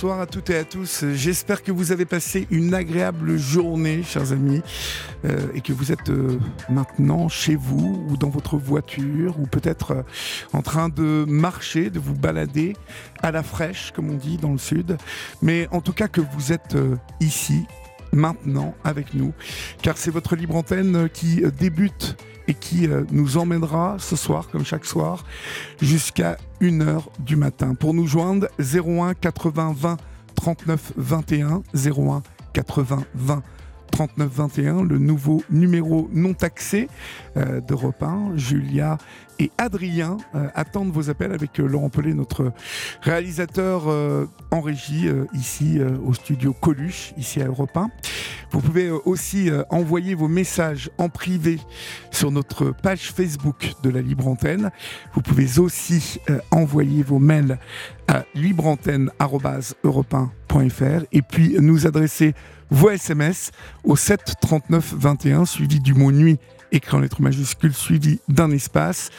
Bonsoir à toutes et à tous. J'espère que vous avez passé une agréable journée, chers amis, euh, et que vous êtes euh, maintenant chez vous ou dans votre voiture ou peut-être euh, en train de marcher, de vous balader à la fraîche, comme on dit dans le sud. Mais en tout cas que vous êtes ici, maintenant, avec nous, car c'est votre libre antenne qui débute et qui nous emmènera ce soir, comme chaque soir, jusqu'à 1h du matin. Pour nous joindre, 01 80 20 39 21, 01 80 20 39 21, le nouveau numéro non taxé euh, d'Europe 1. Julia et Adrien euh, attendent vos appels avec euh, Laurent Pelé, notre réalisateur en régie ici au studio Coluche, ici à Europe 1. Vous pouvez aussi envoyer vos messages en privé sur notre page Facebook de la Libre Antenne. Vous pouvez aussi envoyer vos mails à libreantenne.europe1.fr et puis nous adresser vos SMS au 7 39 21 suivi du mot nuit écrit en lettres majuscules suivi d'un espace.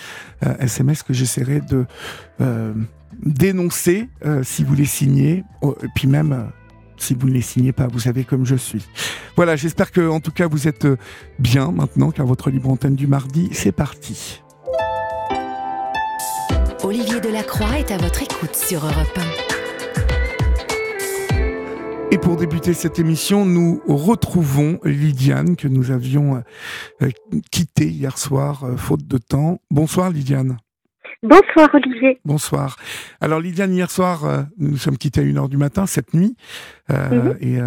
SMS euh, que j'essaierai de euh, dénoncer euh, si vous les signez, oh, et puis même si vous ne les signez pas, vous savez comme je suis. Voilà, j'espère que en tout cas vous êtes bien maintenant, car votre libre antenne du mardi, c'est parti. Olivier Delacroix est à votre écoute sur Europe 1. Et pour débuter cette émission, nous retrouvons Lydiane que nous avions euh, quittée hier soir, euh, faute de temps. Bonsoir Lydiane. Bonsoir Olivier. Bonsoir. Alors Lydiane, hier soir, euh, nous nous sommes quittés à 1h du matin, cette nuit. Mhm. Et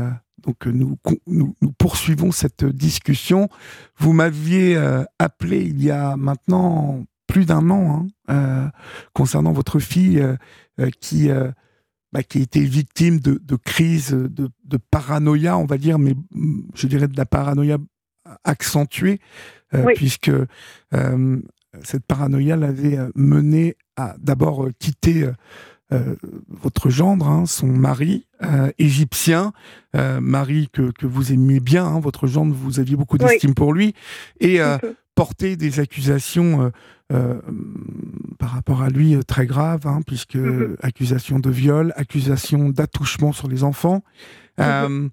donc nous, nous, poursuivons cette discussion. Vous m'aviez appelé il y a maintenant plus d'un an hein, concernant votre fille qui bah, qui a été victime de, de crise de, de, paranoïa, on va dire, mais mm, je dirais de la paranoïa accentuée, euh, puisque euh, cette paranoïa l'avait euh, mené à d'abord quitter votre gendre, hein, son mari égyptien, mari que, que, vous aimiez bien, hein, votre gendre, vous aviez beaucoup d'estime pour lui, et porter des accusations euh, par rapport à lui euh, très grave, hein, puisque mhm. accusation de viol, accusation d'attouchement sur les enfants. Mhm. Euh,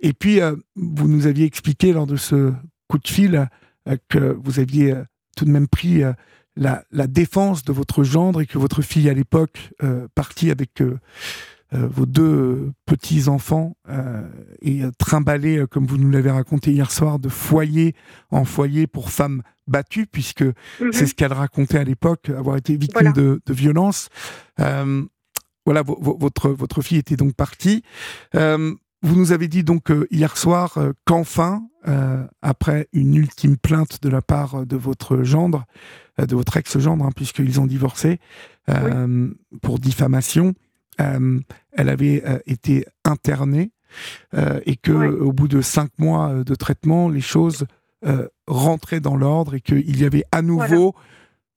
et puis, vous nous aviez expliqué lors de ce coup de fil que vous aviez tout de même pris la, la, défense de votre gendre et que votre fille à l'époque partie avec vos deux petits enfants et trimballée, comme vous nous l'avez raconté hier soir, de foyer en foyer pour femmes battue, puisque mhm. c'est ce qu'elle racontait à l'époque, avoir été victime de, de violence. Euh, voilà, votre, votre fille était donc partie. Euh, vous nous avez dit donc euh, hier soir qu'enfin, après une ultime plainte de la part de votre gendre, de votre ex-gendre, hein, puisqu'ils ont divorcé, pour diffamation, elle avait été internée et que au bout de cinq mois de traitement, les choses euh, rentrer dans l'ordre et qu'il y avait à nouveau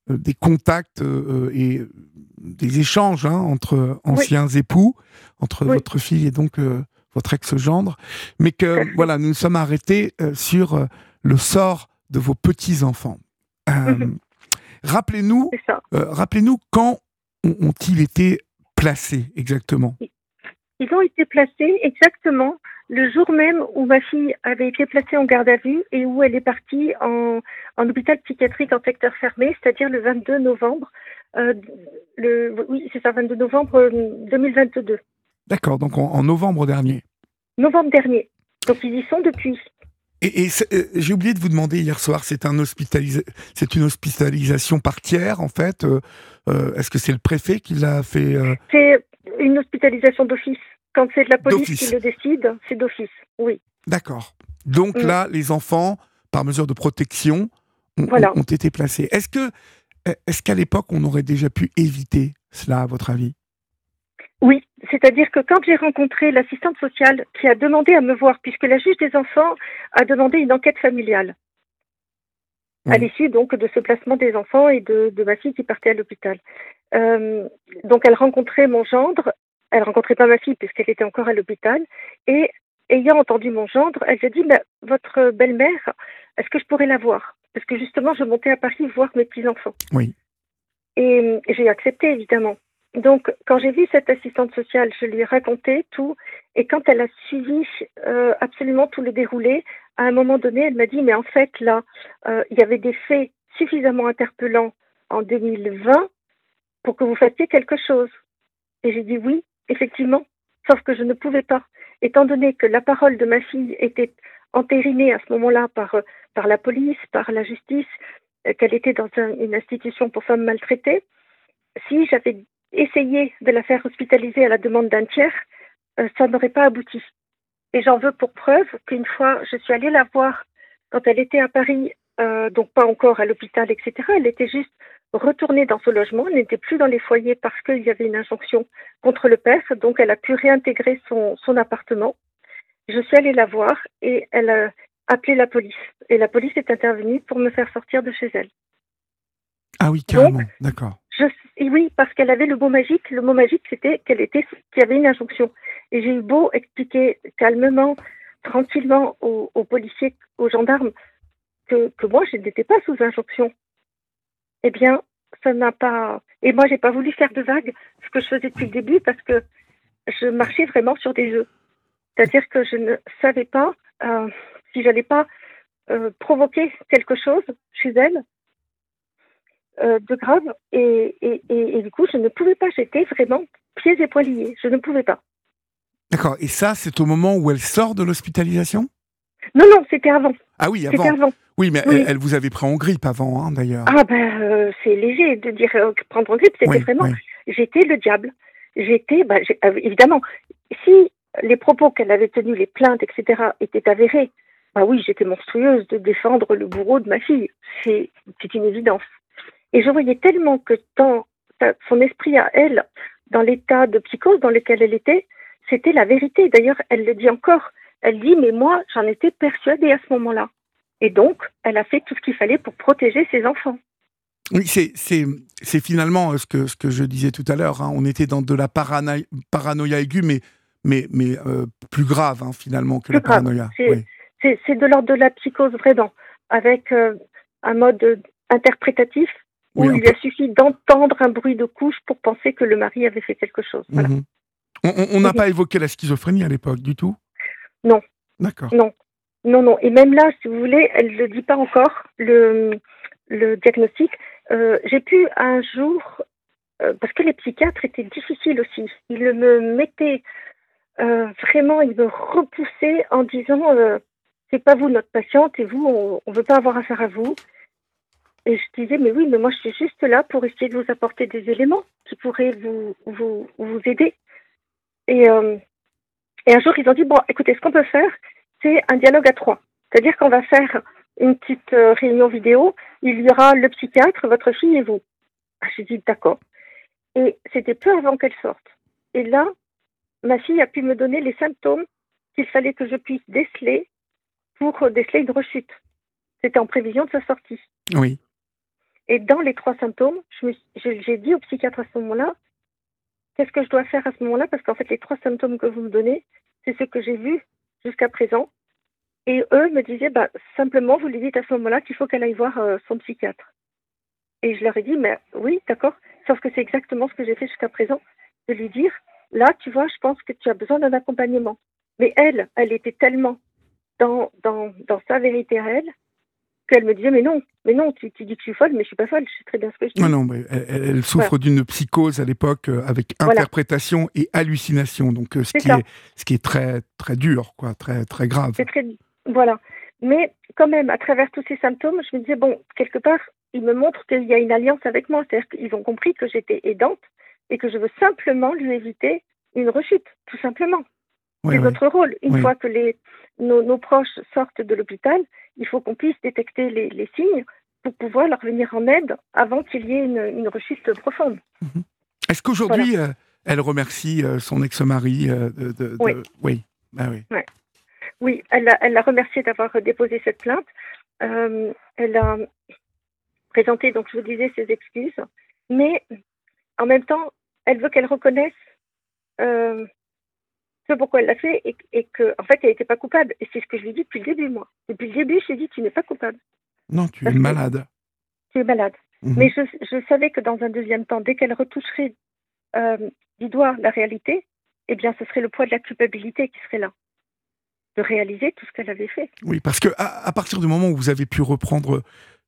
euh, des contacts euh, et des échanges hein, entre anciens époux, entre votre fille et donc votre ex-gendre, mais que voilà, nous nous sommes arrêtés sur le sort de vos petits-enfants. Mhm. Rappelez-nous, rappelez-nous quand ont-ils été placés exactement Ils ont été placés exactement le jour même où ma fille avait été placée en garde à vue et où elle est partie en, en hôpital psychiatrique en secteur fermé, c'est-à-dire le 22 novembre, euh, le, oui, c'est ça, 22 novembre 2022. Euh, D'accord, donc en, novembre dernier. Novembre dernier. Donc ils y sont depuis. Et, euh, j'ai oublié de vous demander hier soir, c'est un c'est une hospitalisation par tiers en fait. Est-ce que c'est le préfet qui l'a fait C'est une hospitalisation d'office. Quand c'est de la police qui le décide, c'est d'office, oui. D'accord. Donc mm. là, les enfants, par mesure de protection, ont, été placés. Est-ce que, Est-ce qu'à l'époque, on aurait déjà pu éviter cela, à votre avis? Oui, c'est-à-dire que quand j'ai rencontré l'assistante sociale qui a demandé à me voir, puisque la juge des enfants a demandé une enquête familiale, à l'issue donc de ce placement des enfants et de, ma fille qui partait à l'hôpital. Euh, donc elle rencontrait mon gendre, elle rencontrait pas ma fille puisqu'elle était encore à l'hôpital, et ayant entendu mon gendre, elle a dit bah, Votre belle-mère, est-ce que je pourrais la voir? Parce que justement, je montais à Paris voir mes petits-enfants. Oui. Et, j'ai accepté, évidemment. Donc, quand j'ai vu cette assistante sociale, je lui ai raconté tout. Et quand elle a suivi euh, absolument tout le déroulé, à un moment donné, elle m'a dit Mais en fait, là, euh, il y avait des faits suffisamment interpellants en 2020 pour que vous fassiez quelque chose. Et j'ai dit Oui, effectivement. Sauf que je ne pouvais pas étant donné que la parole de ma fille était entérinée à ce moment-là par, euh, par la police, par la justice, euh, qu'elle était dans une institution pour femmes maltraitées, si j'avais essayé de la faire hospitaliser à la demande d'un tiers, euh, ça n'aurait pas abouti. Et j'en veux pour preuve qu'une fois, je suis allée la voir quand elle était à Paris, donc pas encore à l'hôpital, etc. Elle était juste retournée dans ce logement, elle n'était plus dans les foyers parce qu'il y avait une injonction contre le père, donc elle a pu réintégrer son, son appartement. Je suis allée la voir et elle a appelé la police. Et la police est intervenue pour me faire sortir de chez elle. Ah oui, carrément, d'accord. Oui, parce qu'elle avait le mot magique. Le mot magique, c'était qu'elle était, qu'il y avait une injonction. Et j'ai eu beau expliquer calmement, tranquillement aux, policiers, aux gendarmes, que, que moi, je n'étais pas sous injonction eh bien, ça n'a pas. Et moi, j'ai pas voulu faire de vagues, ce que je faisais depuis le début, parce que je marchais vraiment sur des œufs. C'est-à-dire que je ne savais pas euh, si j'allais pas euh, provoquer quelque chose chez elle euh, de grave. Et, et, et, du coup, je ne pouvais pas. J'étais vraiment pieds et poings liés. Je ne pouvais pas. D'accord. Et ça, c'est au moment où elle sort de l'hospitalisation? Non, non, c'était avant. Ah oui, avant. avant. Oui, mais Elle, vous avait pris en grippe avant, hein, d'ailleurs. Ah ben, euh, c'est léger de dire euh, prendre en grippe. C'était vraiment. J'étais le diable. J'étais, euh, évidemment, si les propos qu'elle avait tenus, les plaintes, etc., étaient avérés, bah oui, j'étais monstrueuse de défendre le bourreau de ma fille. C'est une évidence. Et je voyais tellement que dans son esprit à elle, dans l'état de psychose dans lequel elle était, c'était la vérité. D'ailleurs, elle le dit encore. Elle dit, mais moi, j'en étais persuadée à ce moment-là. Et donc, elle a fait tout ce qu'il fallait pour protéger ses enfants. Oui, c'est finalement euh, ce que, ce que je disais tout à l'heure. Hein. On était dans de la paranoïa, paranoïa aiguë, mais, mais, mais euh, plus grave hein, finalement que la paranoïa. C'est de l'ordre de la psychose vraiment, avec euh, un mode interprétatif où il a suffi d'entendre un bruit de couche pour penser que le mari avait fait quelque chose. Mhm. On n'a pas évoqué la schizophrénie à l'époque du tout? Non. D'accord. Non. Non, non. Et même là, si vous voulez, elle ne le dit pas encore, le, le diagnostic. Euh, j'ai pu un jour, euh, parce que les psychiatres étaient difficiles aussi, ils me mettaient euh, vraiment, ils me repoussaient en disant c'est pas vous notre patiente et vous, on ne veut pas avoir affaire à vous. Et je disais, mais oui, mais moi je suis juste là pour essayer de vous apporter des éléments qui pourraient vous, vous, vous aider. Et, et un jour, ils ont dit, bon, écoutez, ce qu'on peut faire, c'est un dialogue à trois. C'est-à-dire qu'on va faire une petite euh, réunion vidéo, il y aura le psychiatre, votre fille et vous. Ah, j'ai dit d'accord. Et c'était peu avant qu'elle sorte. Et là, ma fille a pu me donner les symptômes qu'il fallait que je puisse déceler pour déceler une rechute. C'était en prévision de sa sortie. Oui. Et dans les trois symptômes, j'ai dit au psychiatre à ce moment-là, qu'est-ce que je dois faire à ce moment-là? Parce qu'en fait, les trois symptômes que vous me donnez, c'est ce que j'ai vu jusqu'à présent. Et eux me disaient, bah, simplement, vous lui dites à ce moment-là qu'il faut qu'elle aille voir euh, son psychiatre. Et je leur ai dit, mais oui, d'accord, sauf que c'est exactement ce que j'ai fait jusqu'à présent, de lui dire, là, tu vois, je pense que tu as besoin d'un accompagnement. Mais elle, elle était tellement dans, dans, dans sa vérité à elle, qu'elle me disait mais non, mais non, tu, dis que je suis folle, mais je suis pas folle, je sais très bien ce que je dis. Non, non, mais elle, souffre d'une psychose à l'époque euh, avec interprétation et hallucination, donc euh, ce, qui est, ce qui est très très dur, quoi, très très grave. C'est très voilà, mais quand même à travers tous ces symptômes, je me disais bon, quelque part, ils me montrent qu'il y a une alliance avec moi, c'est-à-dire qu'ils ont compris que j'étais aidante et que je veux simplement lui éviter une rechute, tout simplement. c'est notre rôle. Une fois que les, nos, nos, proches sortent de l'hôpital, il faut qu'on puisse détecter les, les, signes pour pouvoir leur venir en aide avant qu'il y ait une, rechute profonde. Mhm. Est-ce qu'aujourd'hui, euh, elle remercie euh, son ex-mari de, Oui. Oui. Ah oui. oui, elle l'a elle a remercié d'avoir déposé cette plainte. elle a présenté, donc je vous disais, ses excuses. Mais en même temps, elle veut qu'elle reconnaisse ce pourquoi elle l'a fait et, et que, en fait, elle n'était pas coupable. Et c'est ce que je lui dis depuis le début, moi. Depuis le début, je lui ai dit, tu n'es pas coupable. Non, tu es malade. Tu es malade. Mhm. Mais je, je, savais que dans un deuxième temps, dès qu'elle retoucherait euh, du doigt la réalité, eh bien, ce serait le poids de la culpabilité qui serait là. De réaliser tout ce qu'elle avait fait. Oui, parce que à, partir du moment où vous avez pu reprendre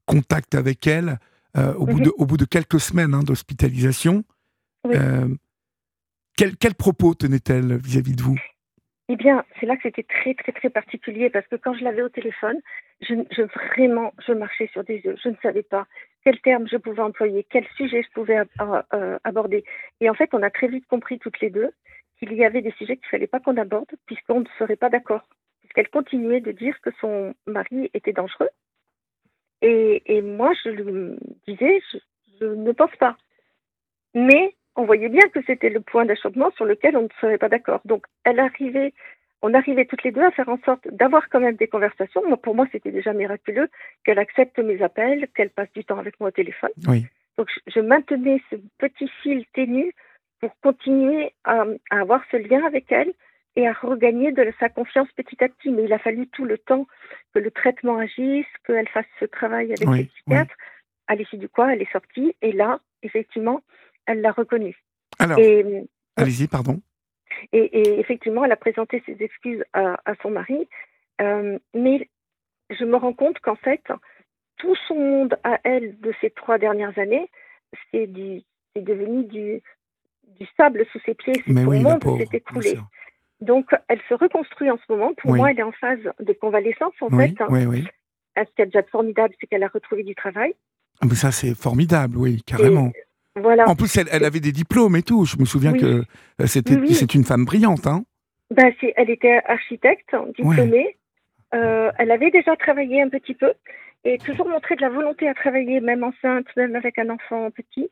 contact avec elle, euh, au, bout mhm. de, au bout de quelques semaines hein, d'hospitalisation, euh, quel, quel, propos tenait-elle vis-à-vis de vous? Eh bien, c'est là que c'était très, très, très particulier parce que quand je l'avais au téléphone, je, vraiment, je marchais sur des œufs. Je ne savais pas quels termes je pouvais employer, quel sujet je pouvais euh, aborder. Et en fait, on a très vite compris toutes les deux qu'il y avait des sujets qu'il ne fallait pas qu'on aborde puisqu'on ne serait pas d'accord. Puisqu'elle continuait de dire que son mari était dangereux. Et, et moi, je lui disais, je, je ne pense pas. Mais on voyait bien que c'était le point d'achoppement sur lequel on ne serait pas d'accord. Donc, elle arrivait, on arrivait toutes les deux à faire en sorte d'avoir quand même des conversations. Moi, pour moi, c'était déjà miraculeux qu'elle accepte mes appels, qu'elle passe du temps avec moi au téléphone. Oui. Donc, je maintenais ce petit fil ténu pour continuer à, avoir ce lien avec elle et à regagner de sa confiance petit à petit. Mais il a fallu tout le temps que le traitement agisse, qu'elle fasse ce travail avec les psychiatres. À l'issue du quoi, elle est sortie. Et là, effectivement, elle l'a reconnu. Alors, euh, allez-y, pardon. Et, effectivement, elle a présenté ses excuses à, son mari, euh, mais je me rends compte qu'en fait, tout son monde à elle de ces trois dernières années, c'est devenu du, du sable sous ses pieds. Mais son oui, monde s'est écoulé. Donc, elle se reconstruit en ce moment. Pour moi, elle est en phase de convalescence, en oui, fait. Oui, oui. Ce qui est déjà formidable, c'est qu'elle a retrouvé du travail. Ah, mais ça, c'est formidable, oui, carrément. En plus, elle, avait des diplômes et tout. Je me souviens que euh, c'était c'est une femme brillante. Hein. Bah, elle était architecte, diplômée. Euh, elle avait déjà travaillé un petit peu et toujours montré de la volonté à travailler, même enceinte, même avec un enfant petit.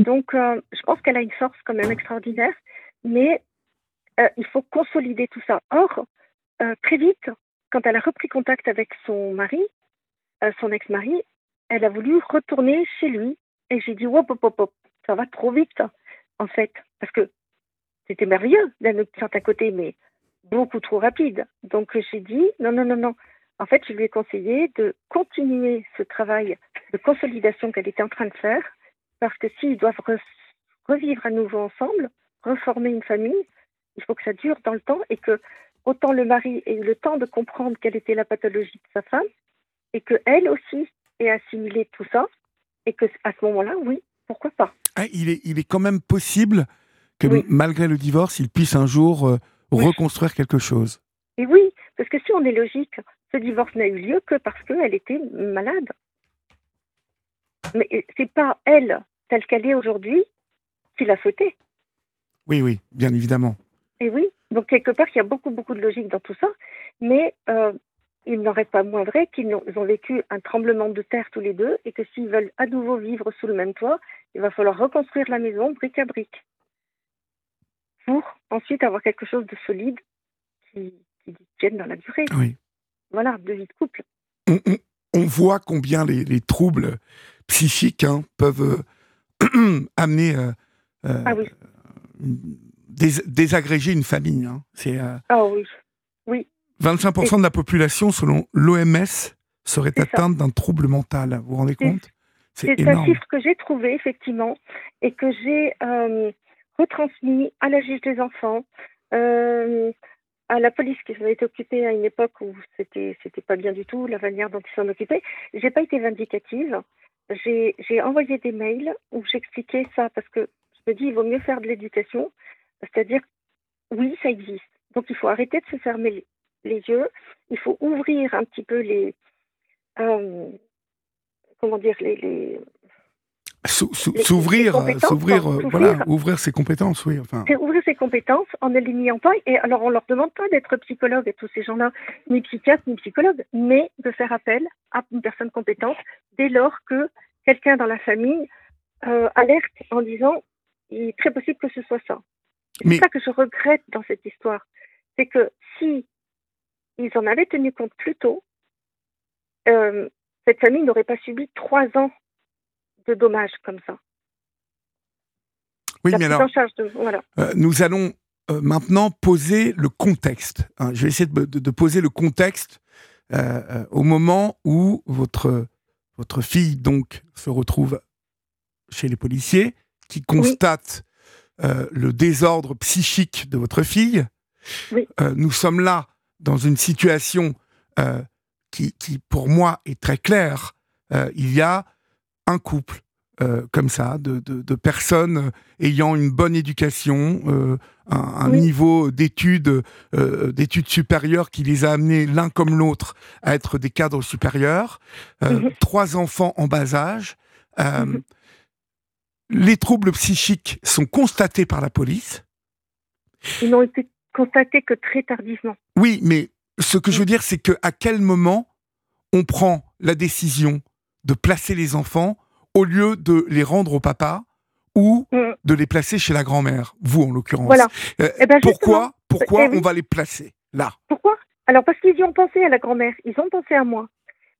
Donc, euh, je pense qu'elle a une force quand même extraordinaire, mais il faut consolider tout ça. Or, très vite, quand elle a repris contact avec son mari, son ex-mari, elle a voulu retourner chez lui et j'ai dit, hop, hop, hop, ça va trop vite, en fait. Parce que c'était merveilleux d'un certain côté, mais beaucoup trop rapide. Donc j'ai dit, non, non, non, non. En fait, je lui ai conseillé de continuer ce travail de consolidation qu'elle était en train de faire, parce que s'ils doivent revivre à nouveau ensemble, reformer une famille, il faut que ça dure dans le temps et que autant le mari ait eu le temps de comprendre quelle était la pathologie de sa femme et que elle aussi ait assimilé tout ça et que à ce moment-là, oui, pourquoi pas ah, il, est, il est quand même possible que malgré le divorce, il puisse un jour euh, reconstruire quelque chose. Et oui, parce que si on est logique, ce divorce n'a eu lieu que parce qu'elle était malade. Mais c'est pas elle, telle qu'elle est aujourd'hui, qui l'a souhaité. Oui, oui, bien évidemment. Et oui, donc quelque part, il y a beaucoup, beaucoup de logique dans tout ça. Mais euh, il n'en reste pas moins vrai qu'ils ont vécu un tremblement de terre tous les deux et que s'ils veulent à nouveau vivre sous le même toit, il va falloir reconstruire la maison brique à brique pour ensuite avoir quelque chose de solide qui, tienne dans la durée. Oui. Voilà, de vie de couple. On, voit combien les, troubles psychiques hein, peuvent euh, amener euh, euh ah oui. désagréger une famille. Hein. C'est, euh, ah oui, oui. 25% de la population, selon l'OMS, serait atteinte d'un trouble mental. Vous vous rendez compte? C'est un chiffre que j'ai trouvé, effectivement, et que j'ai euh, retransmis à la juge des enfants, euh, à la police qui avait été occupée à une époque où c'était c'était pas bien du tout la manière dont ils s'en occupaient. J'ai pas été vindicative. J'ai envoyé des mails où j'expliquais ça parce que je me dis il vaut mieux faire de l'éducation, c'est-à-dire oui ça existe. Donc il faut arrêter de se fermer les yeux, il faut ouvrir un petit peu les. Euh, comment dire les, S'ouvrir, s'ouvrir, voilà, ouvrir ses compétences, oui. Enfin. C'est ouvrir ses compétences en ne les niant pas. Et alors, on leur demande pas d'être psychologue et tous ces gens-là, ni psychiatre, ni psychologue, mais de faire appel à une personne compétente dès lors que quelqu'un dans la famille euh, alerte en disant il est très possible que ce soit ça. C'est ça que je regrette dans cette histoire. C'est que si ils en avaient tenu compte plus tôt, euh, cette famille n'aurait pas subi trois ans de dommages comme ça. Oui, mais alors, euh, nous allons euh, maintenant poser le contexte. Hein. je vais essayer de, poser le contexte au moment où votre, votre fille donc se retrouve chez les policiers, qui constatent le désordre psychique de votre fille. nous sommes là dans une situation qui, qui, pour moi, est très claire. il y a un couple euh, comme ça, de, de, personnes ayant une bonne éducation, euh, un, niveau d'études, euh, d'études supérieures qui les a amenés l'un comme l'autre à être des cadres supérieurs, mhm. trois enfants en bas âge. Mhm. Les troubles psychiques sont constatés par la police. Ils n'ont été constatés que très tardivement. Oui, mais ce que je veux dire, c'est que à quel moment on prend la décision de placer les enfants au lieu de les rendre au papa ou mm. de les placer chez la grand-mère, vous en l'occurrence? Voilà. Euh, eh ben, pourquoi pourquoi eh on va les placer là? Pourquoi? Alors parce qu'ils y ont pensé à la grand-mère, ils ont pensé à moi.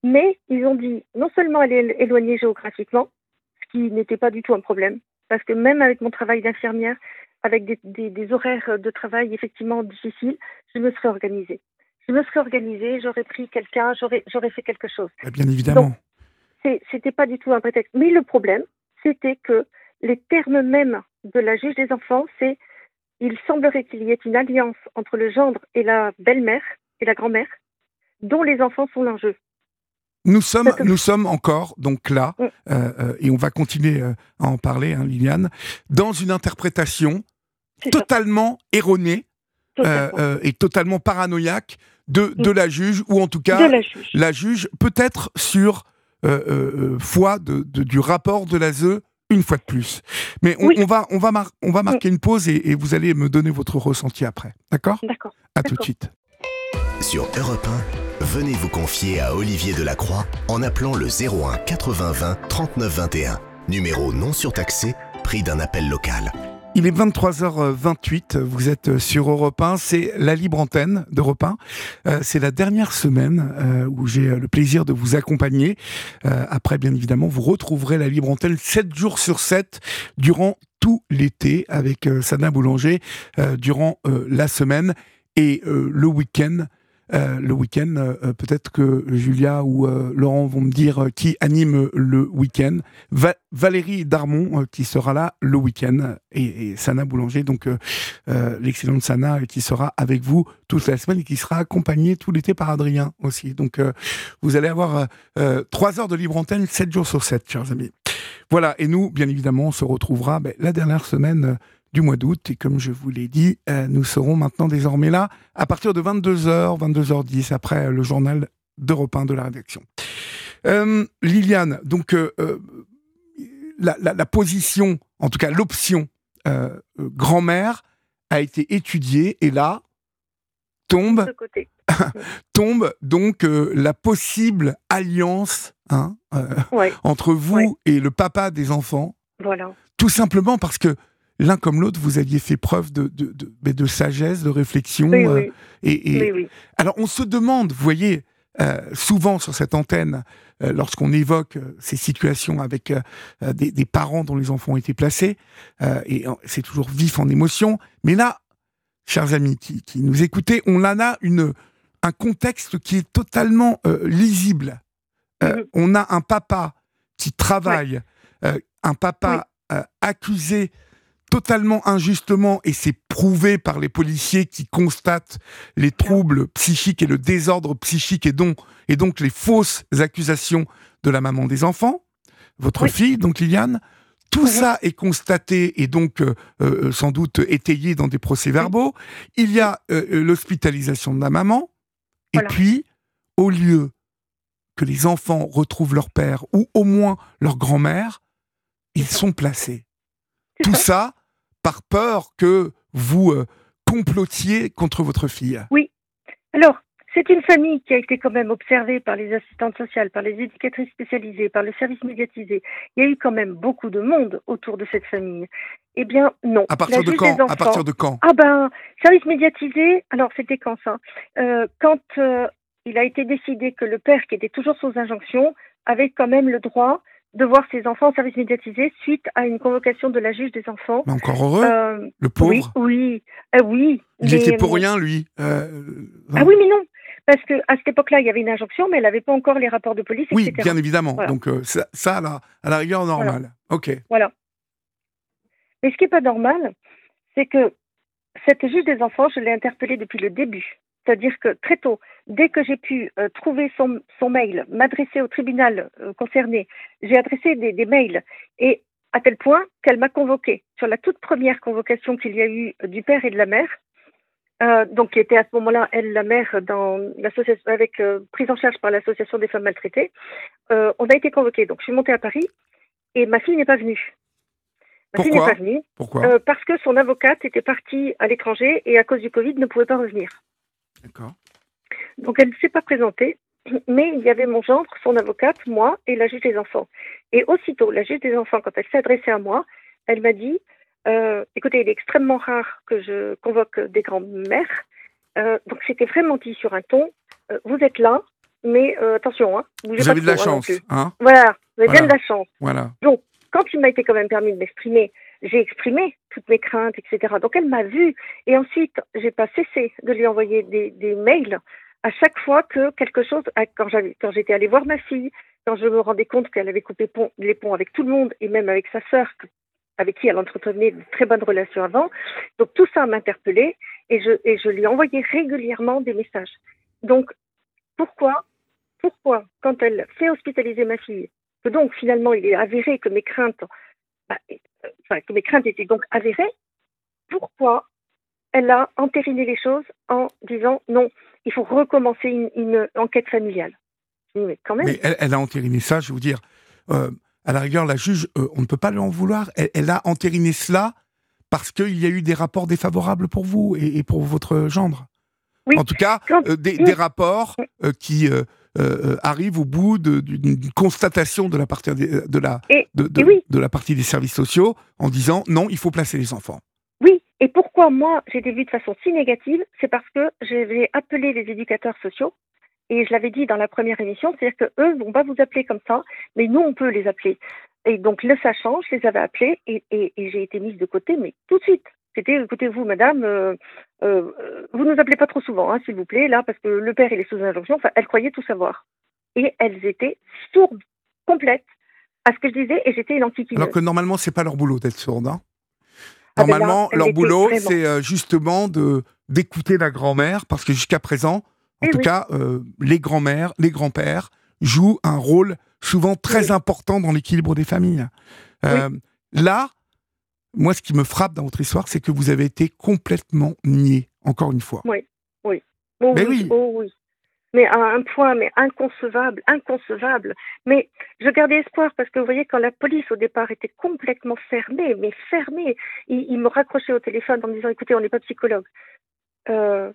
Mais ils ont dit, non seulement elle est éloignée géographiquement, ce qui n'était pas du tout un problème, parce que même avec mon travail d'infirmière, avec des, des, horaires de travail effectivement difficiles, je me serais organisée. Je me serais organisée, j'aurais pris quelqu'un, j'aurais fait quelque chose. Bien évidemment c'était pas du tout un prétexte. Mais le problème, c'était que les termes mêmes de la juge des enfants, c'est il semblerait qu'il y ait une alliance entre le gendre et la belle-mère et la grand-mère, dont les enfants sont l'enjeu. Nous sommes, nous sommes encore donc là, mm. euh, euh, et on va continuer euh, à en parler, hein, Liliane, dans une interprétation totalement erronée et totalement paranoïaque de, de mm. la juge, ou en tout cas la juge, la juge peut-être sur euh, euh, euh, foi de, du rapport de l'ASE une fois de plus. Mais on, va, on, va, on va marquer une pause et, vous allez me donner votre ressenti après. D'accord? D'accord. À tout de suite. Sur Europe 1, venez vous confier à Olivier Delacroix en appelant le 01 80 20 39 21. Numéro non surtaxé, prix d'un appel local. Il est 23h28, vous êtes sur Europe 1, c'est la libre antenne d'Europe 1. Euh, c'est la dernière semaine euh, où j'ai le plaisir de vous accompagner. Euh, après, bien évidemment, vous retrouverez la libre antenne 7 jours sur 7 durant tout l'été avec Sana Boulanger durant la semaine et le week-end euh, le week-end. Euh, peut-être que Julia ou euh, Laurent vont me dire qui anime le week-end. Valérie Darmon qui sera là le week-end et, Sana Boulanger, donc l'excellente Sana qui sera avec vous toute la semaine et qui sera accompagnée tout l'été par Adrien aussi. Donc vous allez avoir trois heures de libre antenne, 7 jours sur 7, chers amis. Voilà, et nous, bien évidemment, on se retrouvera ben, la dernière semaine du mois d'août. Et comme je vous l'ai dit, euh, nous serons maintenant désormais là à partir de 22h, 22h10, après le journal d'Europe 1 de la rédaction. Euh, Liliane, donc euh, la, position, en tout cas l'option grand-mère a été étudiée et là tombe, tombe donc la possible alliance hein, entre vous et le papa des enfants. Voilà. Tout simplement parce que l'un comme l'autre, vous aviez fait preuve de, de, de, sagesse, de réflexion. Euh, et, Alors, on se demande, vous voyez, euh, souvent sur cette antenne, euh, lorsqu'on évoque ces situations avec des, parents dont les enfants ont été placés, et c'est toujours vif en émotion. Mais là, chers amis qui, nous écoutez, on en a une, un contexte qui est totalement lisible. Mm-hmm. On a un papa qui travaille, un papa accusé totalement injustement, et c'est prouvé par les policiers qui constatent les troubles psychiques et le désordre psychique et donc, et donc les fausses accusations de la maman des enfants, votre fille, donc Liliane. Tout ça est constaté et donc euh, euh, sans doute étayé dans des procès-verbaux. Il y a euh, l'hospitalisation de la maman. Et puis, au lieu que les enfants retrouvent leur père ou au moins leur grand-mère, ils sont placés. Tout ça par peur que vous euh, complotiez contre votre fille. Oui. Alors, c'est une famille qui a été quand même observée par les assistantes sociales, par les éducatrices spécialisées, par le service médiatisé. Il y a eu quand même beaucoup de monde autour de cette famille. Eh bien, non. À partir de quand À partir de quand? Ah ben, service médiatisé. Alors, c'était quand ça? Euh, Quand euh, il a été décidé que le père, qui était toujours sous injonction, avait quand même le droit de voir ses enfants en service médiatisé suite à une convocation de la juge des enfants. Mais encore heureux, euh, le pauvre. Oui, oui, euh, oui. Il était pour rien, lui. Euh, ah oui, mais non. Parce que à cette époque-là, il y avait une injonction, mais elle n'avait pas encore les rapports de police, oui, bien évidemment. Donc ça, ça à, la, rigueur, normal. Ok. Voilà. Mais ce qui n'est pas normal, c'est que cette juge des enfants, je l'ai interpellée depuis le début. C'est-à-dire que très tôt, dès que j'ai pu euh, trouver son, son mail, m'adresser au tribunal euh, concerné, j'ai adressé des, des, mails et à tel point qu'elle m'a convoqué sur la toute première convocation qu'il y a eu du père et de la mère, euh, donc qui était à ce moment-là elle la mère dans l'association avec euh, prise en charge par l'association des femmes maltraitées. on a été convoqués. Donc je suis montée à Paris et ma fille n'est pas venue. Ma Pourquoi fille n'est pas venue Pourquoi? parce que son avocate était partie à l'étranger et à cause du Covid ne pouvait pas revenir. D'accord. Donc elle ne s'est pas présentée, mais il y avait mon gendre, son avocate, moi et la juge des enfants. Et aussitôt, la juge des enfants, quand elle s'est adressée à moi, elle m'a dit euh, écoutez, il est extrêmement rare que je convoque des grands-mères. Euh, donc c'était vraiment dit sur un ton euh, vous êtes là, mais attention, hein, vous avez de la chance. Hein voilà, vous avez bien de la chance. Voilà. Donc, quand il m'a été quand même permis de m'exprimer, j'ai exprimé toutes mes craintes, etc. Donc elle m'a vue et ensuite j'ai pas cessé de lui envoyer des, des mails à chaque fois que quelque chose, quand j'étais allée voir ma fille, quand je me rendais compte qu'elle avait coupé les ponts avec tout le monde et même avec sa sœur, avec qui elle entretenait de très bonnes relations avant. Donc tout ça m'interpellait et je, et je lui envoyais régulièrement des messages. Donc pourquoi, pourquoi, quand elle fait hospitaliser ma fille, que donc finalement il est avéré que mes craintes, bah, enfin, que mes craintes étaient donc avérées, pourquoi elle a entériné les choses en disant non, il faut recommencer une, enquête familiale. Mais quand même. Mais elle, a entériné ça, je veux dire. Euh, à la rigueur, la juge, euh, on ne peut pas lui en vouloir. Elle, a entériné cela parce qu'il y a eu des rapports défavorables pour vous et, pour votre gendre. Oui. En tout cas, euh, des, rapports qui arrivent au bout d'une constatation de la partie de la de la partie des services sociaux en disant non, il faut placer les enfants. Pourquoi moi j'ai été vue de façon si négative C'est parce que j'avais appelé les éducateurs sociaux et je l'avais dit dans la première émission, c'est-à-dire que eux vont pas vous appeler comme ça, mais nous on peut les appeler. Et donc le sachant, je les avais appelés et, j'ai été mise de côté, mais tout de suite. C'était, écoutez-vous, madame, euh, euh, vous nous appelez pas trop souvent, hein, s'il vous plaît, là, parce que le père il est sous injonction. Enfin, elles croyaient tout savoir. Et elles étaient sourdes, complètes, à ce que je disais, et j'étais une. Alors que normalement, c'est pas leur boulot d'être sourde, hein ah, ben Normalement, leur boulot, c'est euh, justement de d'écouter la grand-mère, parce que jusqu'à présent, en tout cas, euh, les grands-mères, les grands-pères jouent un rôle souvent très important dans l'équilibre des familles. Euh, là, moi, ce qui me frappe dans votre histoire, c'est que vous avez été complètement nié, encore une fois. Oui, oui. Mais oui. Oh, oui mais à un point mais inconcevable, inconcevable. Mais je gardais espoir parce que vous voyez, quand la police au départ était complètement fermée, mais fermée, ils, me raccrochaient au téléphone en me disant écoutez, on n'est pas psychologue. Euh,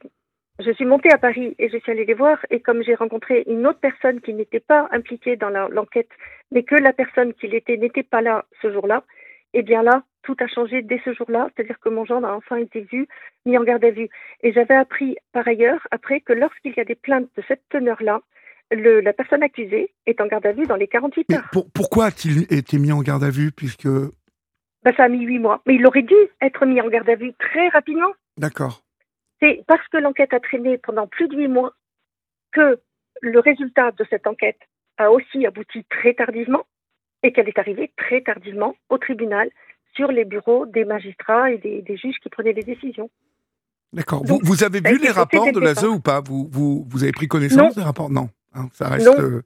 je suis montée à Paris et je suis allée les voir et comme j'ai rencontré une autre personne qui n'était pas impliquée dans l'enquête, mais que la personne qui l'était n'était pas là ce jour-là, eh bien là, tout a changé dès ce jour-là, c'est-à-dire que mon gendre a enfin été vu, mis en garde à vue. Et j'avais appris par ailleurs, après, que lorsqu'il y a des plaintes de cette teneur-là, la personne accusée est en garde à vue dans les 48 heures. pourquoi a-t-il été mis en garde à vue puisque... Ben, ça a mis 8 mois. Mais il aurait dû être mis en garde à vue très rapidement. D'accord. C'est parce que l'enquête a traîné pendant plus de 8 mois que le résultat de cette enquête a aussi abouti très tardivement et qu'elle est arrivée très tardivement au tribunal sur les bureaux des magistrats et des, juges qui prenaient les décisions. D'accord. Vous, vous, avez vu les rapports de l'ASE ou pas? Vous, vous, vous, avez pris connaissance des rapports? Non. Hein, ça reste. Non, euh,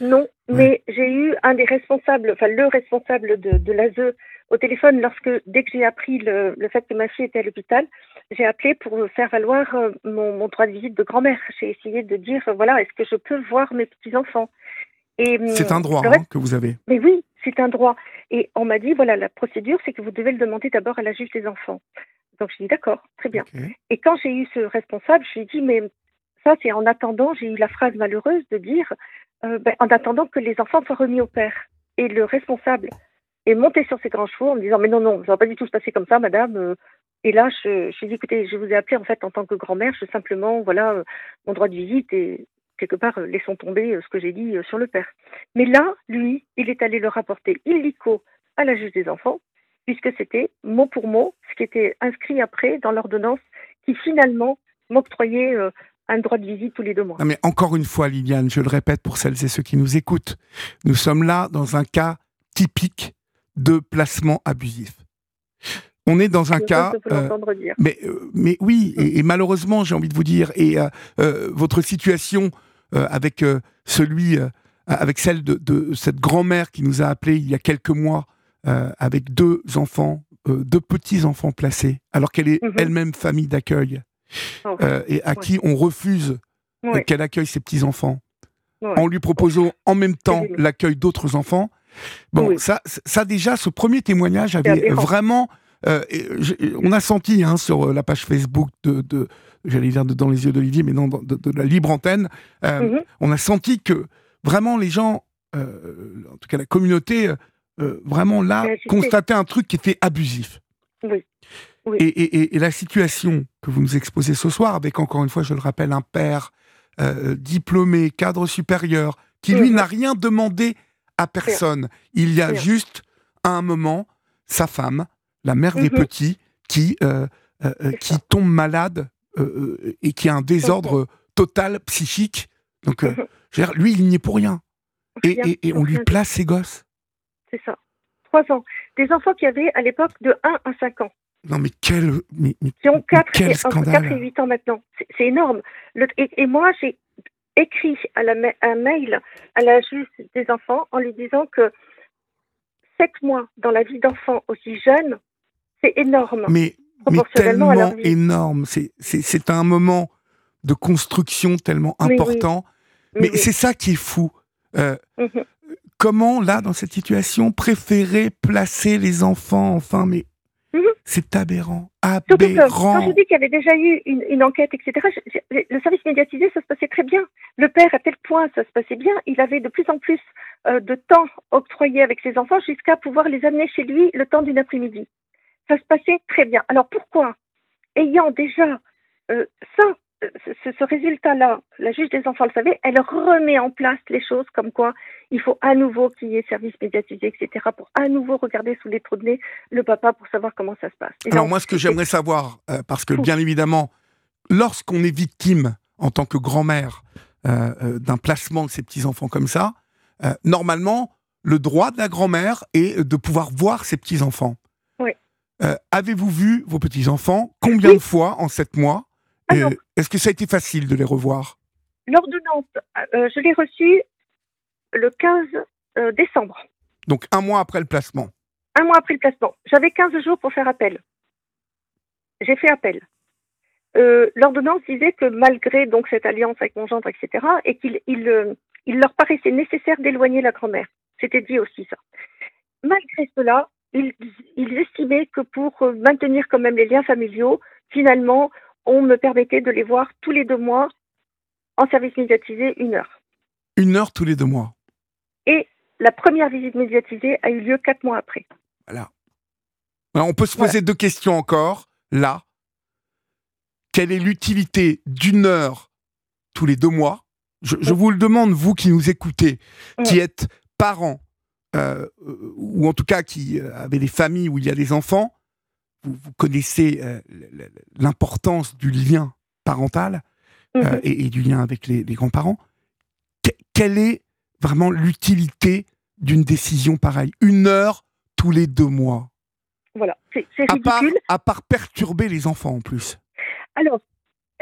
non mais j'ai eu un des responsables, enfin le responsable de, de l'ASE au téléphone lorsque, dès que j'ai appris le, le, fait que ma fille était à l'hôpital, j'ai appelé pour faire valoir euh, mon, mon droit de visite de grand-mère. J'ai essayé de dire, voilà, est-ce que je peux voir mes petits-enfants? C'est un droit hein, que vous avez. Mais oui, c'est un droit. Et on m'a dit, voilà, la procédure, c'est que vous devez le demander d'abord à la juge des enfants. Donc je dis, d'accord, très bien. Et quand j'ai eu ce responsable, je lui ai dit, mais ça, c'est en attendant, j'ai eu la phrase malheureuse de dire, euh, ben, en attendant que les enfants soient remis au père. Et le responsable est monté sur ses grands chevaux en me disant, mais non, non, ça va pas du tout se passer comme ça, madame. Et là, je, je lui ai dit, écoutez, je vous ai appelé en fait en tant que grand-mère, je simplement, voilà, euh, mon droit de visite et quelque part, euh, laissons tomber euh, ce que j'ai dit euh, sur le père. Mais là, lui, il est allé le rapporter illico à la juge des enfants, puisque c'était mot pour mot ce qui était inscrit après dans l'ordonnance qui finalement m'octroyait euh, un droit de visite tous les deux mois. Non, mais encore une fois, Liliane, je le répète pour celles et ceux qui nous écoutent, nous sommes là dans un cas typique de placement abusif. On est dans un Je cas. euh, dire. mais, mais oui, et, et malheureusement, j'ai envie de vous dire, et euh, votre situation avec euh, celui, euh, avec celle de, de cette grand-mère qui nous a appelé il y a quelques mois, euh, avec deux enfants, euh, deux petits enfants placés, alors qu'elle est Mhm. elle-même famille d'accueil, Oh, euh, et à Ouais. qui on refuse euh, ouais, qu'elle accueille ses petits enfants, ouais. en lui proposant en même temps l'accueil d'autres enfants. Bon, Oui. ça, ça déjà, ce premier témoignage avait vraiment. euh, on a senti hein, sur euh, la page Facebook de, de j'allais dire de dans les yeux d'Olivier, mais non, de, de la libre antenne, euh, Mhm. on a senti que vraiment les gens, euh, en tout cas la communauté, euh, vraiment là, constataient un truc qui était abusif. Oui. Oui. Et, et- et- et la situation que vous nous exposez ce soir, avec encore une fois, je le rappelle, un père diplômé, cadre supérieur, qui lui Mhm. n'a rien demandé à personne. Il y a juste, à un moment, sa femme, la mère des Mhm. petits, qui, euh, euh, euh, qui tombe malade euh, euh, et qui a un désordre total psychique. Donc, euh, dire, lui, il n'y est pour rien. Et, Rien, et- et on lui place ses gosses. C'est ça. Trois ans. Des enfants qui avaient à l'époque de 1 à 5 ans, Non, mais quel, mais, mais qui ont 4 quel et, entre scandale. 4 et 8 ans maintenant. C'est- énorme. Le- et, et moi, j'ai écrit à la, un mail à la juge des enfants en lui disant que 7 mois dans la vie d'enfants aussi jeunes, c'est énorme. mais, mais proportionnellement à leur tellement vie. énorme. C'est- un moment de construction tellement Oui, important. Oui, Mais oui. c'est ça qui est fou. Euh, Mhm. comment, là, dans cette situation, préférer placer les enfants, enfin, mais Mhm. c'est aberrant. Que Aberrant. quand je dis qu'il y avait déjà eu une, une enquête, etc., je- je- le service médiatisé, ça se passait très bien. Le père, à tel point, ça se passait bien, il avait de plus en plus euh, de temps octroyé avec ses enfants jusqu'à pouvoir les amener chez lui le temps d'une après-midi. Ça se passait très bien. Alors pourquoi, ayant déjà euh, ça, euh, ce, ce résultat-là, la juge des enfants le savait, elle remet en place les choses comme quoi il faut à nouveau qu'il y ait service médiatisé, etc., pour à nouveau regarder sous les trous de nez le papa pour savoir comment ça se passe. Et Alors donc, moi, ce que j'aimerais savoir, euh, parce que bien évidemment, lorsqu'on est victime en tant que grand-mère euh, d'un placement de ses petits-enfants comme ça, normalement, le droit de la grand-mère est de pouvoir voir ses petits-enfants. Euh, Avez-vous vu vos petits-enfants Combien Oui. de fois en sept mois Euh. Est-ce que ça a été facile de les revoir? L'ordonnance, euh, je l'ai reçue le 15 euh, décembre, Donc un mois après le placement. un mois après le placement. J'avais 15 jours pour faire appel. J'ai fait appel. L'ordonnance disait que malgré donc cette alliance avec mon gendre, etc., et qu'il il, il leur paraissait nécessaire d'éloigner la grand-mère. C'était dit aussi ça. Malgré cela, ils, ils estimaient que pour euh, maintenir quand même les liens familiaux, finalement, on me permettait de les voir tous les deux mois en service médiatisé une heure. Une heure tous les deux mois. Et la première visite médiatisée a eu lieu quatre mois après. Voilà. Alors, on peut se poser deux questions encore, là. Quelle est l'utilité d'une heure tous les deux mois? Je, vous le demande, vous qui nous écoutez, qui êtes parents, euh, ou en tout cas qui euh, avez des familles où il y a des enfants, vous, vous connaissez euh, l'importance du lien parental euh, Mhm. et, et du lien avec les, les grands-parents. Que- quelle est vraiment l'utilité d'une décision pareille? Une heure tous les deux mois Voilà, c'est c'est à part, ridicule. à part perturber les enfants en plus. Alors,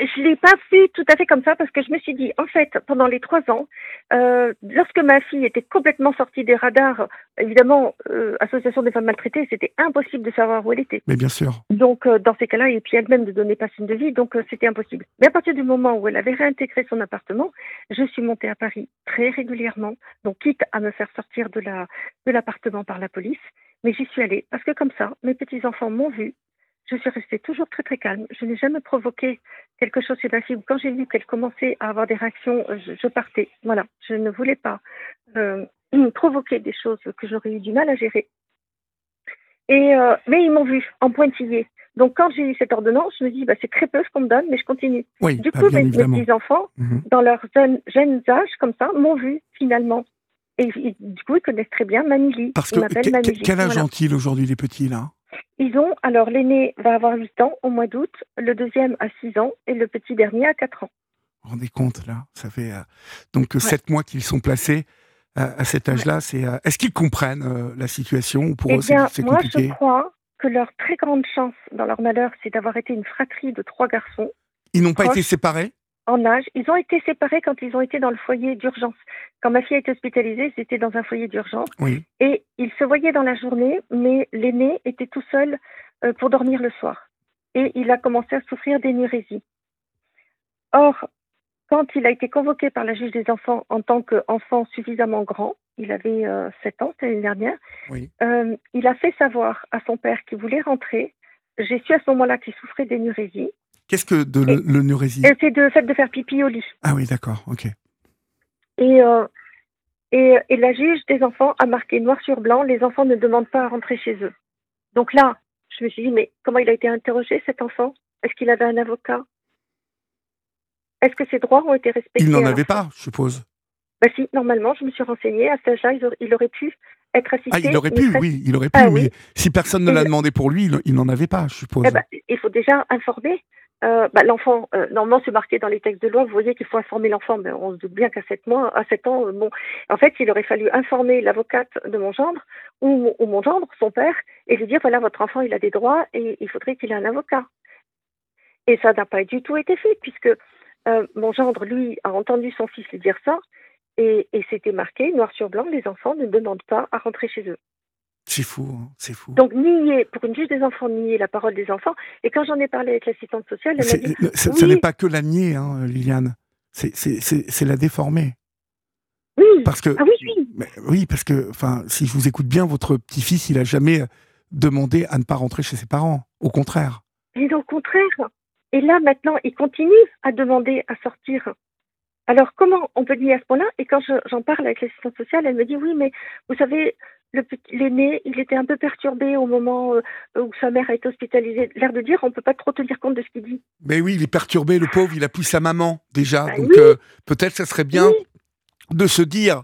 je l'ai pas fait tout à fait comme ça parce que je me suis dit, en fait, pendant les trois ans, euh, lorsque ma fille était complètement sortie des radars, évidemment, euh, Association des femmes maltraitées, c'était impossible de savoir où elle était. Mais bien sûr. Donc, euh, dans ces cas-là, et puis elle-même ne donnait pas signe de vie, donc c'était impossible. Mais à partir du moment où elle avait réintégré son appartement, je suis montée à Paris très régulièrement, donc quitte à me faire sortir de la de l'appartement par la police, mais j'y suis allée parce que comme ça, mes petits enfants m'ont vue je suis restée toujours très très calme. Je n'ai jamais provoqué quelque chose chez ma fille. Quand j'ai vu qu'elle commençait à avoir des réactions, je, je, partais. Voilà, je ne voulais pas euh, provoquer des choses que j'aurais eu du mal à gérer. Et euh, mais ils m'ont vu en pointillé. Donc quand j'ai eu cette ordonnance, je me dis bah, c'est très peu ce qu'on me donne, mais je continue. Oui, du bah, coup, mes, petits enfants, Mhm. dans leur jeune, jeunes âges comme ça, m'ont vu finalement. Et du coup, ils connaissent très bien Mamili. Parce que Mamili. quel âge Voilà. ont-ils aujourd'hui les petits là? Ils ont, alors l'aîné va avoir 8 ans au mois d'août, le deuxième a 6 ans et le petit dernier a 4 ans. Vous vous rendez compte là Ça fait euh, donc euh, sept mois qu'ils sont placés euh, à cet âge-là. C'est euh, est-ce qu'ils comprennent la situation ou pour eh eux c'est bien, c'est moi compliqué? je crois que leur très grande chance dans leur malheur, c'est d'avoir été une fratrie de trois garçons Ils n'ont pas été séparés? En âge. Ils ont été séparés quand ils ont été dans le foyer d'urgence. Quand ma fille a été hospitalisée, ils étaient dans un foyer d'urgence. Oui. Et ils se voyaient dans la journée, mais l'aîné était tout seul euh, pour dormir le soir. Et il a commencé à souffrir d'énurésie. Or, quand il a été convoqué par la juge des enfants en tant qu'enfant suffisamment grand, il avait euh, 7 ans, c'était l'année dernière, Oui. euh, il a fait savoir à son père qu'il voulait rentrer. J'ai su à ce moment-là qu'il souffrait d'énurésie. Qu'est-ce que de le- l'eunurésie Et c'est de fait de faire pipi au lit. Ah oui, d'accord, ok. Et, euh, et, et la juge des enfants a marqué noir sur blanc, les enfants ne demandent pas à rentrer chez eux. Donc là, je me suis dit, mais comment il a été interrogé, cet enfant? Est-ce qu'il avait un avocat? Est-ce que ses droits ont été respectés? Il n'en avait pas, je suppose. Bah si, normalement, je me suis renseignée, à cet âge-là, il aurait- pu être assisté. Ah, il aurait pu, oui, il aurait pu, Ah oui. mais si personne ne l'a le- demandé pour lui, il- il n'en avait pas, je suppose. Eh ben, il faut déjà informer. Euh, bah, l'enfant, euh, normalement, c'est marqué dans les textes de loi. Vous voyez qu'il faut informer l'enfant, mais on se doute bien qu'à 7 mois, à 7 ans, euh, bon, en fait, il aurait fallu informer l'avocate de mon gendre ou, mon gendre, son père, et lui dire voilà, votre enfant, il a des droits et il faudrait qu'il ait un avocat. Et ça n'a pas du tout été fait, puisque euh, mon gendre, lui, a entendu son fils lui dire ça, et, et c'était marqué noir sur blanc les enfants ne demandent pas à rentrer chez eux. C'est fou, hein, c'est fou. Donc, nier, pour une juge des enfants, nier la parole des enfants. Et quand j'en ai parlé avec l'assistante sociale, elle m'a dit le- oui. ça n'est pas que la nier, hein, Liliane. C'est- la déformer. Oui, Parce que, ah oui, oui. mais oui, parce que, enfin, si je vous écoute bien, votre petit-fils, il a jamais demandé à ne pas rentrer chez ses parents. Au contraire. Et au contraire. Et là, maintenant, il continue à demander à sortir. Alors, comment on peut nier à ce point-là? Et quand je- j'en parle avec l'assistante sociale, elle me dit oui, mais vous savez, l'aîné, il était un peu perturbé au moment euh, où sa mère a été hospitalisée. L'air de dire, on peut pas trop tenir compte de ce qu'il dit. Mais oui, il est perturbé, le pauvre, il a plus sa maman déjà. Bah donc oui. euh, peut-être ça serait bien Oui. de se dire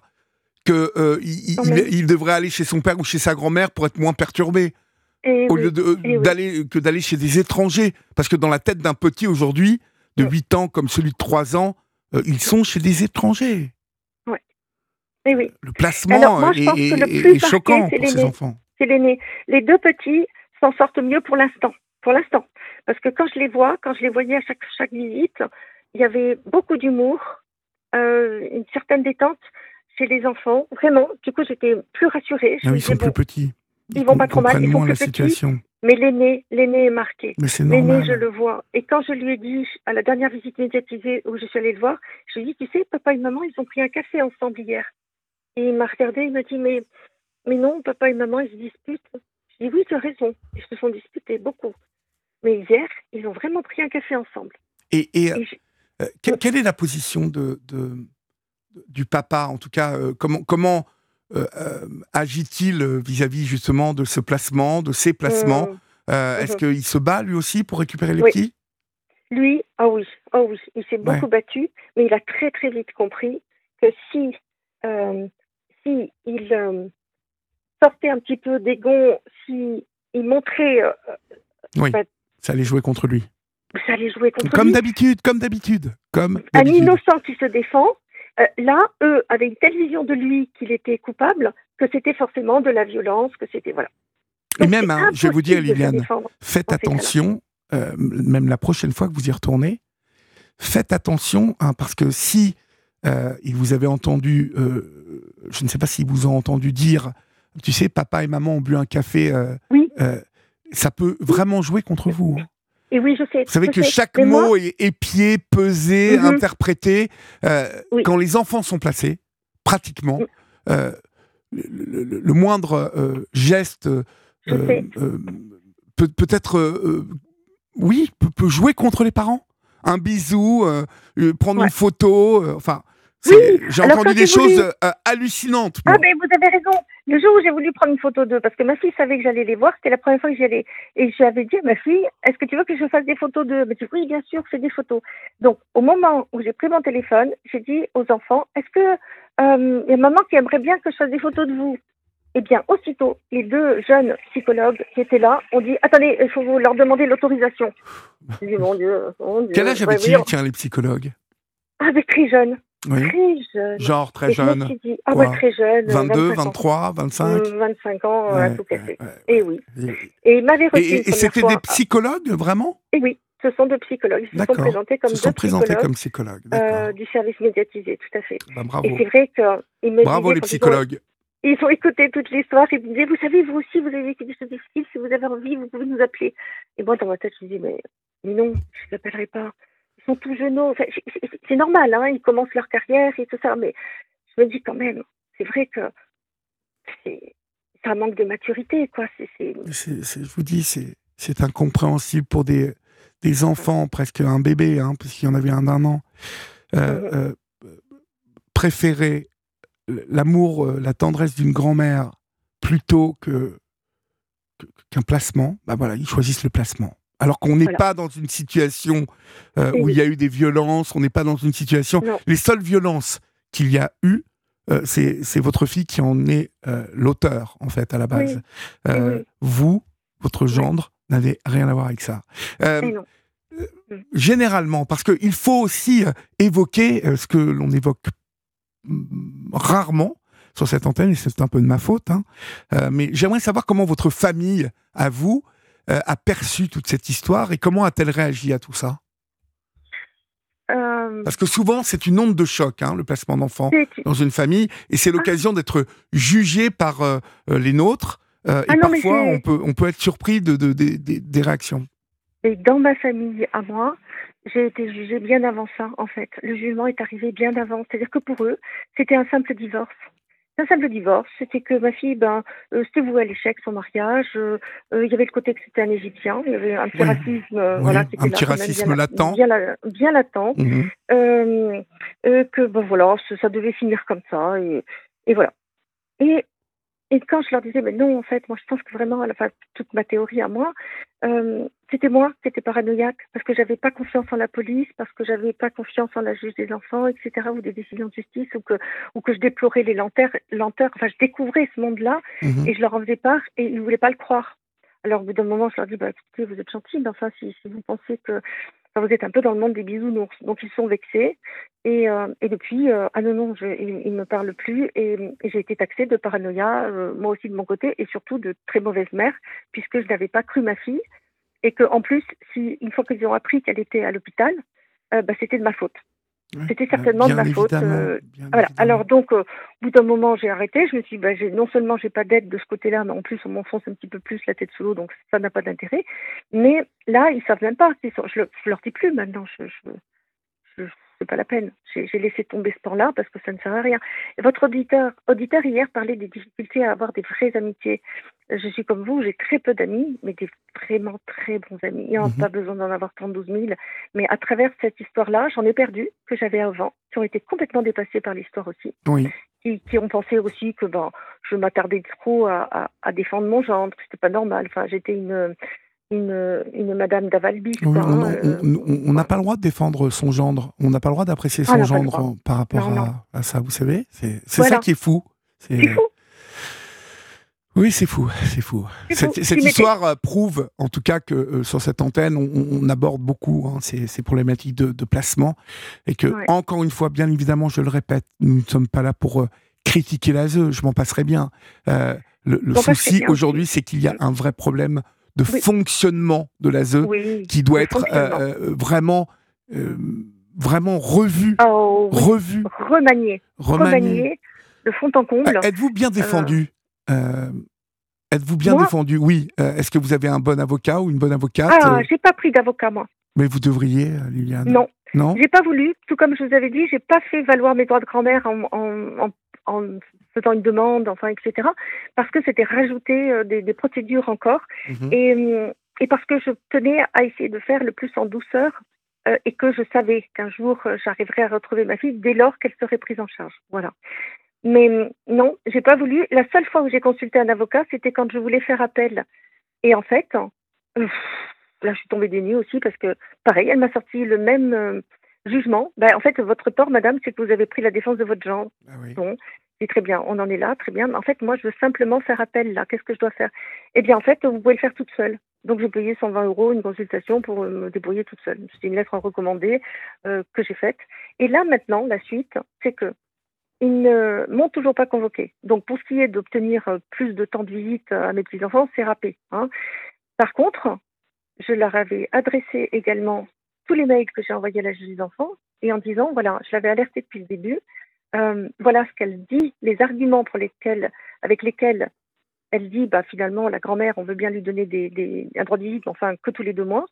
que euh, il, il- devrait aller chez son père ou chez sa grand-mère pour être moins perturbé, Et au oui. lieu eh oui. d'aller que d'aller chez des étrangers. Parce que dans la tête d'un petit aujourd'hui, de Oui. 8 ans comme celui de 3 ans, euh, ils sont chez des étrangers. Oui. Le placement Alors, moi, je est, pense que le est- plus est marqué, choquant pour ces enfants. c'est l'aîné. Les deux petits s'en sortent mieux pour l'instant. Pour l'instant. Parce que quand je les vois, quand je les voyais à chaque, chaque visite, il y avait beaucoup d'humour, euh, une certaine détente chez les enfants. Vraiment. Du coup, j'étais plus rassurée. Je Ah ils sont plus bon, petits. ils vont pas trop mal, ils sont la plus petits. mais l'aîné, l'aîné est marqué. Mais c'est L'aîné, je le vois. Et quand je lui ai dit, à la dernière visite médiatisée où je suis allée le voir, je lui ai dit, tu sais, papa et maman, ils ont pris un café ensemble hier. Et il m'a regardé, il m'a dit, mais, mais non, papa et maman, ils se disputent. Je dis, oui, tu as raison. Ils se sont disputés beaucoup. Mais hier, ils ont vraiment pris un café ensemble. Et, et, Et je- Euh, que- quelle est la position de, de- du papa En tout cas, euh, comment, comment euh, euh, agit-il euh, vis-à-vis justement de ce placement, de ces placements? Euh, Euh, Est-ce mhm. qu'il se bat lui aussi pour récupérer les Oui. petits? Lui, ah oui, ah oui, il s'est Ouais. beaucoup battu, mais il a très très vite compris que si, euh, si il euh, sortait un petit peu des gonds, si il montrait, euh, Ça allait jouer contre lui. ça allait jouer contre Comme lui. d'habitude, comme d'habitude, comme Un innocent qui se défend, euh, là, eux avaient une telle vision de lui qu'il était coupable que c'était forcément de la violence, que c'était voilà. Et même, hein, je vais vous dire, Liliane. Faites attention, même la prochaine fois que vous y retournez, faites attention, hein, parce que si euh, il vous avait entendu, euh, je ne sais pas s'ils vous ont entendu dire, tu sais, papa et maman ont bu un café, euh, Oui. euh, ça peut vraiment jouer contre vous. hein. Et oui, je sais. Vous savez que sais. chaque Mais moi- mot est épié, pesé, Mhm. interprété. Euh, Oui. Quand les enfants sont placés, pratiquement, le, le- le moindre geste peut peut-être, euh, euh, oui, peut, peut jouer contre les parents. Un bisou, euh, euh, prendre Ouais. une photo, euh, enfin, j'ai entendu des voulu- choses euh, hallucinantes. Ah, mais vous avez raison. Le jour où j'ai voulu prendre une photo d'eux, parce que ma fille savait que j'allais les voir, c'était la première fois que j'y allais. Et j'avais dit à ma fille, est-ce que tu veux que je fasse des photos d'eux? Elle m'a dit, oui, bien sûr, fais des photos. Donc, au moment où j'ai pris mon téléphone, j'ai dit aux enfants, est-ce que euh, y a maman qui aimerait bien que je fasse des photos de vous? Eh bien, aussitôt, les deux jeunes psychologues qui étaient là ont dit, attendez, il faut vous leur demander l'autorisation. J'ai dit, mon Dieu, mon Dieu. Quel âge avaient-ils, tiens, les psychologues? Ah, mais très jeunes. Oui. Très jeunes. Genre très Et je me jeunes. suis dit, ah ouais, très jeunes. 22, 25 ans. 23, 25 Euh, 25 ans, Ouais, à tout casser. ouais. Et oui. Et- il m'avait reçu Et, c'était des psychologues, vraiment? Et oui, ce sont deux psychologues. Ils se sont présentés comme Ils se sont présentés psychologues comme psychologues. euh, du service médiatisé, tout à fait. Bah, bravo. Et c'est vrai qu'ils me Bravo les psychologues. Ils ont, écouté toute l'histoire. Ils me disaient, vous savez, vous aussi, vous avez vécu des choses difficiles. Si vous avez envie, vous pouvez nous appeler. Et moi, dans ma tête, je me dis, mais, mais non, je ne l'appellerai pas. Sont jeunes. Enfin, c'est- normal, hein, ils commencent leur carrière et tout ça. Mais je me dis quand même, c'est vrai que c'est un manque de maturité, quoi. C'est- je vous dis, c'est incompréhensible pour des, des enfants, presque un bébé, hein, puisqu'il y en avait un d'un an. Euh, euh, préférer l'amour, euh, la tendresse d'une grand-mère plutôt que- qu'un placement, bah voilà, ils choisissent le placement. Alors qu'on n'est Voilà. pas dans une situation euh, où il y a eu des violences, on n'est pas dans une situation. Non. Les seules violences qu'il y a eu, euh, c'est votre fille qui en est euh, l'auteur, en fait, à la base. Oui. Oui. Vous, votre gendre, n'avez rien à voir avec ça. Non. généralement, parce qu'il faut aussi évoquer ce que l'on évoque mm, rarement sur cette antenne, et c'est un peu de ma faute, hein. Euh, mais j'aimerais savoir comment votre famille, à vous, euh, a perçu toute cette histoire et comment a-t-elle réagi à tout ça? Euh, Parce que souvent, c'est une onde de choc, hein, le placement d'enfants dans une famille, et c'est l'occasion d'être jugé par euh, les nôtres, euh, Ah et non, parfois on peut, on peut être surpris de, de- de- de- des réactions. Et dans ma famille, à moi, j'ai été jugée bien avant ça, en fait. Le jugement est arrivé bien avant. C'est-à-dire que pour eux, c'était un simple divorce. Un simple divorce, c'était que ma fille, ben, euh, c'était voué à l'échec, son mariage. euh, euh, il y avait le côté que c'était un Égyptien. Il y avait un petit Oui. racisme, Oui, voilà, qui était là, racisme bien, latent. Bien, la- bien latent. Euh, que, ben voilà, ça, ça devait finir comme ça. Et, et voilà. Et, et quand je leur disais, mais non, en fait, moi, je pense que vraiment, à la fin, toute ma théorie à moi, euh, c'était moi qui étais paranoïaque parce que j'avais pas confiance en la police, parce que j'avais pas confiance en la juge des enfants, etc., ou des décisions de justice, ou que, ou que je déplorais les lenteurs, lenteurs. Enfin, je découvrais ce monde-là Mhm. et je leur en faisais part et ils voulaient pas le croire. Alors, au bout d'un moment, je leur dis, bah, écoutez, vous êtes gentils, mais enfin, si, si vous pensez que vous êtes un peu dans le monde des bisounours. Donc, ils sont vexés. Et, euh, depuis, euh, ah non, non, ils ne me parlent plus. Et, j'ai été taxée de paranoïa, euh, moi aussi de mon côté, et surtout de très mauvaise mère, puisque je n'avais pas cru ma fille. Et qu'en plus, si, une fois qu'ils ont appris qu'elle était à l'hôpital, bah, c'était de ma faute. Ouais. C'était certainement de ma faute, euh, bien Voilà. évidemment. Alors donc, euh, au bout d'un moment, j'ai arrêté. Je me suis dit, bah, non seulement j'ai pas d'aide de ce côté-là, mais en plus on m'enfonce un petit peu plus la tête sous l'eau, donc ça n'a pas d'intérêt. Mais là, ils savent même pas. Ils sont- je, le, je leur dis plus maintenant. Je- c'est pas la peine. J'ai, laissé tomber ce plan-là parce que ça ne sert à rien. Votre auditeur, auditeur hier parlait des difficultés à avoir des vraies amitiés. Je suis comme vous, j'ai très peu d'amis, mais des vraiment très bons amis. Il n'y a Mhm. pas besoin d'en avoir 32 000. Mais à travers cette histoire-là, j'en ai perdu que j'avais avant, qui ont été complètement dépassés par l'histoire aussi Oui. qui, qui ont pensé aussi que ben, je m'attardais trop à, à, à défendre mon genre, que c'était pas normal. Enfin, j'étais une, une, une madame. Oui, on hein, euh, on- n'a pas le droit de défendre son gendre. On n'a pas le droit d'apprécier Ah, son gendre par rapport Non, à, non. à ça, vous savez. C'est Voilà. ça qui est fou. C'est fou. Oui, c'est fou, c'est fou. Cette, fou. histoire euh, prouve, en tout cas, que euh, sur cette antenne, on, on aborde beaucoup hein, ces, ces problématiques de, de placement, et que, Ouais. encore une fois, bien évidemment, je le répète, nous ne sommes pas là pour euh, critiquer l'ASE, je m'en passerai bien. Le souci aujourd'hui, c'est qu'il y a un vrai problème de Oui. fonctionnement de l'ASE oui, qui doit être euh, euh, vraiment euh, vraiment revu, Oh, oui. revu, remanié, remanié. de fond en comble. Euh, Êtes-vous bien défendu Êtes-vous bien Moi défendu? Oui. Est-ce que vous avez un bon avocat ou une bonne avocate? Ah, j'ai pas pris d'avocat moi. Mais vous devriez, Liliane. Non, Non? J'ai pas voulu. Tout comme je vous avais dit, j'ai pas fait valoir mes droits de grand-mère en, en, en, en faisant une demande, enfin, etc. Parce que c'était rajouter euh, des, des procédures encore. Mhm. Et, hum, et parce que je tenais à essayer de faire le plus en douceur euh, et que je savais qu'un jour euh, j'arriverais à retrouver ma fille dès lors qu'elle serait prise en charge. Voilà. Mais non, j'ai pas voulu. La seule fois où j'ai consulté un avocat, c'était quand je voulais faire appel. Et en fait, euh, là, je suis tombée des nues aussi parce que, pareil, elle m'a sorti le même euh, jugement. Ben, en fait, votre tort, madame, c'est que vous avez pris la défense de votre genre. Ah oui. Bon, c'est très bien, on en est là, très bien. Mais en fait, moi, je veux simplement faire appel là. Qu'est-ce que je dois faire? Eh bien, en fait, vous pouvez le faire toute seule. Donc, j'ai payé 120 euros une consultation pour euh, me débrouiller toute seule. C'est une lettre en recommandé euh, que j'ai faite. Et là, maintenant, la suite, c'est que ils ne m'ont toujours pas convoqué. Donc, pour ce qui est d'obtenir euh, plus de temps de visite à mes petits-enfants, c'est râpé. Hein. Par contre, je leur avais adressé également tous les mails que j'ai envoyés à la juge des enfants et en disant, voilà, je l'avais alertée depuis le début, euh, voilà ce qu'elle dit, les arguments pour lesquels, avec lesquels elle dit, bah, finalement, la grand-mère, on veut bien lui donner des, des, un droit de visite, mais enfin, que tous les deux mois.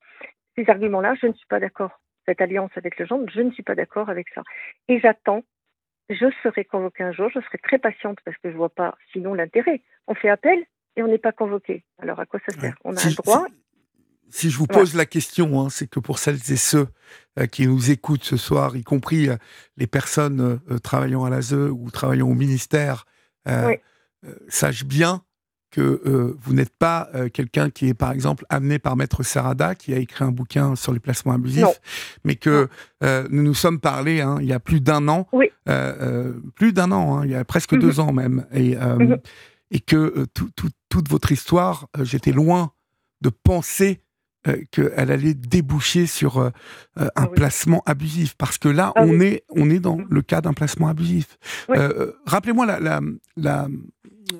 Ces arguments-là, je ne suis pas d'accord. Cette alliance avec le gendre, je ne suis pas d'accord avec ça. Et j'attends, je serai convoquée un jour, je serai très patiente parce que je vois pas sinon l'intérêt. On fait appel et on n'est pas convoqué. Alors à quoi ça sert? On a Si un droit. Si, je vous pose la question, hein, c'est que pour celles et ceux euh, qui nous écoutent ce soir, y compris euh, les personnes euh, travaillant à l'ASE ou travaillant au ministère, Oui. sachent bien que vous n'êtes pas quelqu'un qui est, par exemple, amené par Maître Sarada, qui a écrit un bouquin sur les placements abusifs, Non. mais que nous nous sommes parlé hein, il y a plus d'un an, Oui. plus d'un an, hein, il y a presque Mhm. deux ans même, et, Mhm. et que tout- tout- toute votre histoire, j'étais loin de penser euh, qu'elle allait déboucher sur euh, euh, un Ah oui. placement abusif, parce que là, Ah on, oui. est, on est dans le cas d'un placement abusif. Oui. Rappelez-moi la, la, la-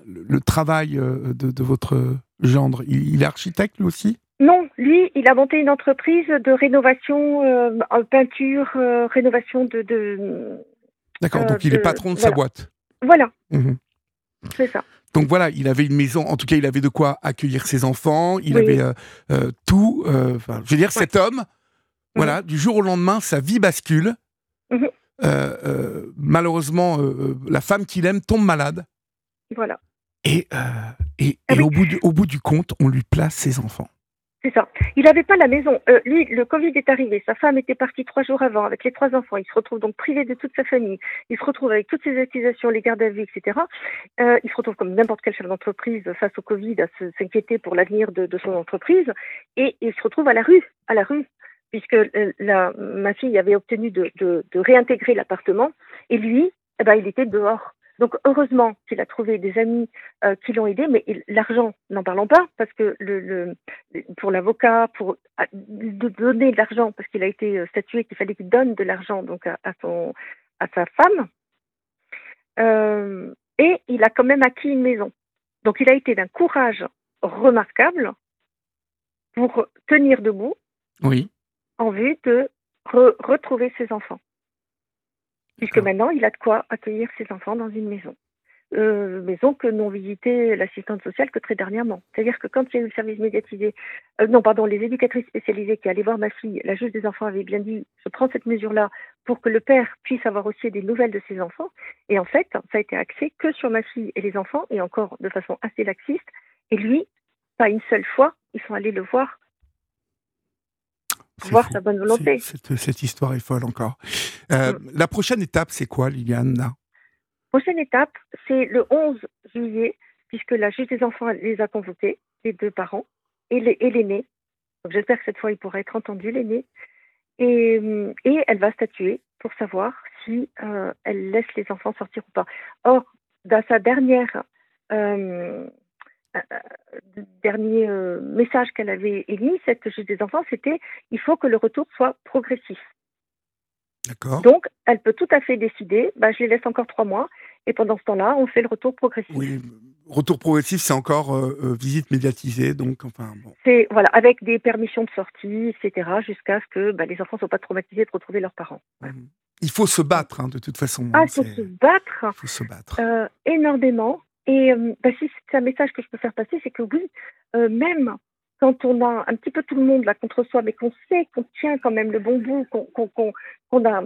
le travail de, de votre gendre. Il, il est architecte lui aussi? Non, lui, il a monté une entreprise de rénovation, euh, en peinture, euh, rénovation de. D'accord, Euh, donc il est patron de sa boîte. Voilà, Mhm. c'est ça. Donc voilà, il avait une maison, en tout cas il avait de quoi accueillir ses enfants, il Oui. avait euh, euh, tout. euh, je veux dire, Ouais. cet homme, voilà, du jour au lendemain, sa vie bascule. Mhm. Malheureusement, la femme qu'il aime tombe malade. Voilà, Et, et, Ah et oui. au, bout du, au bout du compte, on lui place ses enfants. C'est ça. Il n'avait pas la maison. Euh, lui, le Covid est arrivé. Sa femme était partie trois jours avant avec les trois enfants. Il se retrouve donc privé de toute sa famille. Il se retrouve avec toutes ses accusations, les gardes à vue, etc. Euh, il se retrouve comme n'importe quel chef d'entreprise face au Covid à s'inquiéter pour l'avenir de, de son entreprise. Et il se retrouve à la rue, à la rue, puisque euh, la, ma fille avait obtenu de, de, de réintégrer l'appartement. Et lui, eh ben, il était dehors. Donc heureusement qu'il a trouvé des amis euh, qui l'ont aidé, mais l'argent, n'en parlons pas, parce que le, le, pour l'avocat, pour à- de donner de l'argent, parce qu'il a été euh, statué qu'il fallait qu'il donne de l'argent donc à, à son à sa femme, euh, et il a quand même acquis une maison. Donc il a été d'un courage remarquable pour tenir debout Oui. en vue de re- retrouver ses enfants. Puisque D'accord. maintenant, il a de quoi accueillir ses enfants dans une maison. Euh, maison que n'ont visité l'assistante sociale que très dernièrement. C'est-à-dire que quand il y a eu le service médiatisé, euh, non, pardon, les éducatrices spécialisées qui allaient voir ma fille, la juge des enfants avait bien dit, je prends cette mesure-là pour que le père puisse avoir aussi des nouvelles de ses enfants. Et en fait, ça a été axé que sur ma fille et les enfants, et encore de façon assez laxiste. Et lui, pas une seule fois, ils sont allés le voir voir fou. sa bonne volonté. Cette, cette histoire est folle encore. Euh, La prochaine étape, c'est quoi, Liliane là? Prochaine étape, c'est le 11 juillet, puisque la juge des enfants les a convoqués, les deux parents, et l'aîné. J'espère que cette fois, il pourra être entendu, l'aîné. Et, hum, et elle va statuer pour savoir si euh, elle laisse les enfants sortir ou pas. Or, dans sa dernière euh, euh, dernier euh, message qu'elle avait émis, cette juge des enfants, c'était il faut que le retour soit progressif. D'accord Donc, elle peut tout à fait décider, bah, je les laisse encore trois mois, et pendant ce temps-là, on fait le retour progressif. Oui, retour progressif, c'est encore euh, euh, visite médiatisée, donc enfin bon. C'est voilà, avec des permissions de sortie, etc., jusqu'à ce que bah, les enfants ne soient pas traumatisés de retrouver leurs parents. Voilà. Il faut se battre, hein, de toute façon. Ah, hein, il faut se battre il faut se battre. euh, énormément. Et euh, bah, si c'est un message que je peux faire passer, c'est que oui, euh, même quand on a un petit peu tout le monde là contre soi, mais qu'on sait qu'on tient quand même le bon bout, qu'on a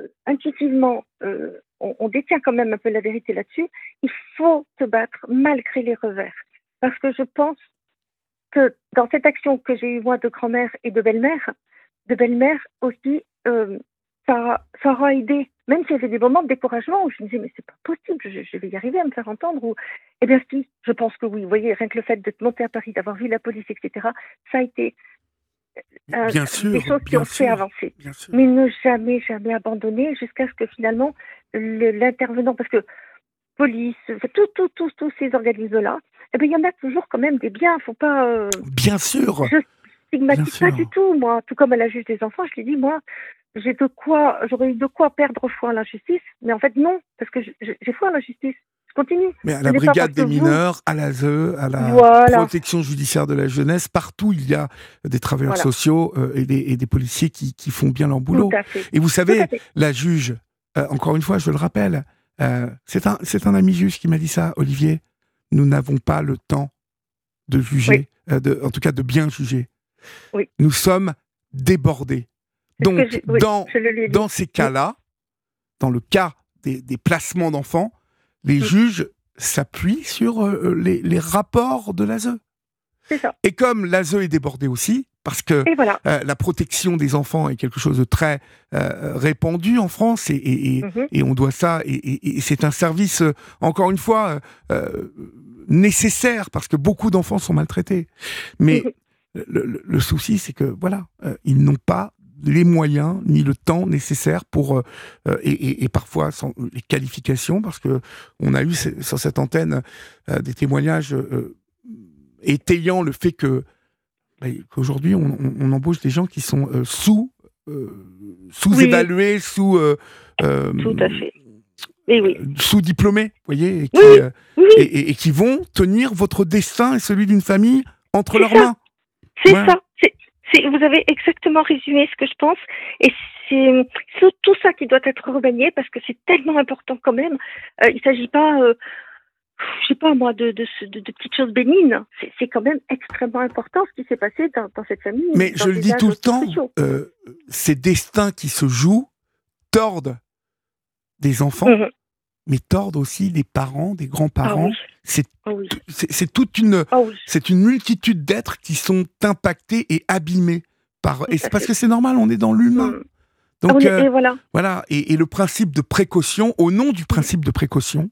euh, intuitivement, euh, on, on détient quand même un peu la vérité là-dessus, il faut se battre malgré les revers. Parce que je pense que dans cette action que j'ai eue moi de grand-mère et de belle-mère, de belle-mère aussi, euh, ça, ça aura aidé. Même s'il y avait des moments de découragement où je me disais, mais c'est pas possible, je, je vais y arriver à me faire entendre. Ou... Eh bien, si, je pense que oui. Vous voyez, rien que le fait de monter à Paris, d'avoir vu la police, etc., ça a été euh, bien sûr, des choses qui ont fait sûr, avancer. bien sûr. Mais ne jamais, jamais abandonner jusqu'à ce que finalement le- l'intervenant, parce que police, tout, tout, tout, tous ces organismes-là, eh bien, il y en a toujours quand même des biens. Faut pas. euh, Bien sûr. je stigmatise Bien pas sûr. du tout, moi. Tout comme à la juge des enfants, je lui dis, moi, j'ai de quoi, j'aurais eu de quoi perdre foi à la justice, mais en fait, non, parce que j'ai foi à la justice. Je continue. Mais à la brigade des que vous- mineurs, à l'ASE, à la Voilà. protection judiciaire de la jeunesse, partout il y a des travailleurs Voilà. sociaux euh, et, des, et des policiers qui, qui font bien leur boulot. Et vous savez, la juge, euh, encore une fois, je le rappelle, euh, c'est un, ami juge qui m'a dit ça, Olivier. Nous n'avons pas le temps de juger, de, en tout cas de bien juger. Oui. Nous sommes débordés. Donc, dans, dans ces cas-là, dans le cas des, des placements d'enfants, les Mm. juges s'appuient sur euh, les, les rapports de l'ASE. C'est ça. Et comme l'ASE est débordé aussi, parce que voilà. euh, la protection des enfants est quelque chose de très euh, répandu en France et, et- et- Mhm. et on doit ça, et, c'est un service, euh, encore une fois, euh, euh, nécessaire parce que beaucoup d'enfants sont maltraités. Mais Mhm. le, le- le souci, c'est que voilà, euh, ils n'ont pas les moyens ni le temps nécessaire pour euh, euh, et, et- et parfois sans les qualifications parce que on a eu sur cette antenne euh, des témoignages euh, étayant le fait que bah, qu'aujourd'hui on, on- on embauche des gens qui sont sous sous-évalués, sous euh, euh, Tout à fait. Et oui. sous-diplômés, voyez, et qui, Oui, Oui, et, qui vont tenir votre destin et celui d'une famille entre leurs ça. mains. c'est ouais. ça. Vous avez exactement résumé ce que je pense. Et c'est tout ça qui doit être remanié parce que c'est tellement important quand même. Euh, il ne s'agit pas, euh, je sais pas moi, de, de, ce- de- de petites choses bénignes. C'est- quand même extrêmement important ce qui s'est passé dans, dans cette famille. Mais je le dis tout le temps, euh, ces destins qui se jouent tordent des enfants, Mhm. Mais tordent aussi des parents, des Ah grands-parents. oui. C'est Ah oui. c'est- toute une, Ah oui. c'est une multitude d'êtres qui sont impactés et abîmés par. Et c'est parce que c'est normal, on est dans l'humain. Donc est- euh, et voilà, voilà, et, et le principe de précaution, au nom du principe de précaution,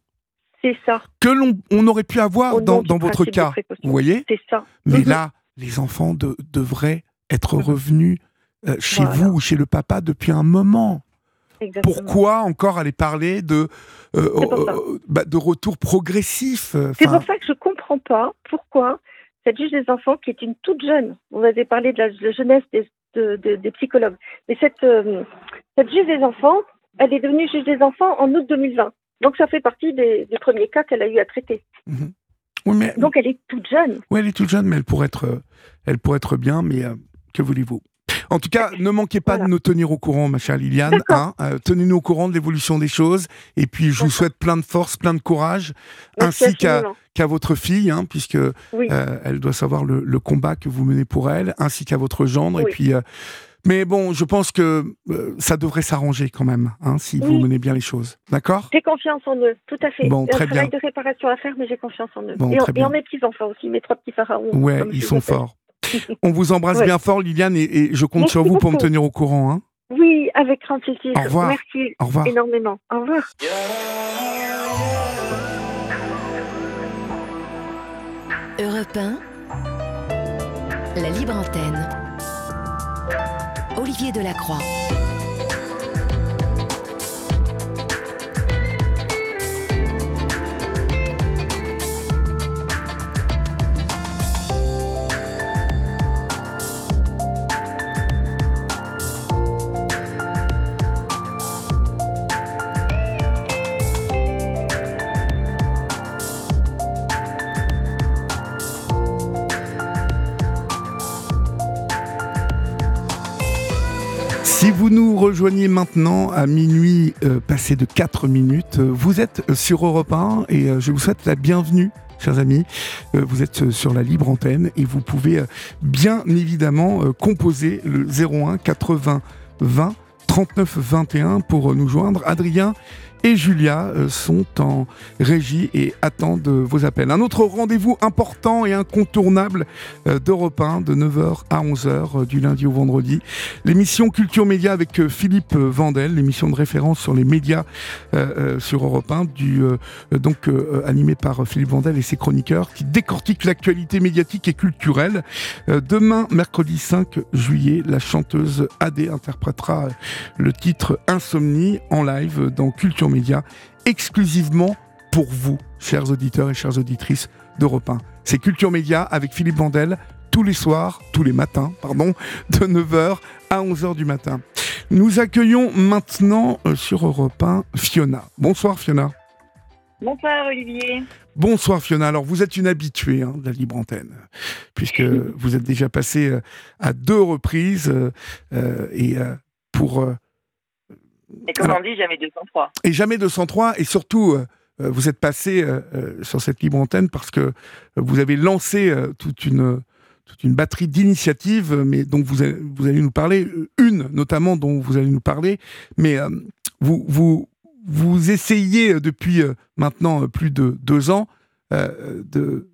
c'est ça. que l'on on aurait pu avoir Au dans, votre cas, vous voyez? C'est ça. Mais Mhm. là, les enfants de- devraient être Mhm. revenus euh, chez Voilà. vous ou chez le papa depuis un moment. Exactement. Pourquoi encore aller parler de, euh, ça. euh, bah, de retour progressif euh, C'est pour ça que je comprends pas pourquoi cette juge des enfants, qui est une toute jeune, vous avez parlé de la, de la jeunesse des, de- de- des psychologues, mais cette, euh, cette juge des enfants, elle est devenue juge des enfants en août 2020. Donc ça fait partie des, des premiers cas qu'elle a eu à traiter. mhm. Oui, mais Donc elle est toute jeune. oui, elle est toute jeune, mais elle pourrait être, euh, elle pourrait être bien. Mais euh, que voulez-vous? En tout cas, ne manquez pas Voilà. de nous tenir au courant, ma chère Liliane. Hein. Euh, Tenez-nous au courant de l'évolution des choses. Et puis, je vous souhaite plein de force, plein de courage, Merci ainsi qu'à votre fille, hein, puisque Oui. euh, elle doit savoir le, le combat que vous menez pour elle, ainsi qu'à votre gendre. Et puis, euh, mais bon, je pense que euh, ça devrait s'arranger quand même, hein, si vous menez bien les choses. D'accord? J'ai confiance en eux, tout à fait. Bon, Il y a très un travail bien. de réparation à faire, mais j'ai confiance en eux. Bon, et, en, très et bien. en mes petits-enfants aussi, mes trois petits pharaons. Ouais, ils sont forts. On vous embrasse Ouais. bien fort, Liliane, et, et je compte Merci sur vous pour me tenir au courant. hein. Oui, avec grand plaisir. Au revoir. Merci Au revoir. énormément. Au revoir. Europe 1, la libre antenne. Olivier Delacroix. Vous nous rejoignez maintenant à minuit euh, passé de 4 minutes. Vous êtes sur Europe 1 et euh, je vous souhaite la bienvenue chers amis. Euh, vous êtes sur la libre antenne et vous pouvez euh, bien évidemment euh, composer le 01 80 20 39 21 pour nous joindre. Adrien et Julia euh, sont en régie et attendent vos appels. Un autre rendez-vous important et incontournable euh, d'Europe 1 de 9h à 11h euh, du lundi au vendredi. L'émission Culture Média avec Philippe Vandel, l'émission de référence sur les médias sur Europe 1, du, euh, donc animée par Philippe Vandel et ses chroniqueurs qui décortiquent l'actualité médiatique et culturelle. Demain, mercredi 5 juillet, la chanteuse AD interprétera le titre Insomnie en live dans Culture Média, exclusivement pour vous, chers auditeurs et chères auditrices d'Europe 1. C'est Culture Média avec Philippe Vandel tous les soirs, tous les matins, pardon, de 9h à 11h du matin. Nous accueillons maintenant euh, sur Europe 1 Fiona. Bonsoir Fiona. Bonsoir Olivier. Bonsoir Fiona. Alors vous êtes une habituée hein, de la libre antenne, puisque vous êtes déjà passée euh, à deux reprises euh, et pour Et comme Alors- on dit, jamais 203. et jamais 203 et surtout euh, euh, vous êtes passé euh, sur cette libre antenne parce que vous avez lancé euh, toute une toute une batterie d'initiatives, mais dont vous allez, vous allez nous parler une notamment dont vous allez nous parler, mais vous vous vous essayez depuis maintenant plus de deux ans de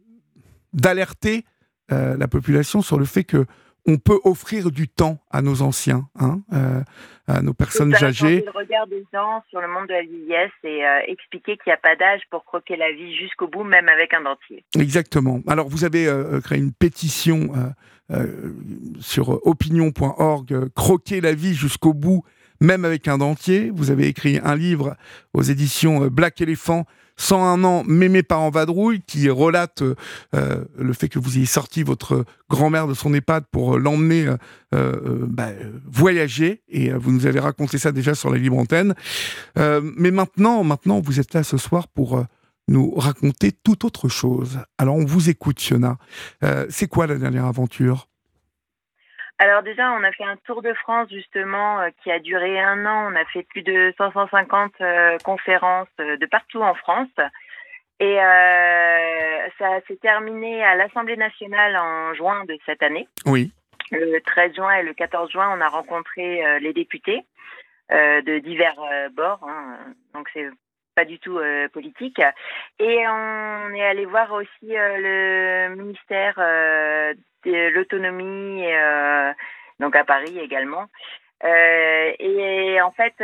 d'alerter la population sur le fait que on peut offrir du temps à nos anciens, hein, euh, à nos personnes à âgées. le regard des gens sur le monde de la vieillesse et euh, expliquer qu'il n'y a pas d'âge pour croquer la vie jusqu'au bout, même avec un dentier. Exactement. Alors, vous avez euh, créé une pétition euh, euh, sur opinion.org, euh, Croquer la vie jusqu'au bout, même avec un dentier. Vous avez écrit un livre aux éditions euh, Black Elephant, 101 ans, mais mes parents vadrouille, qui relate euh, euh, le fait que vous ayez sorti votre grand-mère de son EHPAD pour l'emmener bah, voyager. Et vous nous avez raconté ça déjà sur la libre antenne. Mais maintenant, maintenant, vous êtes là ce soir pour... nous raconter toute autre chose. Alors on vous écoute, Fiona. C'est quoi la dernière aventure? Alors déjà, on a fait un tour de France justement euh, qui a duré un an. On a fait plus de 550 euh, conférences euh, de partout en France. Et ça s'est terminé à l'Assemblée nationale en juin de cette année. Oui. Le 13 juin et le 14 juin, on a rencontré les députés de divers bords. hein. donc c'est pas du tout euh, politique. Et on est allé voir aussi euh, le ministère euh, de l'autonomie, donc à Paris également. Et en fait,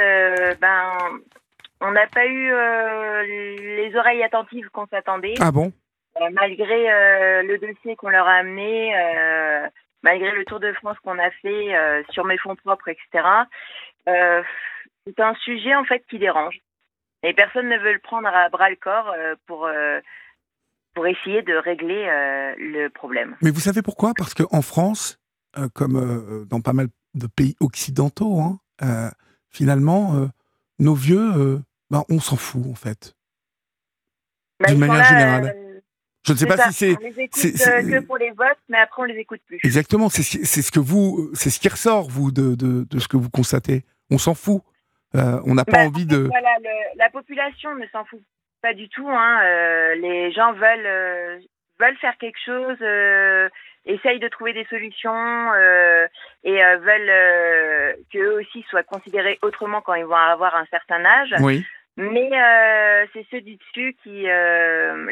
ben, on n'a pas eu les oreilles attentives qu'on s'attendait. Ah bon? Malgré le dossier qu'on leur a amené, malgré le tour de France qu'on a fait euh, sur mes fonds propres, etc. euh, c'est un sujet en fait qui dérange. Et personne ne veut le prendre à bras le corps euh, pour euh, pour essayer de régler euh, le problème. Mais vous savez pourquoi? Parce qu'en France, euh, comme euh, dans pas mal de pays occidentaux, hein, finalement, nos vieux, ben, on s'en fout en fait. Bah, D'une manière là, générale. Je ne sais pas ça. si c'est On les écoute que pour les votes, mais après on les écoute plus. exactement, c'est ce ce que vous, c'est ce qui ressort vous de, de, de ce que vous constatez. On s'en fout. Euh, on n'a pas Bah, envie de. Voilà, le- la population ne s'en fout pas du tout. Hein. Euh, les gens veulent euh, veulent faire quelque chose, essayent de trouver des solutions et veulent qu'eux aussi soient considérés autrement quand ils vont avoir un certain âge. Oui. Mais c'est ceux du dessus qui,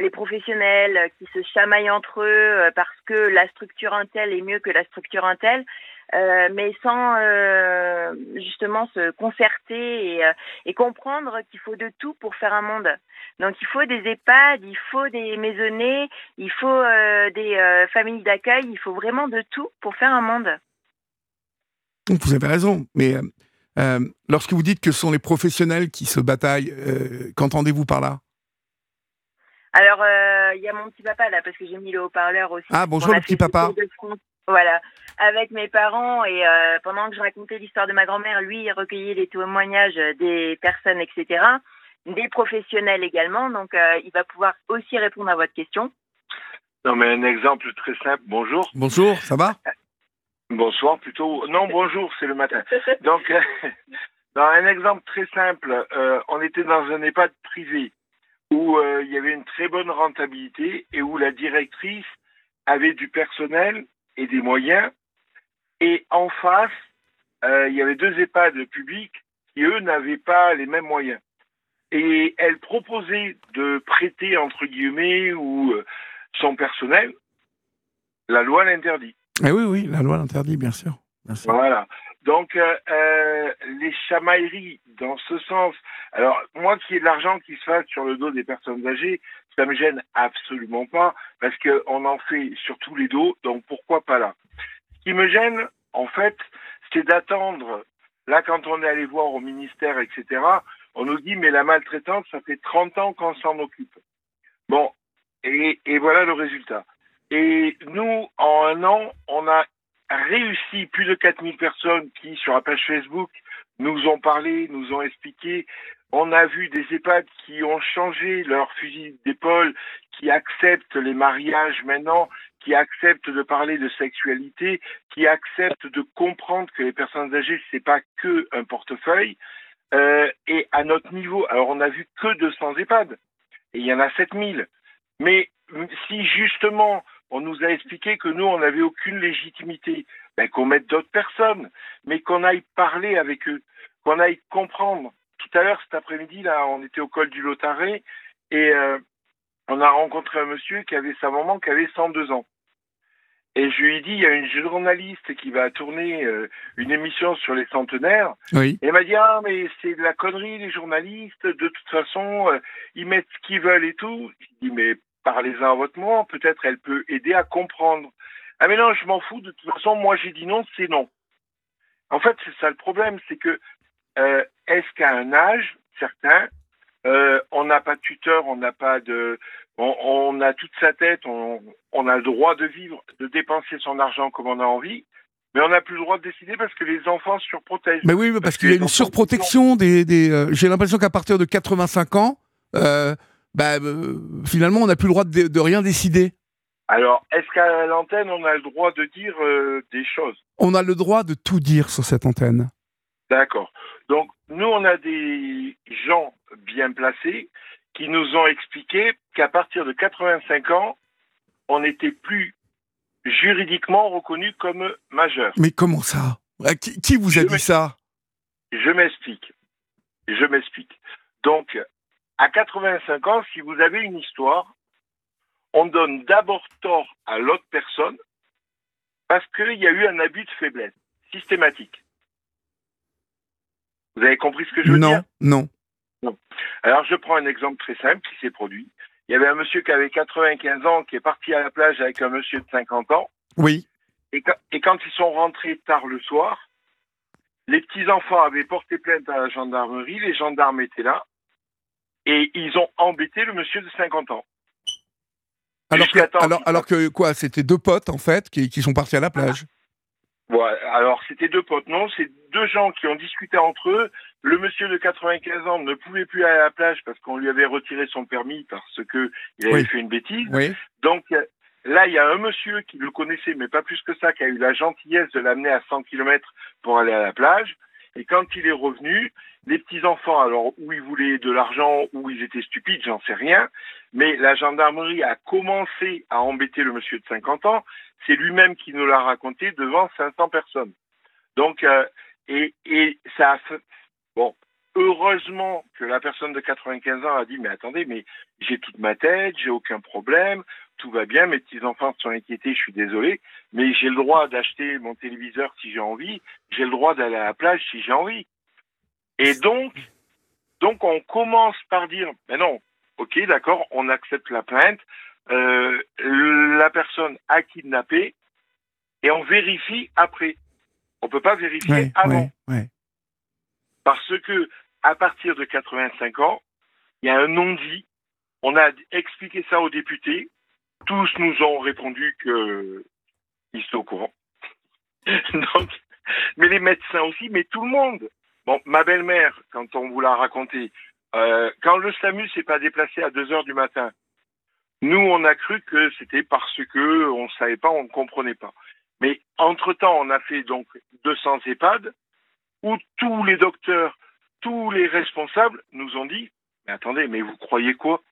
les professionnels, qui se chamaillent entre eux parce que la structure Intel est mieux que la structure Intel, euh, mais sans euh, justement se concerter et, euh, et comprendre qu'il faut de tout pour faire un monde. Donc il faut des EHPAD, il faut des maisonnées, il faut des familles d'accueil, il faut vraiment de tout pour faire un monde. Vous avez raison, mais lorsque vous dites que ce sont les professionnels qui se bataillent, qu'entendez-vous par là? Alors, euh, il y a mon petit papa là, parce que j'ai mis le haut-parleur aussi. Ah, bonjour, le petit papa. Voilà, avec mes parents et euh, pendant que je racontais l'histoire de ma grand-mère, lui il recueillait les témoignages des personnes, etc., des professionnels également. Donc, euh, il va pouvoir aussi répondre à votre question. Non, mais un exemple très simple. Bonjour. Bonjour, ça va? Bonsoir plutôt. Non, bonjour, c'est le matin. Donc, euh, dans un exemple très simple, euh, on était dans un EHPAD privé où euh, il y avait une très bonne rentabilité et où la directrice avait du personnel et des moyens. Et en face, il y avait deux EHPAD publics qui, eux, n'avaient pas les mêmes moyens. Et elle proposait de prêter, entre guillemets, ou son personnel. La loi l'interdit. Eh oui, oui, la loi l'interdit, bien sûr. Voilà. Donc, euh, euh, les chamailleries, dans ce sens, alors, moi qui ai de l'argent qui se fasse sur le dos des personnes âgées, ça me gêne absolument pas, parce qu'on en fait sur tous les dos, donc pourquoi pas là? Ce qui me gêne, en fait, c'est d'attendre, là, quand on est allé voir au ministère, etc., on nous dit, mais la maltraitance, ça fait 30 ans qu'on s'en occupe. Bon, et, et voilà le résultat. Et nous, en un an, on a réussi plus de 4000 personnes qui, sur la page Facebook, nous ont parlé, nous ont expliqué. On a vu des EHPAD qui ont changé leur fusil d'épaule, qui acceptent les mariages maintenant, qui acceptent de parler de sexualité, qui acceptent de comprendre que les personnes âgées, c'est pas que un portefeuille. Euh, et à notre niveau, alors on a vu que 200 EHPAD, et il y en a 7000. Mais si justement on nous a expliqué que nous, on n'avait aucune légitimité, ben, qu'on mette d'autres personnes, mais qu'on aille parler avec eux, qu'on aille comprendre. Tout à l'heure, cet après-midi, là, on était au col du Lotaré et euh, on a rencontré un monsieur qui avait sa maman qui avait 102 ans. Et je lui ai dit, il y a une journaliste qui va tourner euh, une émission sur les centenaires. Oui. Et elle m'a dit, ah, mais c'est de la connerie, les journalistes. De toute façon, euh, ils mettent ce qu'ils veulent et tout. Je dis, mais parlez-en à votre maman, peut-être elle peut aider à comprendre. Ah mais non, je m'en fous, de toute façon, moi j'ai dit non, c'est non. En fait, c'est ça le problème, c'est que euh, est-ce qu'à un âge certain, euh, on n'a pas de tuteur, on n'a pas de... On, on, a toute sa tête, on, on a le droit de vivre, de dépenser son argent comme on a envie, mais on n'a plus le droit de décider parce que les enfants surprotègent. Mais oui, parce, parce qu'il y a une surprotection des... des euh, J'ai l'impression qu'à partir de 85 ans, euh, bah, euh, finalement, on n'a plus le droit de, de, rien décider. Alors, est-ce qu'à l'antenne, on a le droit de dire des choses? On a le droit de tout dire sur cette antenne. D'accord. Donc, nous, on a des gens bien placés qui nous ont expliqué qu'à partir de 85 ans, on n'était plus juridiquement reconnu comme majeur. Mais comment ça? Qui, qui, vous a je dit ça? Je m'explique. Je m'explique. Donc, à 85 ans, si vous avez une histoire, on donne d'abord tort à l'autre personne parce qu'il y a eu un abus de faiblesse systématique. Vous avez compris ce que je veux non, dire? Non, non. Alors je prends un exemple très simple qui s'est produit. Il y avait un monsieur qui avait 95 ans qui est parti à la plage avec un monsieur de 50 ans. Oui. Et, et quand ils sont rentrés tard le soir, les petits-enfants avaient porté plainte à la gendarmerie, les gendarmes étaient là, et ils ont embêté le monsieur de 50 ans. Alors que, alors, alors que quoi? C'était deux potes en fait qui, qui, sont partis à la plage. Ouais, alors c'était deux potes, non C'est deux gens qui ont discuté entre eux. Le monsieur de 95 ans ne pouvait plus aller à la plage parce qu'on lui avait retiré son permis parce que il avait Oui. fait une bêtise. Oui. Donc là, il y a un monsieur qui le connaissait, mais pas plus que ça, qui a eu la gentillesse de l'amener à 100 km pour aller à la plage. Et quand il est revenu, les petits-enfants, alors, où ils voulaient de l'argent, ou ils étaient stupides, j'en sais rien, mais la gendarmerie a commencé à embêter le monsieur de 50 ans. C'est lui-même qui nous l'a raconté devant 500 personnes. Donc, euh, et, et ça bon, heureusement que la personne de 95 ans a dit, mais attendez, mais j'ai toute ma tête, j'ai aucun problème, tout va bien, mes petits-enfants sont inquiétés, je suis désolé, mais j'ai le droit d'acheter mon téléviseur si j'ai envie, j'ai le droit d'aller à la plage si j'ai envie. Et donc, donc on commence par dire, mais non, ok, d'accord, on accepte la plainte, euh, la personne a kidnappé, et on vérifie après. On peut pas vérifier Ouais, avant. ouais, ouais. Parce que, à partir de 85 ans, il y a un non-dit. On a expliqué ça aux députés. Tous nous ont répondu que ils sont au courant. Mais les médecins aussi, mais tout le monde. Bon, ma belle-mère, quand on vous l'a raconté, euh, quand le SAMU s'est pas déplacé à 2 heures du matin, nous, on a cru que c'était parce que on savait pas, on ne comprenait pas. Mais entre-temps, on a fait donc 200 EHPAD où tous les docteurs, tous les responsables nous ont dit, mais attendez, mais vous croyez quoi?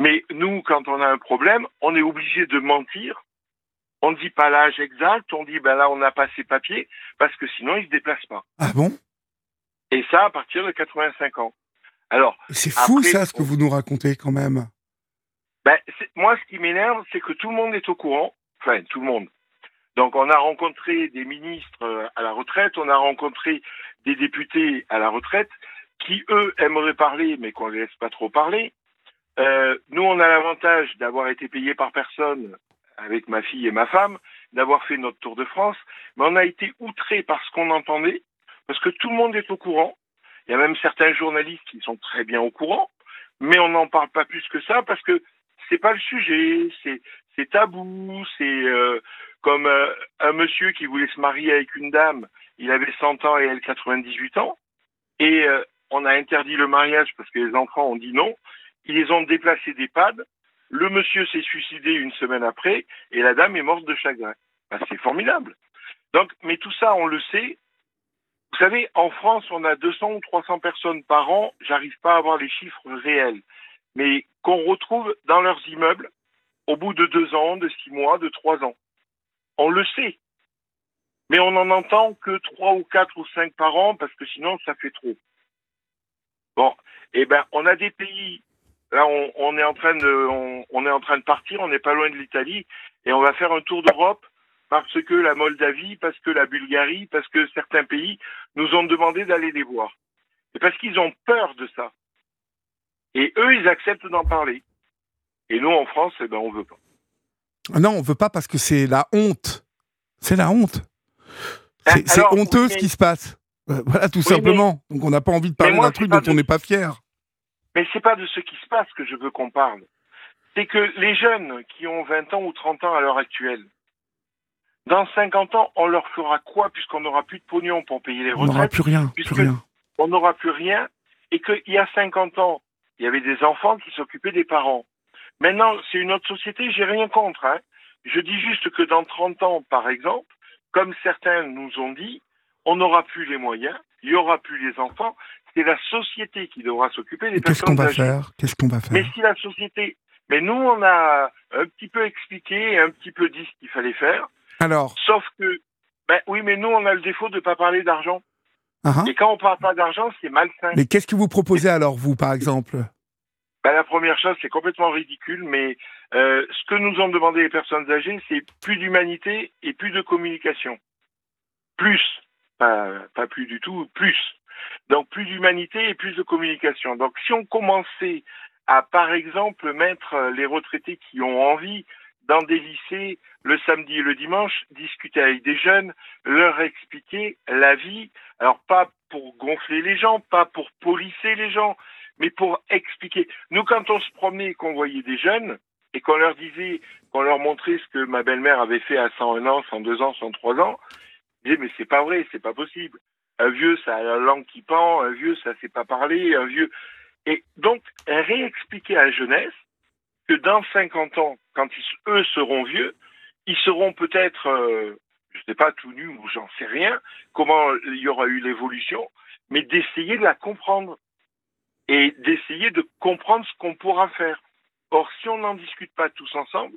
Mais nous, quand on a un problème, on est obligé de mentir. On ne dit pas l'âge exact, on dit, ben là, on n'a pas ces papiers, parce que sinon, ils ne se déplacent pas. Ah bon? Et ça, à partir de 85 ans. Alors, C'est fou Après, ça, ce que vous nous racontez quand même. Ben, moi, ce qui m'énerve, c'est que tout le monde est au courant. Enfin, tout le monde. Donc, on a rencontré des ministres euh, à la retraite, on a rencontré des députés à la retraite qui, eux, aimeraient parler, mais qu'on ne les laisse pas trop parler. Euh, nous, on a l'avantage d'avoir été payés par personne avec ma fille et ma femme, d'avoir fait notre tour de France, mais on a été outrés par ce qu'on entendait, parce que tout le monde est au courant. Il y a même certains journalistes qui sont très bien au courant, mais on n'en parle pas plus que ça parce que c'est pas le sujet, c'est c'est tabou, c'est euh, comme euh, un monsieur qui voulait se marier avec une dame, il avait 100 ans et elle 98 ans, et euh, on a interdit le mariage parce que les enfants ont dit non, ils ont déplacés d'EHPAD, le monsieur s'est suicidé une semaine après, et la dame est morte de chagrin. Ben, c'est formidable. Donc, mais tout ça, on le sait. Vous savez, en France, on a 200 ou 300 personnes par an, j'arrive pas à avoir les chiffres réels, mais qu'on retrouve dans leurs immeubles au bout de deux ans, de six mois, de trois ans. On le sait. Mais on n'en entend que trois ou quatre ou cinq par an parce que sinon ça fait trop. Bon, eh ben on a des pays. Là, on, on est en train de, on, on est en train de partir. On n'est pas loin de l'Italie et on va faire un tour d'Europe parce que la Moldavie, parce que la Bulgarie, parce que certains pays nous ont demandé d'aller les voir. Et parce qu'ils ont peur de ça. Et eux, ils acceptent d'en parler. Et nous, en France, eh ben, on veut pas. Ah Non, on veut pas parce que c'est la honte. C'est la honte. C'est Alors, honteux oui, ce qui se passe. Euh, Voilà, tout Oui, simplement. Donc on n'a pas envie de parler d'un truc dont on n'est pas fier. Mais c'est pas de ce qui se passe que je veux qu'on parle. C'est que les jeunes qui ont 20 ans ou 30 ans à l'heure actuelle, dans 50 ans, on leur fera quoi puisqu'on n'aura plus de pognon pour payer les On n'aura retraites plus rien, plus rien. on n'aura plus rien, et qu'il y a 50 ans, il y avait des enfants qui s'occupaient des parents. Maintenant, c'est une autre société, j'ai rien contre. Hein. Je dis juste que dans 30 ans, par exemple, comme certains nous ont dit, on n'aura plus les moyens, il n'y aura plus les enfants, c'est la société qui devra s'occuper des Et Qu'est-ce personnes qu'on va âgées. faire? Qu'est-ce qu'on va faire? Mais si la société... Mais nous, on a un petit peu expliqué, et un petit peu dit ce qu'il fallait faire, Alors, sauf que... Ben oui, mais nous, on a le défaut de ne pas parler d'argent. ah, hein. Et quand on parle pas d'argent, c'est malsain. mais qu'est-ce que vous proposez alors, vous, par exemple? Ben, la première chose, c'est complètement ridicule, mais euh, ce que nous ont demandé les personnes âgées, c'est plus d'humanité et plus de communication. Plus, pas, pas plus du tout, plus. Donc plus d'humanité et plus de communication. Donc si on commençait à, par exemple, mettre euh, les retraités qui ont envie dans des lycées le samedi et le dimanche, discuter avec des jeunes, leur expliquer la vie, alors pas pour gonfler les gens, pas pour polisser les gens, mais pour expliquer. Nous, quand on se promenait et qu'on voyait des jeunes, et qu'on leur disait, qu'on leur montrait ce que ma belle-mère avait fait à 101 ans, 102 ans, 103 ans, ils disaient, mais c'est pas vrai, c'est pas possible. Un vieux, ça a la langue qui pend, un vieux, ça sait pas parler, un vieux. Et donc, réexpliquer à la jeunesse que dans 50 ans, quand ils, eux seront vieux, ils seront peut-être, euh, je sais pas, tout nus ou j'en sais rien, comment il y aura eu l'évolution, mais d'essayer de la comprendre et d'essayer de comprendre ce qu'on pourra faire. Or, si on n'en discute pas tous ensemble,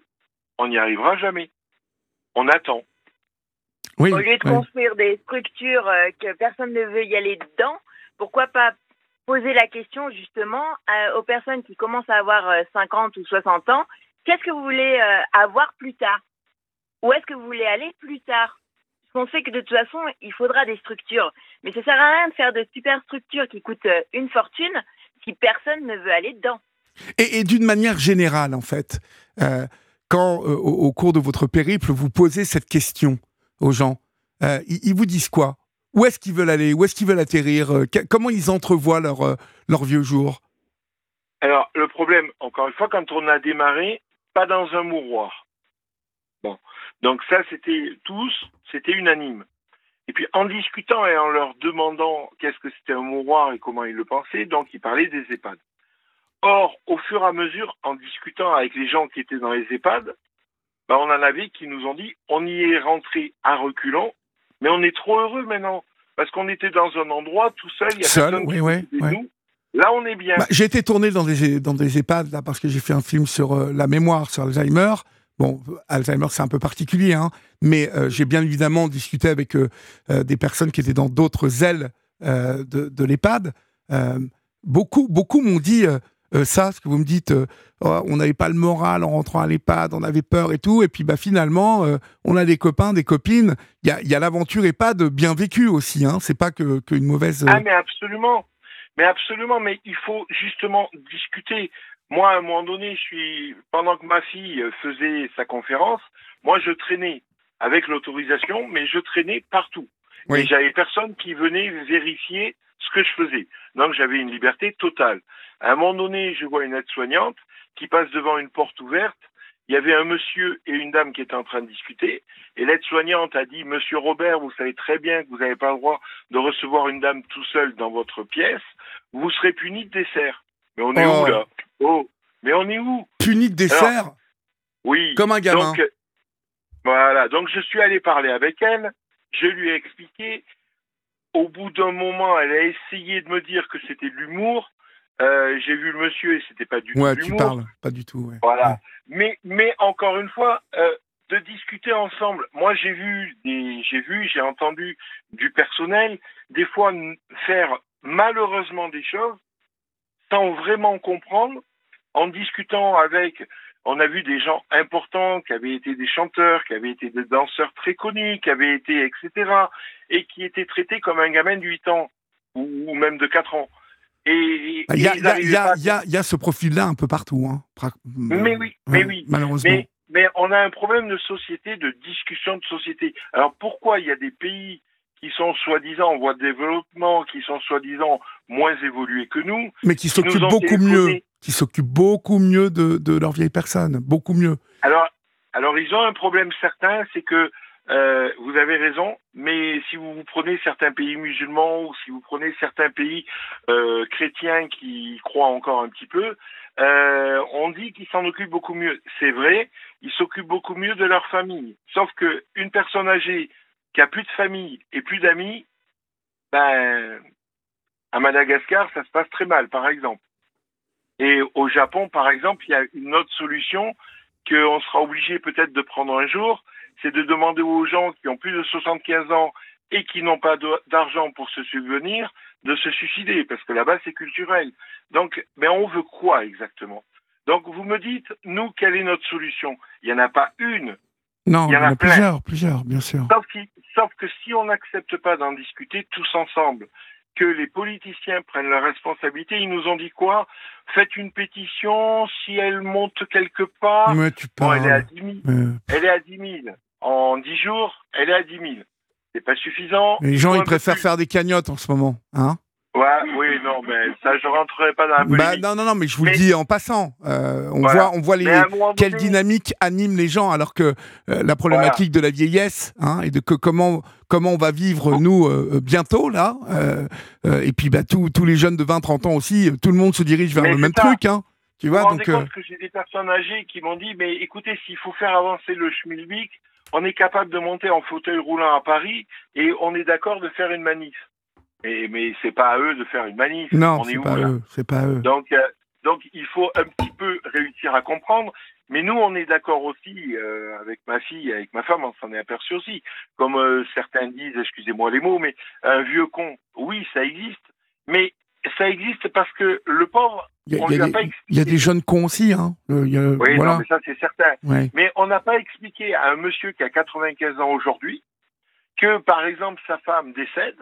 on n'y arrivera jamais. On attend. Oui. Au lieu de construire des structures euh, que personne ne veut y aller dedans, pourquoi pas poser la question justement euh, aux personnes qui commencent à avoir euh, 50 ou 60 ans, qu'est-ce que vous voulez euh, avoir plus tard? Où est-ce que vous voulez aller plus tard? Parce qu'on sait que de toute façon, il faudra des structures. Mais ça sert à rien de faire de super structures qui coûtent euh, une fortune si personne ne veut aller dedans. Et, et d'une manière générale, en fait, euh, quand euh, au, au cours de votre périple, vous posez cette question aux gens, euh, ils, vous disent quoi? Où est-ce qu'ils veulent aller? Où est-ce qu'ils veulent atterrir? Euh, Comment ils entrevoient leur, euh, vieux jour? Alors, le problème, encore une fois, quand on a démarré, pas dans un mouroir. Bon. Donc ça, c'était tous, c'était unanime. Et puis, en discutant et en leur demandant qu'est-ce que c'était un mouroir et comment ils le pensaient, donc ils parlaient des EHPAD. Or, au fur et à mesure, en discutant avec les gens qui étaient dans les EHPAD, ben, on en avait qui nous ont dit on y est rentré à reculons, mais on est trop heureux maintenant parce qu'on était dans un endroit tout seul, il y a Seul, personne oui, qui oui, oui. nous. Là, on est bien. Bah, j'ai été tourné dans des, dans des EHPAD, là, parce que j'ai fait un film sur euh, la mémoire, sur Alzheimer. Bon, Alzheimer, c'est un peu particulier, hein, mais euh, j'ai bien évidemment discuté avec euh, des personnes qui étaient dans d'autres ailes de, de l'EHPAD. Beaucoup beaucoup m'ont dit euh, ça, ce que vous me dites, euh, Oh, on n'avait pas le moral en rentrant à l'EHPAD, on avait peur et tout, et puis bah, finalement, euh, on a des copains, des copines. Il y a, l'aventure EHPAD bien vécue aussi, hein, c'est pas qu'une mauvaise... Ah, mais absolument. Mais absolument, mais il faut justement discuter. Moi, à un moment donné, je suis pendant que ma fille faisait sa conférence, moi je traînais avec l'autorisation, mais je traînais partout. Oui. J'avais personne qui venait vérifier ce que je faisais. Donc j'avais une liberté totale. À un moment donné, je vois une aide-soignante qui passe devant une porte ouverte. Il y avait un monsieur et une dame qui étaient en train de discuter. Et l'aide-soignante a dit, Monsieur Robert, vous savez très bien que vous n'avez pas le droit de recevoir une dame tout seul dans votre pièce. Vous serez puni de dessert. Mais on est Oh. où là? Oh, mais on est où? Puni de dessert, Oui. comme un gamin. Donc, euh, voilà. Donc, je suis allé parler avec elle. Je lui ai expliqué. Au bout d'un moment, elle a essayé de me dire que c'était de l'humour. Euh, J'ai vu le monsieur et c'était pas du ouais, tout de tu parles, pas du tout. ouais. Voilà. Ouais. Mais, mais encore une fois, euh, de discuter ensemble. Moi, j'ai vu des, j'ai vu, j'ai entendu du personnel des fois faire malheureusement des choses sans vraiment comprendre, en discutant avec. On a vu des gens importants qui avaient été des chanteurs, qui avaient été des danseurs très connus, qui avaient été etc. et qui étaient traités comme un gamin de 8 ans ou, ou même de 4 ans. Et, Il y a, et ils il y a- à y y ce profil-là un peu partout. Hein. Pra- Mais oui, mais oui. Malheureusement. Mais, mais on a un problème de société, de discussion de société. Alors pourquoi il y a des pays qui sont soi-disant en voie de développement, qui sont soi-disant moins évolués que nous Mais qui s'occupent beaucoup mieux, qui s'occupent beaucoup mieux de, de leurs vieilles personnes, beaucoup mieux. Alors, alors ils ont un problème certain, c'est que euh, vous avez raison, mais si vous, vous prenez certains pays musulmans ou si vous prenez certains pays euh, chrétiens qui croient encore un petit peu, euh, on dit qu'ils s'en occupent beaucoup mieux. C'est vrai, ils s'occupent beaucoup mieux de leur famille. Sauf que une personne âgée a plus de famille et plus d'amis, ben, à Madagascar, ça se passe très mal, par exemple. Et au Japon, par exemple, il y a une autre solution qu'on sera obligé peut-être de prendre un jour, c'est de demander aux gens qui ont plus de 75 ans et qui n'ont pas d'argent pour se subvenir de se suicider, parce que là-bas c'est culturel. Donc, mais on veut quoi exactement? Donc vous me dites, nous, quelle est notre solution? Il n'y en a pas une. Non, Il y en a plusieurs, plusieurs, bien sûr. Sauf, que si on n'accepte pas d'en discuter tous ensemble, que les politiciens prennent leurs responsabilités, ils nous ont dit quoi? Faites une pétition, si elle monte quelque part, Mais tu bon, elle est à parles. 10 000. euh, Elle est à 10 000. En 10 jours, elle est à 10 000. C'est pas suffisant. les gens, ils préfèrent plus. faire des cagnottes en ce moment. Hein? Ouais, oui, non, mais ça, je rentrerai pas dans la bah, polémique. non, non, non, mais je vous le dis en passant. Euh, on, Voilà. voit, on voit les, quelle donné, dynamique anime les gens, alors que euh, la problématique de la vieillesse hein, et de que comment comment on va vivre Oh. nous euh, bientôt là, et puis bah tous tous les jeunes de 20-30 ans aussi, tout le monde se dirige vers Mais le même ça. truc, hein. Tu vous vois vous donc. euh, compte que j'ai des personnes âgées qui m'ont dit, mais écoutez, s'il faut faire avancer le schmilblick, on est capable de monter en fauteuil roulant à Paris et on est d'accord de faire une manif. Et, mais c'est pas à eux de faire une manif. non, on est c'est pas eux, pas eux. Donc, euh, donc il faut un petit peu réussir à comprendre. Mais nous, on est d'accord aussi euh, avec ma fille, avec ma femme, on s'en est aperçu aussi. Comme euh, certains disent, excusez-moi les mots, mais un vieux con, oui, ça existe. Mais ça existe parce que le pauvre, Il y, a- des- pas il y a expliqué. des jeunes cons aussi, hein. Il y a- oui, voilà. non, mais ça c'est certain. Ouais. Mais on n'a pas expliqué à un monsieur qui a 95 ans aujourd'hui que, par exemple, sa femme décède,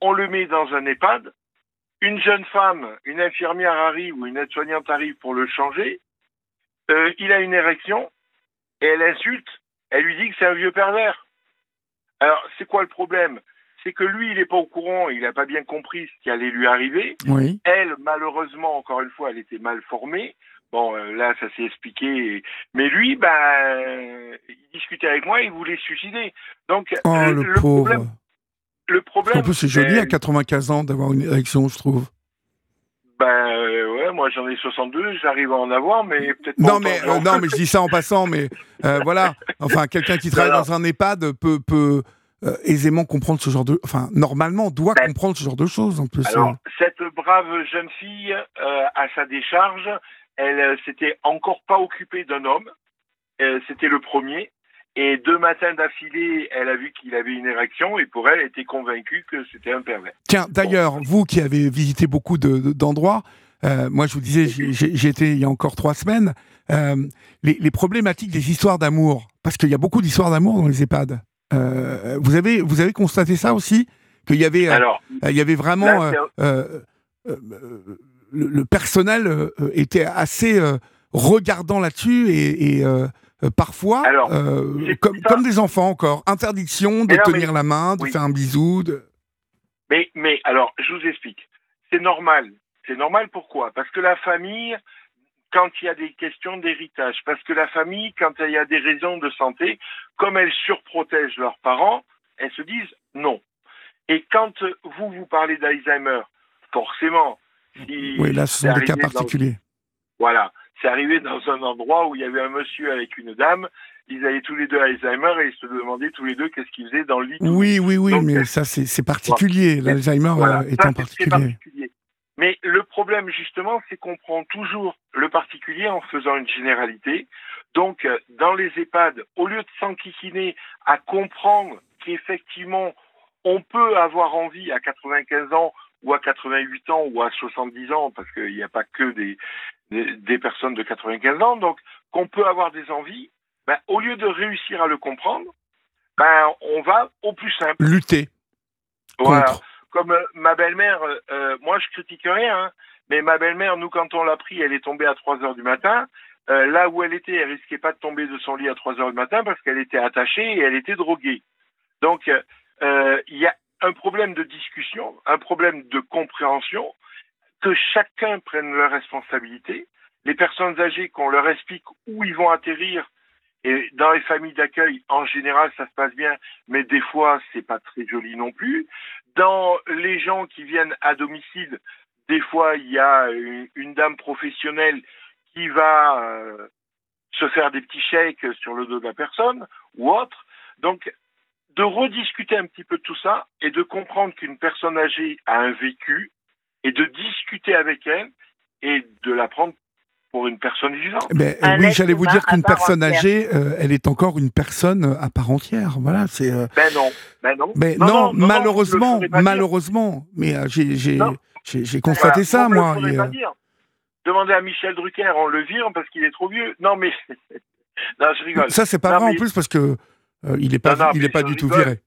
on le met dans un EHPAD, une jeune femme, une infirmière arrive ou une aide-soignante arrive pour le changer, euh, il a une érection et elle insulte, elle lui dit que c'est un vieux pervers. Alors, c'est quoi le problème? C'est que lui, il n'est pas au courant, il n'a pas bien compris ce qui allait lui arriver. Oui. Elle, malheureusement, encore une fois, elle était mal formée. Bon, euh, là, ça s'est expliqué. et- Mais lui, ben, euh, il discutait avec moi, il voulait se suicider. Donc, Oh le, problème, le problème. En plus, c'est joli à 95 ans d'avoir une érection, je trouve. Ben euh, ouais, moi j'en ai 62, j'arrive à en avoir, mais peut-être Non, mais euh, non, mais je dis ça en passant, mais euh, voilà. Enfin, quelqu'un qui travaille dans un EHPAD peut peut aisément comprendre ce genre de, enfin, normalement doit Ben, comprendre ce genre de choses en plus. Alors, cette brave jeune fille, à sa décharge, elle s'était encore pas occupée d'un homme. C'était le premier. Et deux matins d'affilée, elle a vu qu'il avait une érection et pour elle, elle était convaincue que c'était un pervers. Tiens, d'ailleurs, vous qui avez visité beaucoup de- de- d'endroits, euh, moi je vous disais, été il y a encore trois semaines, euh, les, les problématiques des histoires d'amour, parce qu'il y a beaucoup d'histoires d'amour dans les EHPAD. Euh, vous avez vous avez constaté ça aussi? Qu'il y avait Alors, il y avait vraiment Là, le, le personnel était assez regardant là-dessus et, et, euh, parfois Alors, euh, comme, des enfants encore interdiction de mais- tenir la main, de oui. faire un bisou. De... Mais, mais alors, je vous explique. C'est normal. C'est normal pourquoi? Parce que la famille, quand il y a des questions d'héritage, parce que la famille, quand il y a des raisons de santé, comme elles surprotègent leurs parents, elles se disent non. Et quand vous, vous parlez d'Alzheimer, forcément, si Oui, là, ce sont des cas dans- particuliers. voilà, c'est arrivé dans un endroit où il y avait un monsieur avec une dame, ils avaient tous les deux Alzheimer et ils se demandaient tous les deux qu'est-ce qu'ils faisaient dans le lit. Oui, oui, oui, Donc, mais ça, c'est particulier. L'Alzheimer Voilà, euh, ça, étant c'est- c'est particulier. particulier. Mais le problème, justement, c'est qu'on prend toujours le particulier en faisant une généralité. Donc, euh, dans les EHPAD, au lieu de s'enquiquiner à comprendre qu'effectivement, on peut avoir envie à 95 ans ou à 88 ans ou à 70 ans, parce qu'il n'y a pas que des, des, personnes de 95 ans, donc qu'on peut avoir des envies, ben, au lieu de réussir à le comprendre, ben, on va au plus simple. Lutter Voilà contre. comme euh, ma belle-mère, euh, euh, moi je critique rien, hein, mais ma belle-mère, nous quand on l'a pris, elle est tombée à 3 heures du matin. Euh, là où elle était, elle risquait pas de tomber de son lit à 3 heures du matin parce qu'elle était attachée et elle était droguée. Donc il y a un problème de discussion, un problème de compréhension, que chacun prenne leurs responsabilités. Les personnes âgées, qu'on leur explique où ils vont atterrir. Et dans les familles d'accueil, en général, ça se passe bien, mais des fois, c'est pas très joli non plus. Dans les gens qui viennent à domicile, des fois, il y a une, une dame professionnelle qui va euh, se faire des petits chèques sur le dos de la personne ou autre. Donc, de rediscuter un petit peu tout ça et de comprendre qu'une personne âgée a un vécu et de discuter avec elle et de la prendre pour une personne vivante. Ben, euh, Un oui, j'allais vous dire qu'une personne âgée, euh, elle est encore une personne euh, à part entière. Voilà, c'est. euh, Ben non, ben non. Mais Non, non, non, non, non, malheureusement, malheureusement. Mais euh, j'ai j'ai Non. j'ai j'ai constaté Voilà. ça, moi. le ferait et, pas euh, dire. Demandez à Michel Drucker, on le vire parce qu'il est trop vieux. Non, mais. non, je rigole. ça, c'est pas Non, vrai en plus parce que euh, il est pas Non, non, il est pas du tout viré.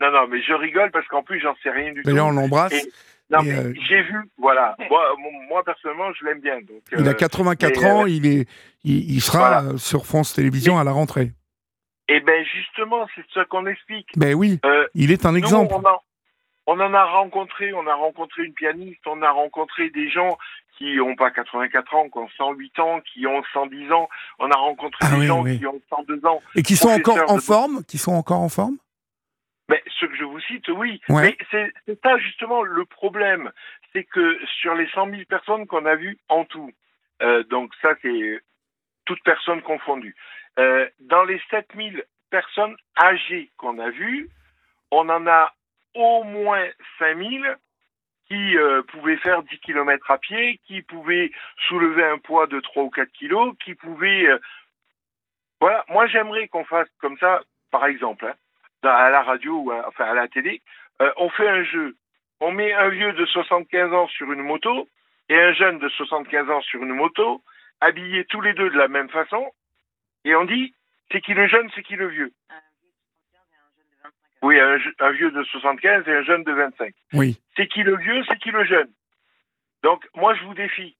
Non, non, mais je rigole parce qu'en plus, j'en sais rien du tout. D'ailleurs, on l'embrasse. Et- Non, et, mais euh, j'ai vu, voilà. Moi, personnellement, je l'aime bien. Donc, Il a euh, 84 mais, ans, il est il, il sera voilà. euh, sur France Télévisions à la rentrée. Et ben justement, c'est ça qu'on explique. Ben oui, Euh, il est un nous, exemple. on, en, on en a rencontré, on a rencontré une pianiste, on a rencontré des gens qui ont pas 84 ans, qui ont 108 ans, qui ont 110 ans. On a rencontré Ah des oui, gens oui. qui ont 102 ans. Et qui sont encore en de- forme, qui sont encore en forme? Mais ceux que je vous cite, oui. Ouais. Mais c'est ça justement le problème. C'est que sur les 100 000 personnes qu'on a vues en tout, euh, donc ça c'est toutes personnes confondues, euh, dans les 7 000 personnes âgées qu'on a vues, on en a au moins 5 000 qui euh, pouvaient faire 10 km à pied, qui pouvaient soulever un poids de 3 ou 4 kilos, qui pouvaient... euh, Voilà, moi j'aimerais qu'on fasse comme ça, par exemple, hein, à la radio ou à, enfin à la télé, euh, on fait un jeu. On met un vieux de 75 ans sur une moto et un jeune de 75 ans sur une moto, habillés tous les deux de la même façon, et on dit c'est qui le jeune, c'est qui le vieux. Oui, un, un vieux de 75 et un jeune de 25 Oui. c'est qui le vieux, c'est qui le jeune. Donc, moi, je vous défie.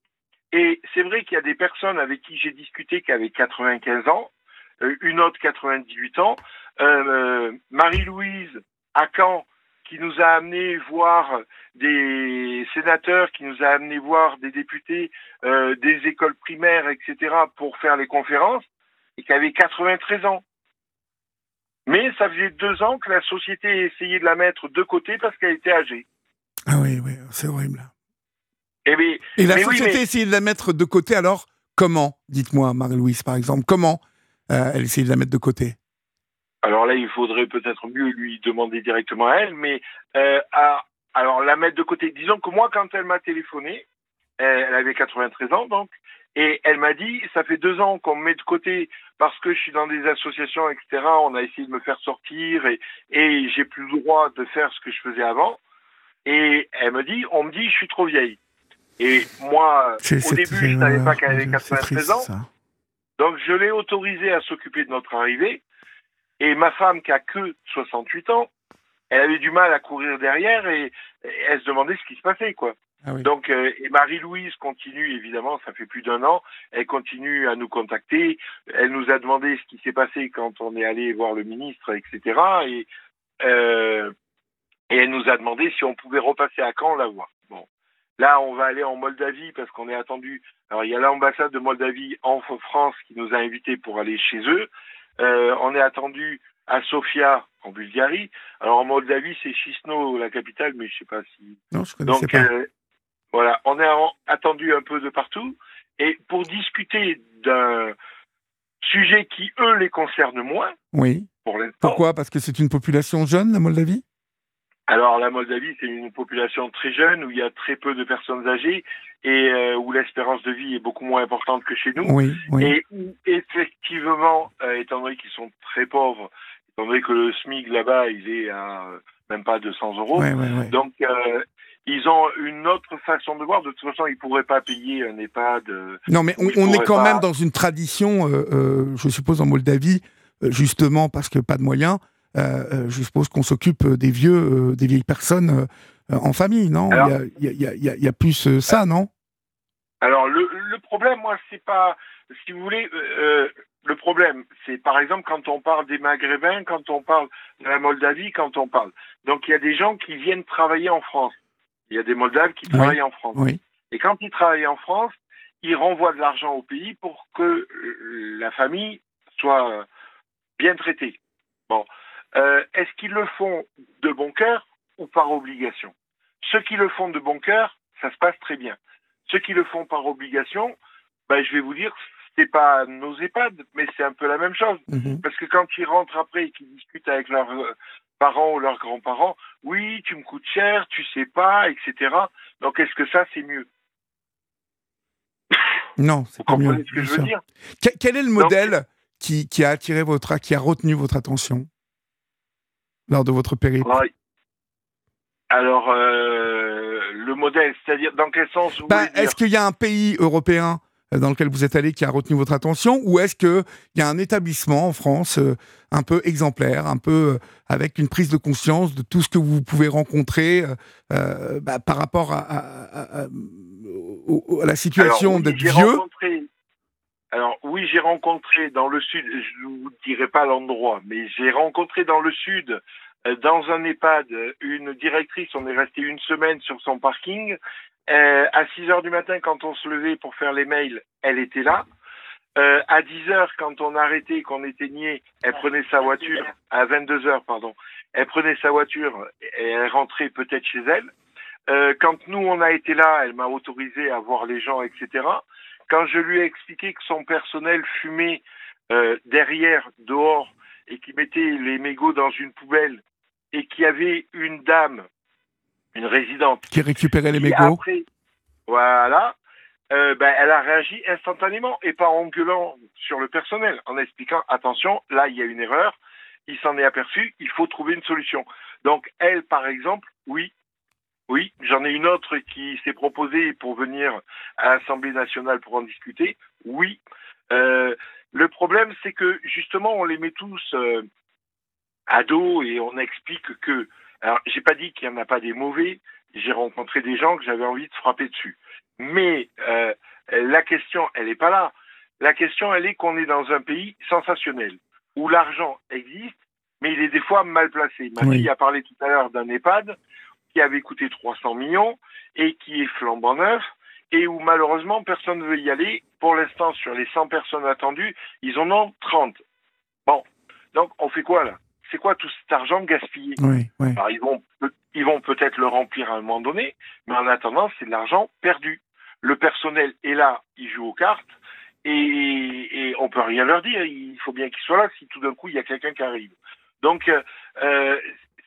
Et c'est vrai qu'il y a des personnes avec qui j'ai discuté qui avaient 95 ans, euh, une autre 98 ans, Marie-Louise à Caen, qui nous a amené voir des sénateurs, qui nous a amené voir des députés euh, des écoles primaires, etc., pour faire les conférences, et qui avait 93 ans. Mais ça faisait deux ans que la société essayait de la mettre de côté parce qu'elle était âgée. Ah oui, oui, c'est horrible. Eh Et la mais oui, société mais- essayait de la mettre de côté, alors comment Dites-moi, Marie-Louise, par exemple, comment euh, elle essayait de la mettre de côté? Alors là, il faudrait peut-être mieux lui demander directement à elle, mais euh, à- alors la mettre de côté. Disons que moi, quand elle m'a téléphoné, elle, avait 93 ans donc, et elle m'a dit, ça fait deux ans qu'on me met de côté parce que je suis dans des associations, etc. On a essayé de me faire sortir et, et j'ai plus le droit de faire ce que je faisais avant. Et elle me dit, on me dit, je suis trop vieille. Et moi, au début, je c'est- savais pas qu'elle avait c'est 93 triste, ans. ça. Donc je l'ai autorisée à s'occuper de notre arrivée. Et ma femme, qui a que 68 ans, elle avait du mal à courir derrière et, et elle se demandait ce qui se passait, quoi. Ah oui. Donc, euh, et Marie-Louise continue, évidemment, ça fait plus d'un an, elle continue à nous contacter. Elle nous a demandé ce qui s'est passé quand on est allé voir le ministre, etc. Et, euh, et elle nous a demandé si on pouvait repasser à Caen la voir. Bon. Là, on va aller en Moldavie parce qu'on est attendu. Alors, il y a l'ambassade de Moldavie en France qui nous a invités pour aller chez eux. Euh, on est attendu à Sofia, en Bulgarie. Alors, en Moldavie, c'est Chisinau, la capitale, mais je sais pas si Non, je connaissais donc pas. euh, voilà, on est en- attendu un peu de partout. Et pour discuter d'un sujet qui, eux, les concerne moins, Oui. pour. Pourquoi? Parce que c'est une population jeune, la Moldavie? Alors la Moldavie, c'est une population très jeune, où il y a très peu de personnes âgées et euh, où l'espérance de vie est beaucoup moins importante que chez nous. Oui, oui. Et où, effectivement, euh, étant donné qu'ils sont très pauvres, étant donné que le SMIC là-bas, il est à même pas 200 euros, ouais. Donc, euh, ils ont une autre façon de voir. De toute façon, ils ne pourraient pas payer un EHPAD. Non, mais on, Oui, on est quand pas. même dans une tradition, je suppose, en Moldavie, justement parce que pas de moyens. Euh, euh, je suppose qu'on s'occupe des vieux, euh, des vieilles personnes euh, en famille, non? Il y a, y y y plus euh, ça, non? Alors, le, le problème, moi, c'est pas. Si vous voulez, euh, euh, le problème, c'est par exemple quand on parle des Maghrébins, quand on parle de la Moldavie, quand on parle. Donc, il y a des gens qui viennent travailler en France. Il y a des Moldaves qui Oui. travaillent en France. Oui. Et quand ils travaillent en France, ils renvoient de l'argent au pays pour que euh, la famille soit euh, bien traitée. Bon. Euh, Est-ce qu'ils le font de bon cœur ou par obligation? Ceux qui le font de bon cœur, ça se passe très bien. Ceux qui le font par obligation, ben, je vais vous dire, c'est pas nos EHPAD, mais c'est un peu la même chose. Mhm. Parce que quand ils rentrent après et qu'ils discutent avec leurs euh, parents ou leurs grands-parents, oui, tu me coûtes cher, tu sais pas, etc. Donc est-ce que ça, c'est mieux? Non, c'est pas mieux. ce que je veux dire? Que- Quel est le Donc- modèle qui, qui a attiré votre, qui a retenu votre attention? Lors de votre périple Ouais. Alors, euh, le modèle, c'est-à-dire dans quel sens vous Bah, Est-ce qu'il y a un pays européen euh, dans lequel vous êtes allé qui a retenu votre attention ou est-ce qu'il y a un établissement en France euh, un peu exemplaire, un peu euh, avec une prise de conscience de tout ce que vous pouvez rencontrer bah, par rapport à, la situation d'être vieux? rencontré- Alors oui, j'ai rencontré dans le sud, je ne vous dirai pas l'endroit, mais j'ai rencontré dans le sud, euh, dans un EHPAD, une directrice, on est resté une semaine sur son parking. Euh, à 6 heures du matin, quand on se levait pour faire les mails, elle était là. Euh, à 10 heures, quand on arrêtait, qu'on éteignait, elle prenait sa voiture, à 22 heures, pardon, elle prenait sa voiture et elle rentrait peut-être chez elle. Quand nous, on a été là, elle m'a autorisé à voir les gens, etc. Quand je lui ai expliqué que son personnel fumait euh, derrière, dehors, et qui mettait les mégots dans une poubelle, et qu'il y avait une dame, une résidente, qui récupérait les mégots après, voilà, euh, ben, elle a réagi instantanément et pas en gueulant sur le personnel, en expliquant attention, là il y a une erreur, il s'en est aperçu, il faut trouver une solution. Donc elle, par exemple, oui, oui, j'en ai une autre qui s'est proposée pour venir à l'Assemblée nationale pour en discuter. Oui. Euh, le problème, c'est que justement, on les met tous euh, à dos et on explique que. Alors, j'ai pas dit qu'il n'y en a pas des mauvais. J'ai rencontré des gens que j'avais envie de frapper dessus. Mais euh, la question, elle n'est pas là. La question, elle est qu'on est dans un pays sensationnel où l'argent existe, mais il est des fois mal placé. Ma Oui. fille a parlé tout à l'heure d'un EHPAD qui avait coûté 300 millions et qui est flambant neuf et où malheureusement personne ne veut y aller. Pour l'instant, sur les 100 personnes attendues, ils en ont 30. Bon, donc on fait quoi là? C'est quoi tout cet argent gaspillé? Oui, oui. Alors, ils vont, ils vont peut-être le remplir à un moment donné, mais en attendant, c'est de l'argent perdu. Le personnel est là, il joue aux cartes, et, on peut rien leur dire. Il faut bien qu'ils soient là si tout d'un coup il y a quelqu'un qui arrive. Donc, euh,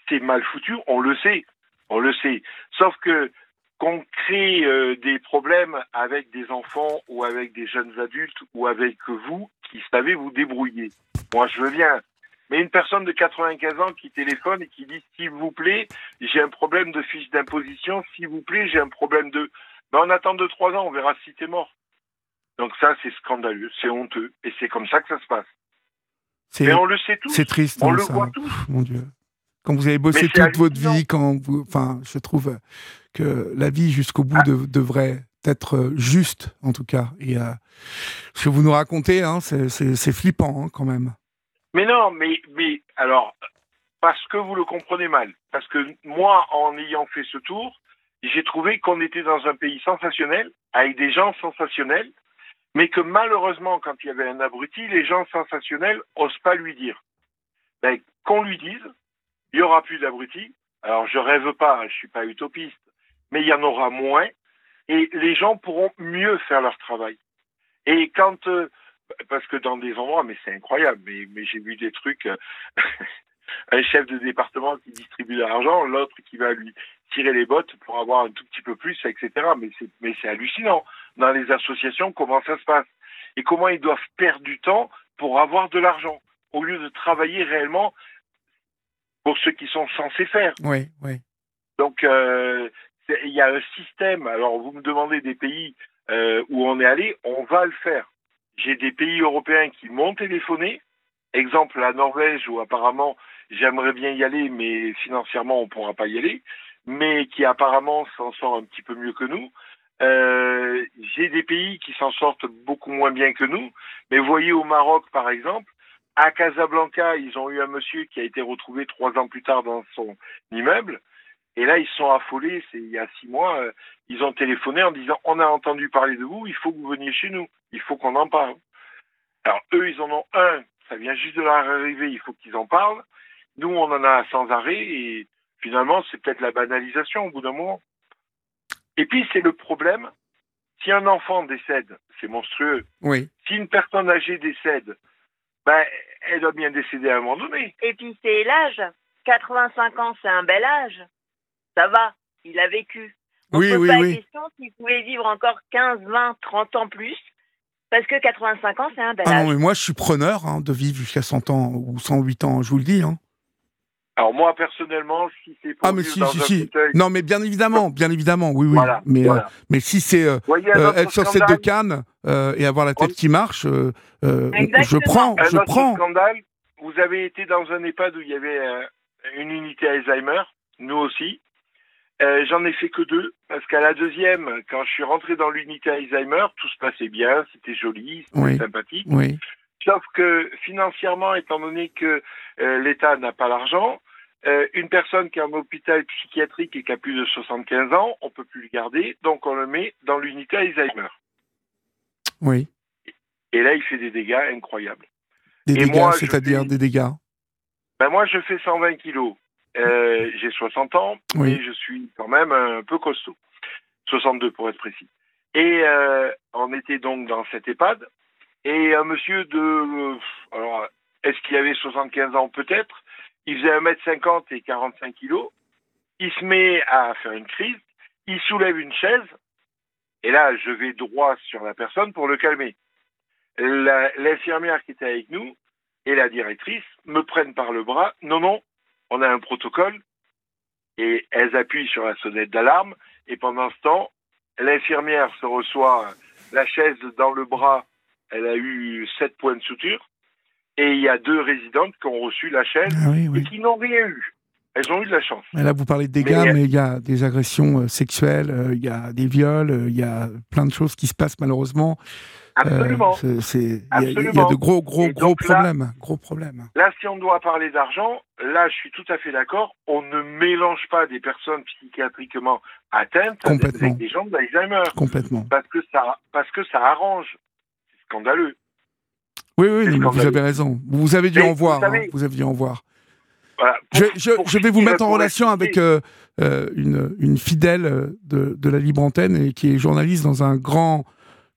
c'est mal foutu, on le sait, on le sait. Sauf que qu'on crée euh, des problèmes avec des enfants ou avec des jeunes adultes ou avec vous qui savez vous débrouiller. Moi, je veux bien. Mais une personne de 95 ans qui téléphone et qui dit s'il vous plaît, j'ai un problème de fiche d'imposition, s'il vous plaît, j'ai un problème de. Ben, on attend de trois ans, on verra si t'es mort. Donc ça, c'est scandaleux, c'est honteux, et c'est comme ça que ça se passe. Mais on le sait tous. C'est triste. On hein, le ça. voit tous. Mon Dieu. Quand vous avez bossé toute votre vie, quand vous, enfin, je trouve que la vie jusqu'au bout Ah. de- devrait être euh, juste, en tout cas. Et euh, ce que vous nous racontez, hein, c'est- flippant hein, quand même. Mais non, mais, mais alors, parce que vous le comprenez mal. Parce que moi, en ayant fait ce tour, j'ai trouvé qu'on était dans un pays sensationnel, avec des gens sensationnels, mais que malheureusement, quand il y avait un abruti, les gens sensationnels osent pas lui dire. Ben, qu'on lui dise, il y aura plus d'abrutis. Alors, je rêve pas, je suis pas utopiste, mais il y en aura moins, et les gens pourront mieux faire leur travail. Et quand euh, parce que dans des endroits, mais c'est incroyable, mais, j'ai vu des trucs, euh, un chef de département qui distribue de l'argent, l'autre qui va lui tirer les bottes pour avoir un tout petit peu plus, etc. Mais c'est hallucinant. Dans les associations, comment ça se passe Et comment ils doivent perdre du temps pour avoir de l'argent, au lieu de travailler réellement pour ce qu'ils sont censés faire. Oui, oui. Donc, euh, il y a un système. Alors, vous me demandez des pays euh, où on est allé, on va le faire. J'ai des pays européens qui m'ont téléphoné. Exemple, la Norvège, où apparemment j'aimerais bien y aller, mais financièrement on ne pourra pas y aller, mais qui apparemment s'en sort un petit peu mieux que nous. Euh, J'ai des pays qui s'en sortent beaucoup moins bien que nous, mais vous voyez au Maroc, par exemple, à Casablanca, ils ont eu un monsieur qui a été retrouvé trois ans plus tard dans son immeuble. Et là, ils se sont affolés, c'est il y a six mois, euh, ils ont téléphoné en disant on a entendu parler de vous, il faut que vous veniez chez nous, il faut qu'on en parle. Alors eux, ils en ont un, ça vient juste de leur arriver, il faut qu'ils en parlent. Nous, on en a sans arrêt et finalement, c'est peut-être la banalisation au bout d'un moment. Et puis, c'est le problème, si un enfant décède, c'est monstrueux. Oui. Si une personne âgée décède, ben, elle doit bien décéder à un moment donné. Et puis c'est l'âge. 85 ans, c'est un bel âge. Ça va, il a vécu. On Oui, pose oui, pas la oui. question s'il pouvait vivre encore 15, 20, 30 ans plus. Parce que 85 ans, c'est un bel Ah âge. non, mais moi, je suis preneur hein, de vivre jusqu'à 100 ans ou 108 ans, je vous le dis. Hein. Alors moi, personnellement, si c'est pour Ah, mais vivre si, dans si, un si. fauteuil- Non, mais bien évidemment, bien évidemment, oui, oui. Voilà, mais, euh, mais si c'est euh, euh, être sur cette de Cannes euh, et avoir la tête On- qui marche, euh, euh, je prends, Un je prends. scandale, vous avez été dans un EHPAD où il y avait euh, une unité Alzheimer, nous aussi. Euh, J'en ai fait que deux, parce qu'à la deuxième, quand je suis rentré dans l'unité Alzheimer, tout se passait bien, c'était joli, c'était Oui. sympathique. Oui, Sauf que financièrement, étant donné que euh, l'État n'a pas l'argent, euh, une personne qui est en hôpital psychiatrique et qui a plus de 75 ans, on peut plus le garder, donc on le met dans l'unité Alzheimer. oui. Et là, il fait des dégâts incroyables. Des Et dégâts, c'est-à-dire fais- des dégâts. Ben moi, je fais 120 kilos. Euh, J'ai 60 ans, Oui. mais je suis quand même un peu costaud. 62 pour être précis. Et euh, on était donc dans cet EHPAD, et un monsieur de... euh, alors, est-ce qu'il avait 75 ans Peut-être? Il faisait 1m50 et 45 kilos. Il se met à faire une crise. Il soulève une chaise. Et là, je vais droit sur la personne pour le calmer. L'infirmière qui était avec nous et la directrice me prennent par le bras. Non, non, on a un protocole. Et elles appuient sur la sonnette d'alarme. Et pendant ce temps, l'infirmière se reçoit la chaise dans le bras. Elle a eu sept points de suture. Et il y a deux résidentes qui ont reçu la chaise Ah oui, et qui n'ont rien eu. Elles ont eu de la chance. Là, vous parlez de dégâts, Mais- mais il y a des agressions euh, sexuelles, euh, il y a des viols, euh, il y a plein de choses qui se passent malheureusement. Euh, Absolument. Il y, a- il y a Absolument. de gros, gros, gros donc là- problèmes. Gros problèmes. Là, si on doit parler d'argent, là, je suis tout à fait d'accord. On ne mélange pas des personnes psychiatriquement atteintes avec des gens d'Alzheimer. Complètement. Parce que ça, parce que ça arrange. Scandaleux. Oui, oui, non, vous avez raison. Vous avez dû Mais en voir. hein, vous avez dû en voir. Voilà. Je, Pour- je- pour je vais vous mettre en relation avec euh, euh, une, une fidèle euh, de, de la Libre Antenne et qui est journaliste dans un grand,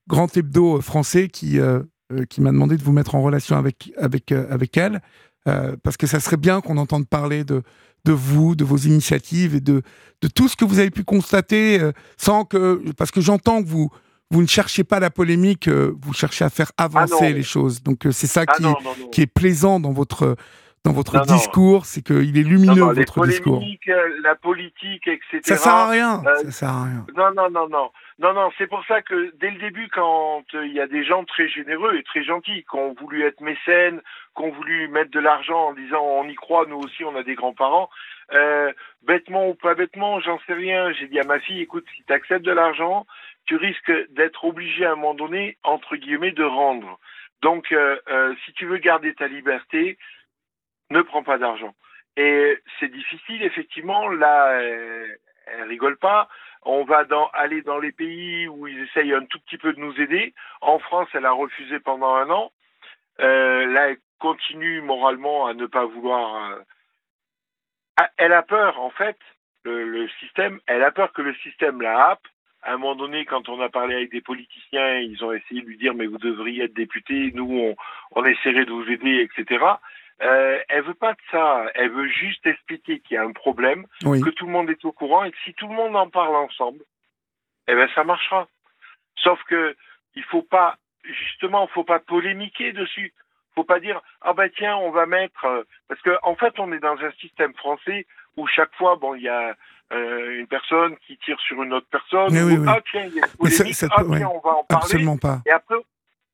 grand hebdo français qui, euh, qui m'a demandé de vous mettre en relation avec, avec, avec elle, parce que ça serait bien qu'on entende parler de, de vous, de vos initiatives et de, de tout ce que vous avez pu constater, sans que, parce que j'entends que vous, vous ne cherchez pas la polémique, euh, vous cherchez à faire avancer non. les choses. Donc euh, c'est ça Ah qui, non, non, non. qui est plaisant dans votre, dans votre discours, c'est qu'il est lumineux, votre discours. euh, la politique, etc. Ça sert à rien. euh, ça sert à rien. Non, non, non, non. Non, non, c'est pour ça que dès le début, quand euh, il y a des gens très généreux et très gentils, qui ont voulu être mécènes, qui ont voulu mettre de l'argent en disant on y croit, nous aussi on a des grands-parents, euh, bêtement ou pas bêtement, j'en sais rien, j'ai dit à ma fille, écoute, si tu acceptes de l'argent, tu risques d'être obligé à un moment donné, entre guillemets, de rendre. Donc, euh, euh, si tu veux garder ta liberté, ne prends pas d'argent. Et c'est difficile, effectivement, là, euh, elle rigole pas on va aller dans les pays où ils essayent un tout petit peu de nous aider. En France, elle a refusé pendant un an. Là, elle continue moralement à ne pas vouloir. Elle a peur, en fait, le, le système. Elle a peur que le système la happe. À un moment donné, quand on a parlé avec des politiciens, ils ont essayé de lui dire mais vous devriez être député, nous on, on essaierait de vous aider, etc. Euh, elle veut pas de ça. Elle veut juste expliquer qu'il y a un problème, Oui. que tout le monde est au courant et que si tout le monde en parle ensemble, eh ben ça marchera. Sauf que il faut pas justement, faut pas polémiquer dessus. Faut pas dire ah ben tiens on va mettre euh, parce que en fait on est dans un système français où chaque fois bon il y a euh, une personne qui tire sur une autre personne Mais ou, oui, oui. ah tiens il y a une ça- ça ah peut- ouais. tiens on va en parler Absolument pas. et après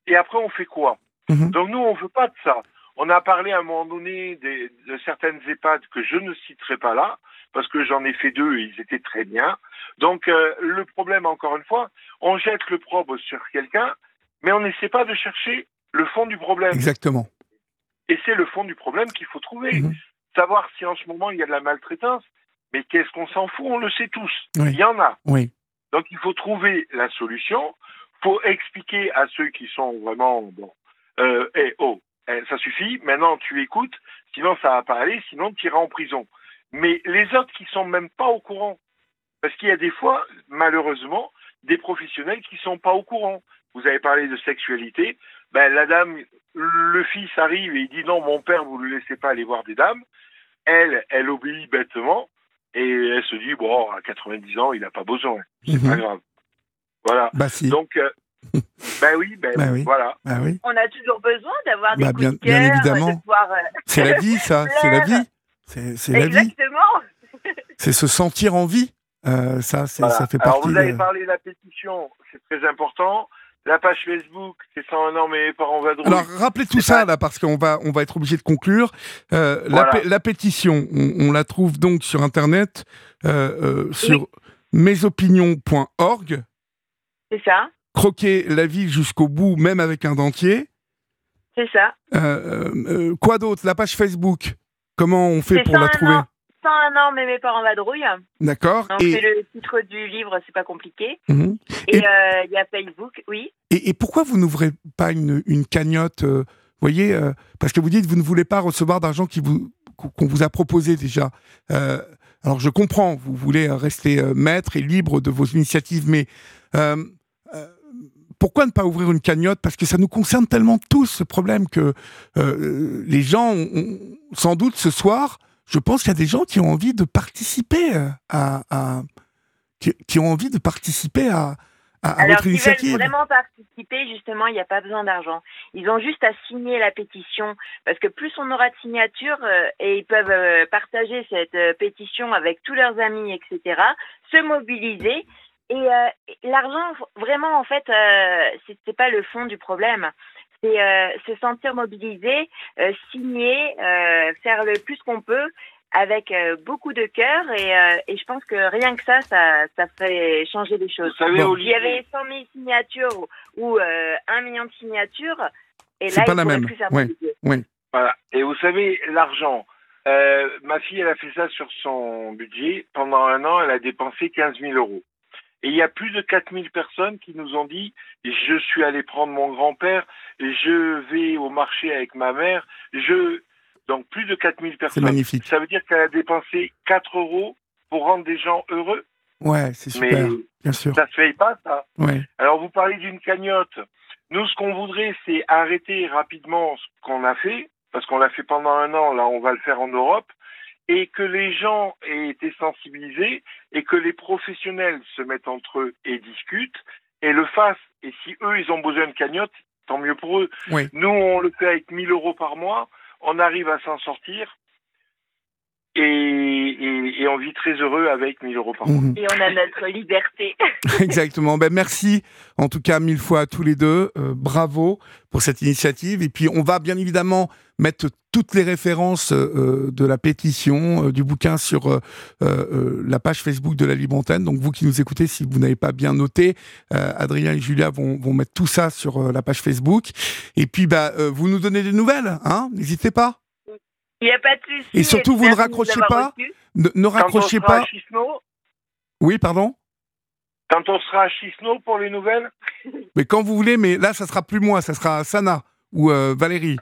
et après on fait quoi? Mhm. donc nous, on veut pas de ça. On a parlé à un moment donné des- de certaines EHPAD que je ne citerai pas là, parce que j'en ai fait deux et ils étaient très bien. Donc euh, le problème, encore une fois, on jette le probe sur quelqu'un, mais on n'essaie pas de chercher le fond du problème. Exactement. Et c'est le fond du problème qu'il faut trouver. Mhm. Savoir si en ce moment il y a de la maltraitance, mais qu'est-ce qu'on s'en fout? On le sait tous. Oui. Il y en a. Oui. Donc il faut trouver la solution. faut expliquer à ceux qui sont vraiment bon. Euh, eh, oh, eh, ça suffit. Maintenant tu écoutes. Sinon ça va pas aller. Sinon tu iras en prison. Mais les autres qui sont même pas au courant, parce qu'il y a des fois, malheureusement, des professionnels qui sont pas au courant. Vous avez parlé de sexualité. Ben la dame, le fils arrive et il dit non, mon père, vous le laissez pas aller voir des dames. Elle, elle obéit bêtement et elle se dit bon, à 90 ans, il n'a pas besoin. C'est Mhm. pas grave. Voilà. Bah si. Donc, euh, ben oui, ben Bah oui. voilà. Bah oui. On a toujours besoin d'avoir des Bah, coups bien- de bien cœur, évidemment. de pouvoir, euh, C'est la vie, ça. C'est la vie. C'est c'est la vie. Exactement. C'est se sentir en vie. Euh, ça, Voilà. ça fait Alors, partie. vous avez de- parlé de la pétition, c'est très important. La page Facebook, c'est 101 ans, mais parents vadrouillent. Alors, rappelez tout ça, là, parce qu'on va, on va être obligé de conclure. Euh, la, Voilà. pé- la pétition, on, on la trouve donc sur Internet, euh, euh, sur mesopinions.org. C'est ça. Croquer la vie jusqu'au bout, même avec un dentier. C'est ça. Quoi d'autre? La page Facebook. Comment on fait pour la 101 trouver? 101 ans, mais mes parents vadrouillent. D'accord et, c'est le titre du livre, c'est pas compliqué. Mhm. Et Et- euh, il y a Facebook, oui. et, et pourquoi vous n'ouvrez pas une, une cagnotte euh, voyez, euh, parce que vous dites que vous ne voulez pas recevoir d'argent qui vous qu'on vous a proposé déjà. Euh, alors je comprends, vous voulez rester euh, maître et libre de vos initiatives, mais pourquoi ne pas ouvrir une cagnotte? Parce que ça nous concerne tellement tous ce problème que les gens, ont- ont- sans doute ce soir, je pense qu'il y a des gens qui ont envie de participer euh, à, à- qui, qui ont envie de participer à, à, à Alors, votre s'ils veulent initiative. vraiment participer, justement, il n'y a pas besoin d'argent. Ils ont juste à signer la pétition, parce que plus on aura de signatures, euh, et ils peuvent euh, partager cette euh, pétition avec tous leurs amis, etc., se mobiliser. Et l'argent, vraiment, en fait, c'est c'est pas le fond du problème. C'est euh, se sentir mobilisé, euh, signer, euh, faire le plus qu'on peut avec euh, beaucoup de cœur et, euh, et je pense que rien que ça, ça, ça ferait changer les choses. Vous savez, Bon. Il y avait 100 000 signatures ou, euh, 1 million de signatures, et C'est là, pas il la même. plus faire Ouais. mobiliser. Voilà. Et vous savez, l'argent. Euh, ma fille, elle a fait ça sur son budget. Pendant un an, elle a dépensé 15 000 euros. Et il y a plus de 4 000 personnes qui nous ont dit je suis allé prendre mon grand-père, je vais au marché avec ma mère, je Donc plus de 4000 C'est personnes. magnifique. Ça veut dire qu'elle a dépensé 4 euros pour rendre des gens heureux. Ouais, c'est Mais super, bien sûr. ça se paye pas, ça. Ouais. Alors vous parlez d'une cagnotte. Nous, ce qu'on voudrait, c'est arrêter rapidement ce qu'on a fait, parce qu'on l'a fait pendant un an, là on va le faire en Europe, et que les gens aient été sensibilisés, et que les professionnels se mettent entre eux et discutent, et le fassent. Et si eux, ils ont besoin de cagnotte, tant mieux pour eux. Oui. Nous, on le fait avec 1000 euros par mois, on arrive à s'en sortir, et, et, et on vit très heureux avec 1000 euros par mois. Mhm. Et on a notre liberté. Exactement. Ben, merci en tout cas mille fois à tous les deux. Euh, bravo pour cette initiative. Et puis on va bien évidemment mettre toutes les références euh, de la pétition, euh, du bouquin sur euh, euh, la page Facebook de la Libre Antenne. Donc vous qui nous écoutez, si vous n'avez pas bien noté, euh, Adrien et Julia vont, vont mettre tout ça sur euh, la page Facebook. Et puis bah, euh, vous nous donnez des nouvelles, hein N'hésitez pas. Il n'y a pas de souci. Et surtout, vous ne raccrochez pas. Ne, ne Quand on raccrochez sera pas. à Chisno, Oui, pardon? Quand on sera à Chisno pour les nouvelles, Mais quand vous voulez, mais là, ça sera plus moi, ça sera Sana ou euh, Valérie.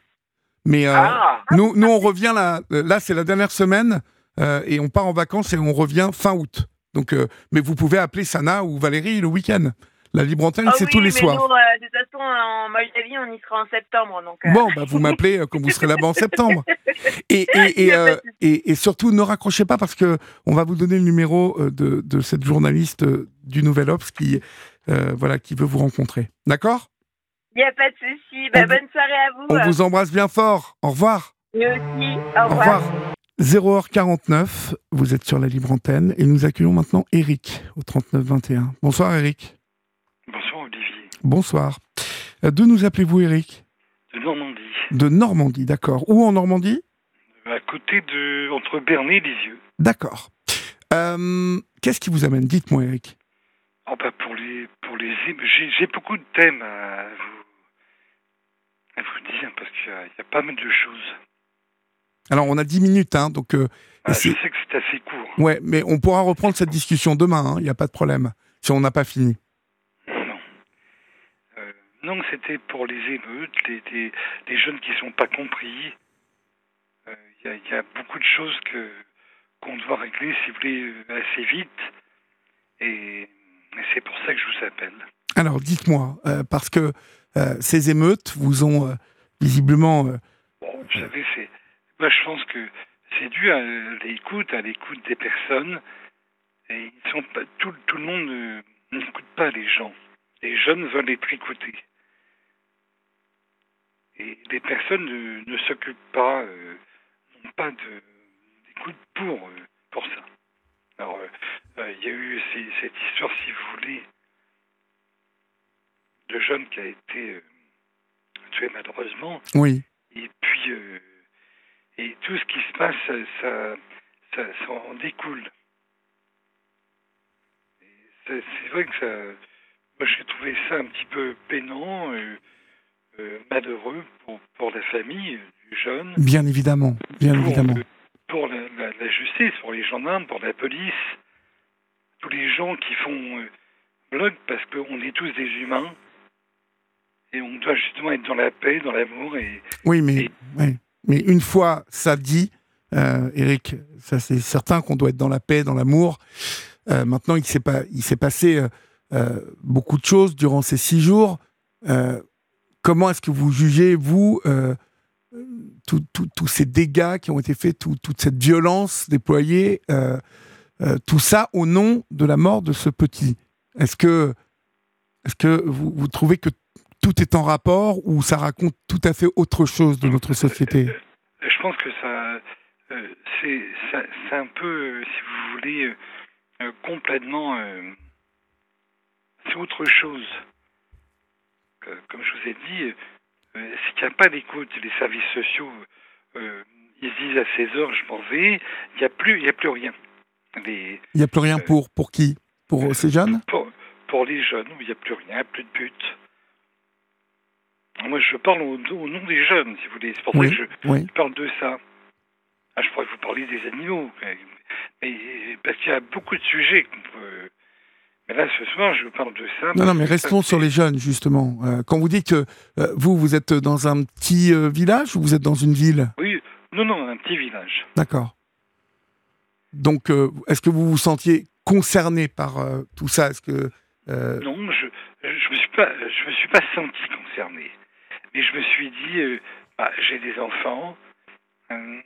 Mais euh, ah, nous, nous, on revient là. Là, c'est la dernière semaine euh, et on part en vacances et on revient fin août. Donc, mais vous pouvez appeler Sana ou Valérie le week-end. La libre antenne, Ah c'est oui, tous les mais soirs. nous, euh, de toute façon, en Moldavie, on y sera en septembre. Donc, euh, Bon, bah, vous m'appelez euh, quand vous serez là-bas en septembre. Et, euh, surtout, ne raccrochez pas parce que on va vous donner le numéro de, de cette journaliste du Nouvel Obs qui, voilà, qui veut vous rencontrer. D'accord? Il n'y a pas de souci. Bah, bonne soirée à vous. On vous embrasse bien fort. Au revoir. Nous aussi. Au revoir. 0h49, vous êtes sur la libre antenne et nous accueillons maintenant Eric au 3921. Bonsoir Eric. Bonsoir. Euh, D'où nous appelez-vous Eric De Normandie. De Normandie, d'accord. Où en Normandie À côté de. entre Bernay et Lisieux. D'accord. Euh, Qu'est-ce qui vous amène? Dites-moi Eric. Oh, bah, pour les. pour les. J'ai beaucoup de thèmes à vous. à vous dire parce qu'il y, a- il y a pas mal de choses. Alors on a 10 minutes, hein, donc euh, Ah, je sais que c'est assez court. ouais, mais on pourra reprendre cette discussion demain, il n'y a pas de problème, si on n'a pas fini. Non. Euh, c'était pour les émeutes, les, les, les jeunes qui sont pas compris. Euh, Il y, a, il y a beaucoup de choses que qu'on doit régler, si vous voulez, euh, assez vite. Et, et c'est pour ça que je vous appelle. Alors dites-moi, euh, parce que euh, ces émeutes vous ont euh, visiblement... euh, Bon, vous savez, c'est. Moi, je pense que c'est dû à l'écoute, à l'écoute des personnes. Et ils sont pas, tout, tout le monde ne- n'écoute pas les gens. Les jeunes veulent être écoutés. Et les personnes ne, ne s'occupent pas, euh, n'ont pas de- d'écoute pour, euh, pour ça. Alors, euh, euh, il y a eu ces- cette histoire, si vous voulez, de jeune qui a été tué malheureusement. Oui, Et puis, et tout ce qui se passe, ça, ça, ça, ça en découle. C'est vrai que ça, moi j'ai trouvé ça un petit peu peinant, euh, malheureux pour, pour la famille euh, du jeune, bien évidemment, bien pour, évidemment. euh, pour la, la- la justice, pour les gendarmes, pour la police, tous les gens qui font euh, bloc parce qu'on est tous des humains. Et on doit justement être dans la paix, dans l'amour et, Oui, mais, Et- ouais. mais une fois ça dit, euh, Eric, ça c'est certain qu'on doit être dans la paix, dans l'amour. Euh, maintenant, il s'est pas, il s'est passé euh, euh, beaucoup de choses durant ces six jours. Comment est-ce que vous jugez vous euh, tous ces dégâts qui ont été faits, tout- toute cette violence déployée, euh, euh, tout ça au nom de la mort de ce petit? Est-ce que, est-ce que vous, vous trouvez que tout est en rapport ou ça raconte tout à fait autre chose de notre société? Je pense que ça, c'est, un peu, si vous voulez, complètement, c'est autre chose. Euh, comme je vous ai dit, euh, s'il n'y a pas d'écoute, les services sociaux, euh, ils se disent à 16 heures, je m'en vais, il n'y a plus, y a plus rien. Les, Il n'y a plus rien pour, pour qui? Pour ces jeunes? pour, pour les jeunes, il n'y a plus rien, plus de but. Moi, je parle au, au nom des jeunes, si vous voulez. C'est pour Oui, ça que je, oui. je parle de ça. Ah, je pourrais vous parler des animaux, mais, mais- parce qu'il y a beaucoup de sujets qu'on peut. Mais là, ce soir, je parle de ça. Non, non, mais restons sur les jeunes, justement. Euh, quand vous dites que euh, vous, vous êtes dans un petit euh, village ou vous êtes dans une ville? Oui, non, non, un petit village. D'accord. Donc, est-ce que vous vous sentiez concerné par tout ça? Est-ce que Non, je je me suis pas je me suis pas senti concerné, mais je me suis dit bah, j'ai des enfants, elles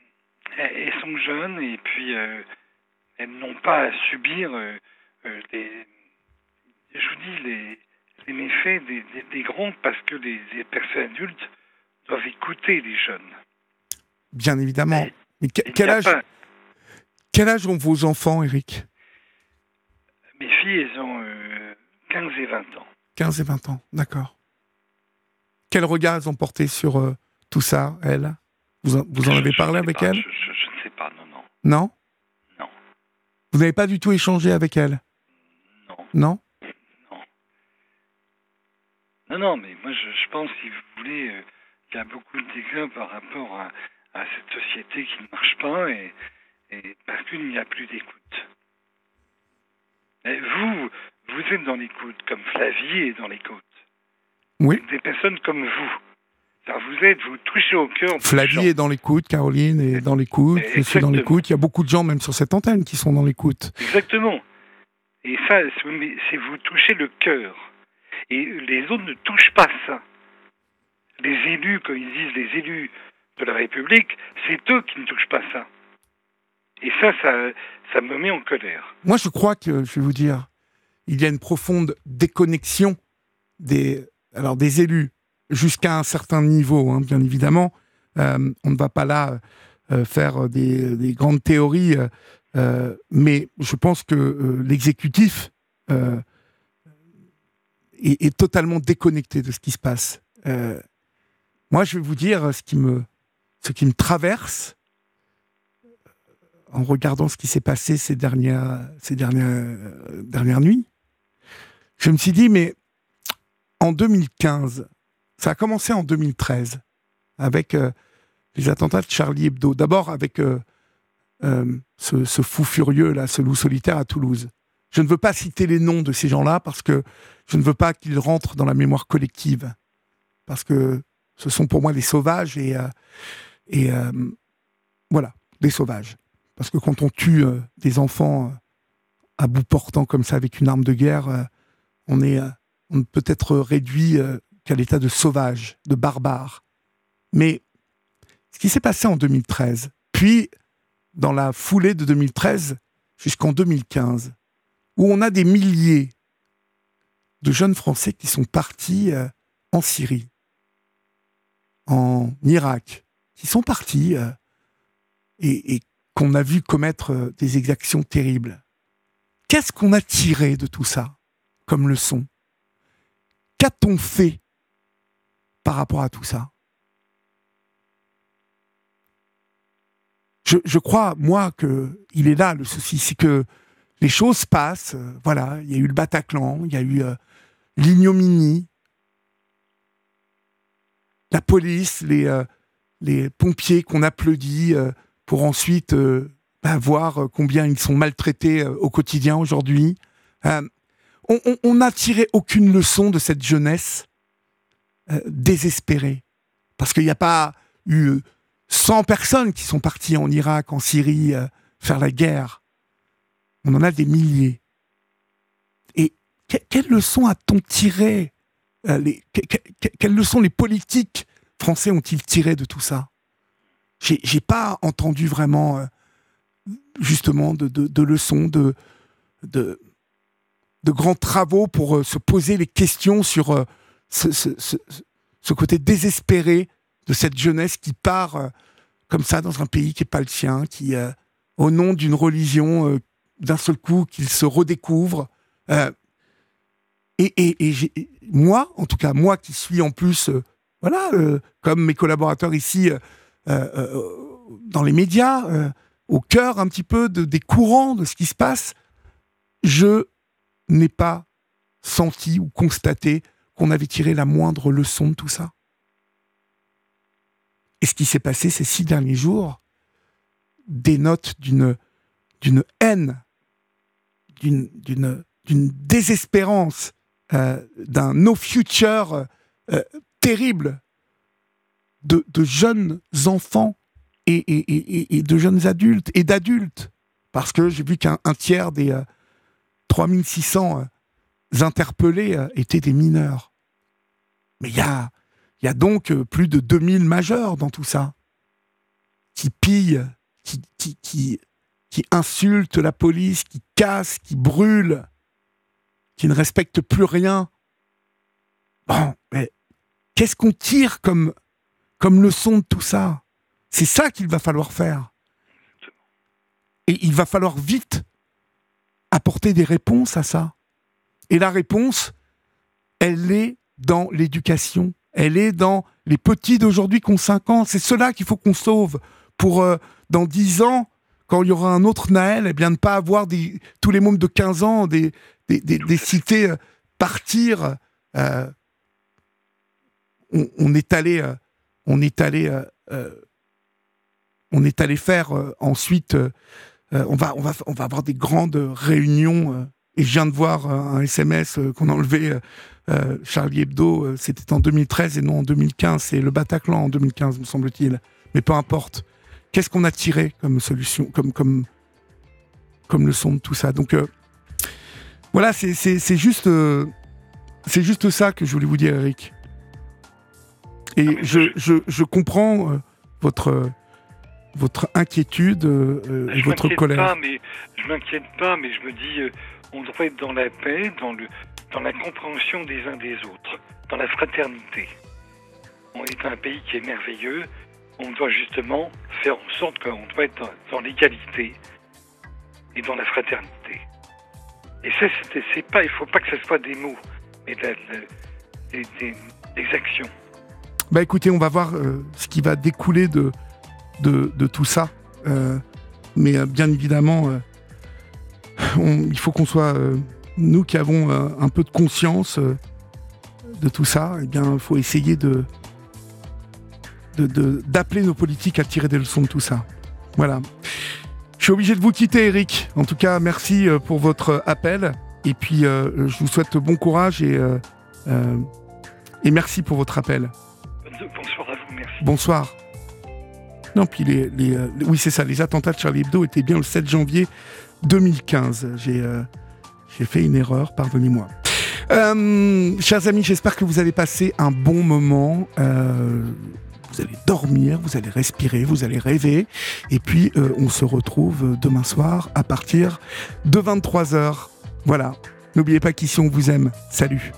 elles sont jeunes et puis elles n'ont pas à subir des je vous dis les les méfaits des, des, des grands parce que les, les personnes adultes doivent écouter les jeunes. bien évidemment. Mais Mais que- Il quel âge, pas- quel âge ont vos enfants, Eric Mes filles, elles ont euh, 15 et 20 ans. 15 et 20 ans, d'accord. Quel regard elles ont porté sur euh, tout ça, elles? Vous en, vous en Je- avez parlé avec pas, elles? Je, je- je ne sais pas, non, non, Non? Non. Vous n'avez pas du tout échangé avec elles? Non non? Non, non, mais moi, je, je pense, si vous voulez, euh, il y a beaucoup de dégâts par rapport à, à cette société qui ne marche pas et, et parce qu'il n'y a plus d'écoute. Vous, vous êtes dans l'écoute, comme Flavie est dans l'écoute. Oui. Des personnes comme vous. Alors vous êtes, vous touchez au cœur. Flavie est dans l'écoute, Caroline est dans l'écoute, je suis dans l'écoute. Il y a beaucoup de gens, même sur cette antenne, qui sont dans l'écoute. Exactement. Et ça, c'est vous touchez le cœur. Et les autres ne touchent pas ça. Les élus, quand ils disent les élus de la République, c'est eux qui ne touchent pas ça. Et ça, ça, me met en colère. Moi, je crois que, je vais vous dire, il y a une profonde déconnexion des, alors des élus jusqu'à un certain niveau, hein, bien évidemment. Euh, on ne va pas là euh, faire des, des grandes théories, euh, mais je pense que l'exécutif est, est totalement déconnecté de ce qui se passe. Euh, moi, je vais vous dire ce qui me, ce qui me traverse en regardant ce qui s'est passé ces dernières, ces dernières, euh, dernières nuits. Je me suis dit, mais en 2015, ça a commencé en 2013 avec euh, les attentats de Charlie Hebdo. D'abord avec euh, euh, ce, ce fou furieux, là, ce loup solitaire à Toulouse. Je ne veux pas citer les noms de ces gens-là parce que je ne veux pas qu'ils rentrent dans la mémoire collective. Parce que ce sont pour moi des sauvages et, euh, et euh, voilà, des sauvages. Parce que quand on tue euh, des enfants à bout portant comme ça avec une arme de guerre, on est peut être réduit qu'à l'état de sauvage, de barbare. Mais ce qui s'est passé en 2013, puis dans la foulée de 2013 jusqu'en 2015, où on a des milliers de jeunes Français qui sont partis euh, en Syrie, en Irak, qui sont partis euh, et, qu'on a vu commettre euh, des exactions terribles. Qu'est-ce qu'on a tiré de tout ça comme leçon? Qu'a-t-on fait par rapport à tout ça? Je, je crois, moi, que il est là le souci, c'est que les choses passent. euh, voilà, il y a eu le Bataclan, il y a eu euh, l'ignominie, la police, les, euh, pompiers qu'on applaudit pour ensuite bah, voir combien ils sont maltraités au quotidien aujourd'hui. On- n'a tiré aucune leçon de cette jeunesse désespérée. Parce qu'il n'y a pas eu euh, 100 personnes qui sont parties en Irak, en Syrie, faire la guerre. On en a des milliers. Et que- quelle leçon a-t-on tiré euh, les, que- que- que- Quelles leçons les politiques français ont-ils tiré de tout ça? J'ai pas entendu vraiment, euh, justement, de, leçons, de, grands travaux pour euh, se poser les questions sur ce, ce- côté désespéré de cette jeunesse qui part comme ça dans un pays qui n'est pas le sien, qui, au nom d'une religion, d'un seul coup, qu'il se redécouvre. euh, et et- moi, en tout cas, moi qui suis en plus, euh, voilà, euh, comme mes collaborateurs ici, dans les médias, au cœur un petit peu de- des courants de ce qui se passe, je n'ai pas senti ou constaté qu'on avait tiré la moindre leçon de tout ça. Et ce qui s'est passé ces six derniers jours dénote d'une haine, d'une désespérance, euh, d'un no future euh, terrible de, jeunes enfants et, de jeunes adultes et d'adultes. Parce que j'ai vu qu'un tiers des 3600 interpellés étaient des mineurs. Mais il y a, donc plus de 2000 majeurs dans tout ça, qui pillent, qui, qui insultent la police, qui cassent, qui brûlent, qui ne respectent plus rien. Bon, mais qu'est-ce qu'on tire comme, comme leçon de tout ça? C'est ça qu'il va falloir faire. Et il va falloir vite apporter des réponses à ça. Et la réponse, elle est dans l'éducation. Elle est dans les petits d'aujourd'hui qui ont 5 ans. C'est cela qu'il faut qu'on sauve pour, euh, dans 10 ans, quand il y aura un autre Naël, eh bien, ne pas avoir des, tous les mômes de 15 ans, des, cités euh, partir. Euh, on, est allé, on est allé, on est allé faire ensuite. on va, on va, on va avoir des grandes réunions. et je viens de voir un SMS qu'on a enlevé Charlie Hebdo, c'était en 2013 et non en 2015, c'est le Bataclan en 2015, me semble-t-il. Mais peu importe. Qu'est-ce qu'on a tiré comme solution, comme, comme, comme leçon de tout ça? Donc euh, voilà, c'est juste, euh, c'est juste ça que je voulais vous dire, Eric. Et je, je, je, comprends euh, votre, votre inquiétude et votre colère. Pas, mais, je m'inquiète pas, mais je me dis, on devrait être dans la paix, dans, le, dans la compréhension des uns des autres, dans la fraternité. On est un pays qui est merveilleux, on doit justement faire en sorte qu'on doit être dans, l'égalité et dans la fraternité. Et ça, c'est pas, il faut pas que ce soit des mots, mais des, actions. Bah écoutez, on va voir euh, ce qui va découler de, de, tout ça. Euh, mais euh, bien évidemment, il faut qu'on soit, nous qui avons un peu de conscience de tout ça, eh il faut essayer de, d'appeler nos politiques à tirer des leçons de tout ça. Voilà. Je suis obligé de vous quitter, Eric. En tout cas, merci euh, pour votre appel. Et puis, euh, je vous souhaite bon courage et, euh, et merci pour votre appel. Bonsoir à vous, merci. Bonsoir. Non, puis les, oui, c'est ça, les attentats de Charlie Hebdo étaient bien le 7 janvier 2015. J'ai j'ai fait une erreur, pardonnez-moi. chers amis, j'espère que vous avez passé un bon moment vous allez dormir, vous allez respirer, vous allez rêver. Et puis, euh, on se retrouve demain soir à partir de 23h. Voilà. N'oubliez pas qu'ici, on vous aime. Salut.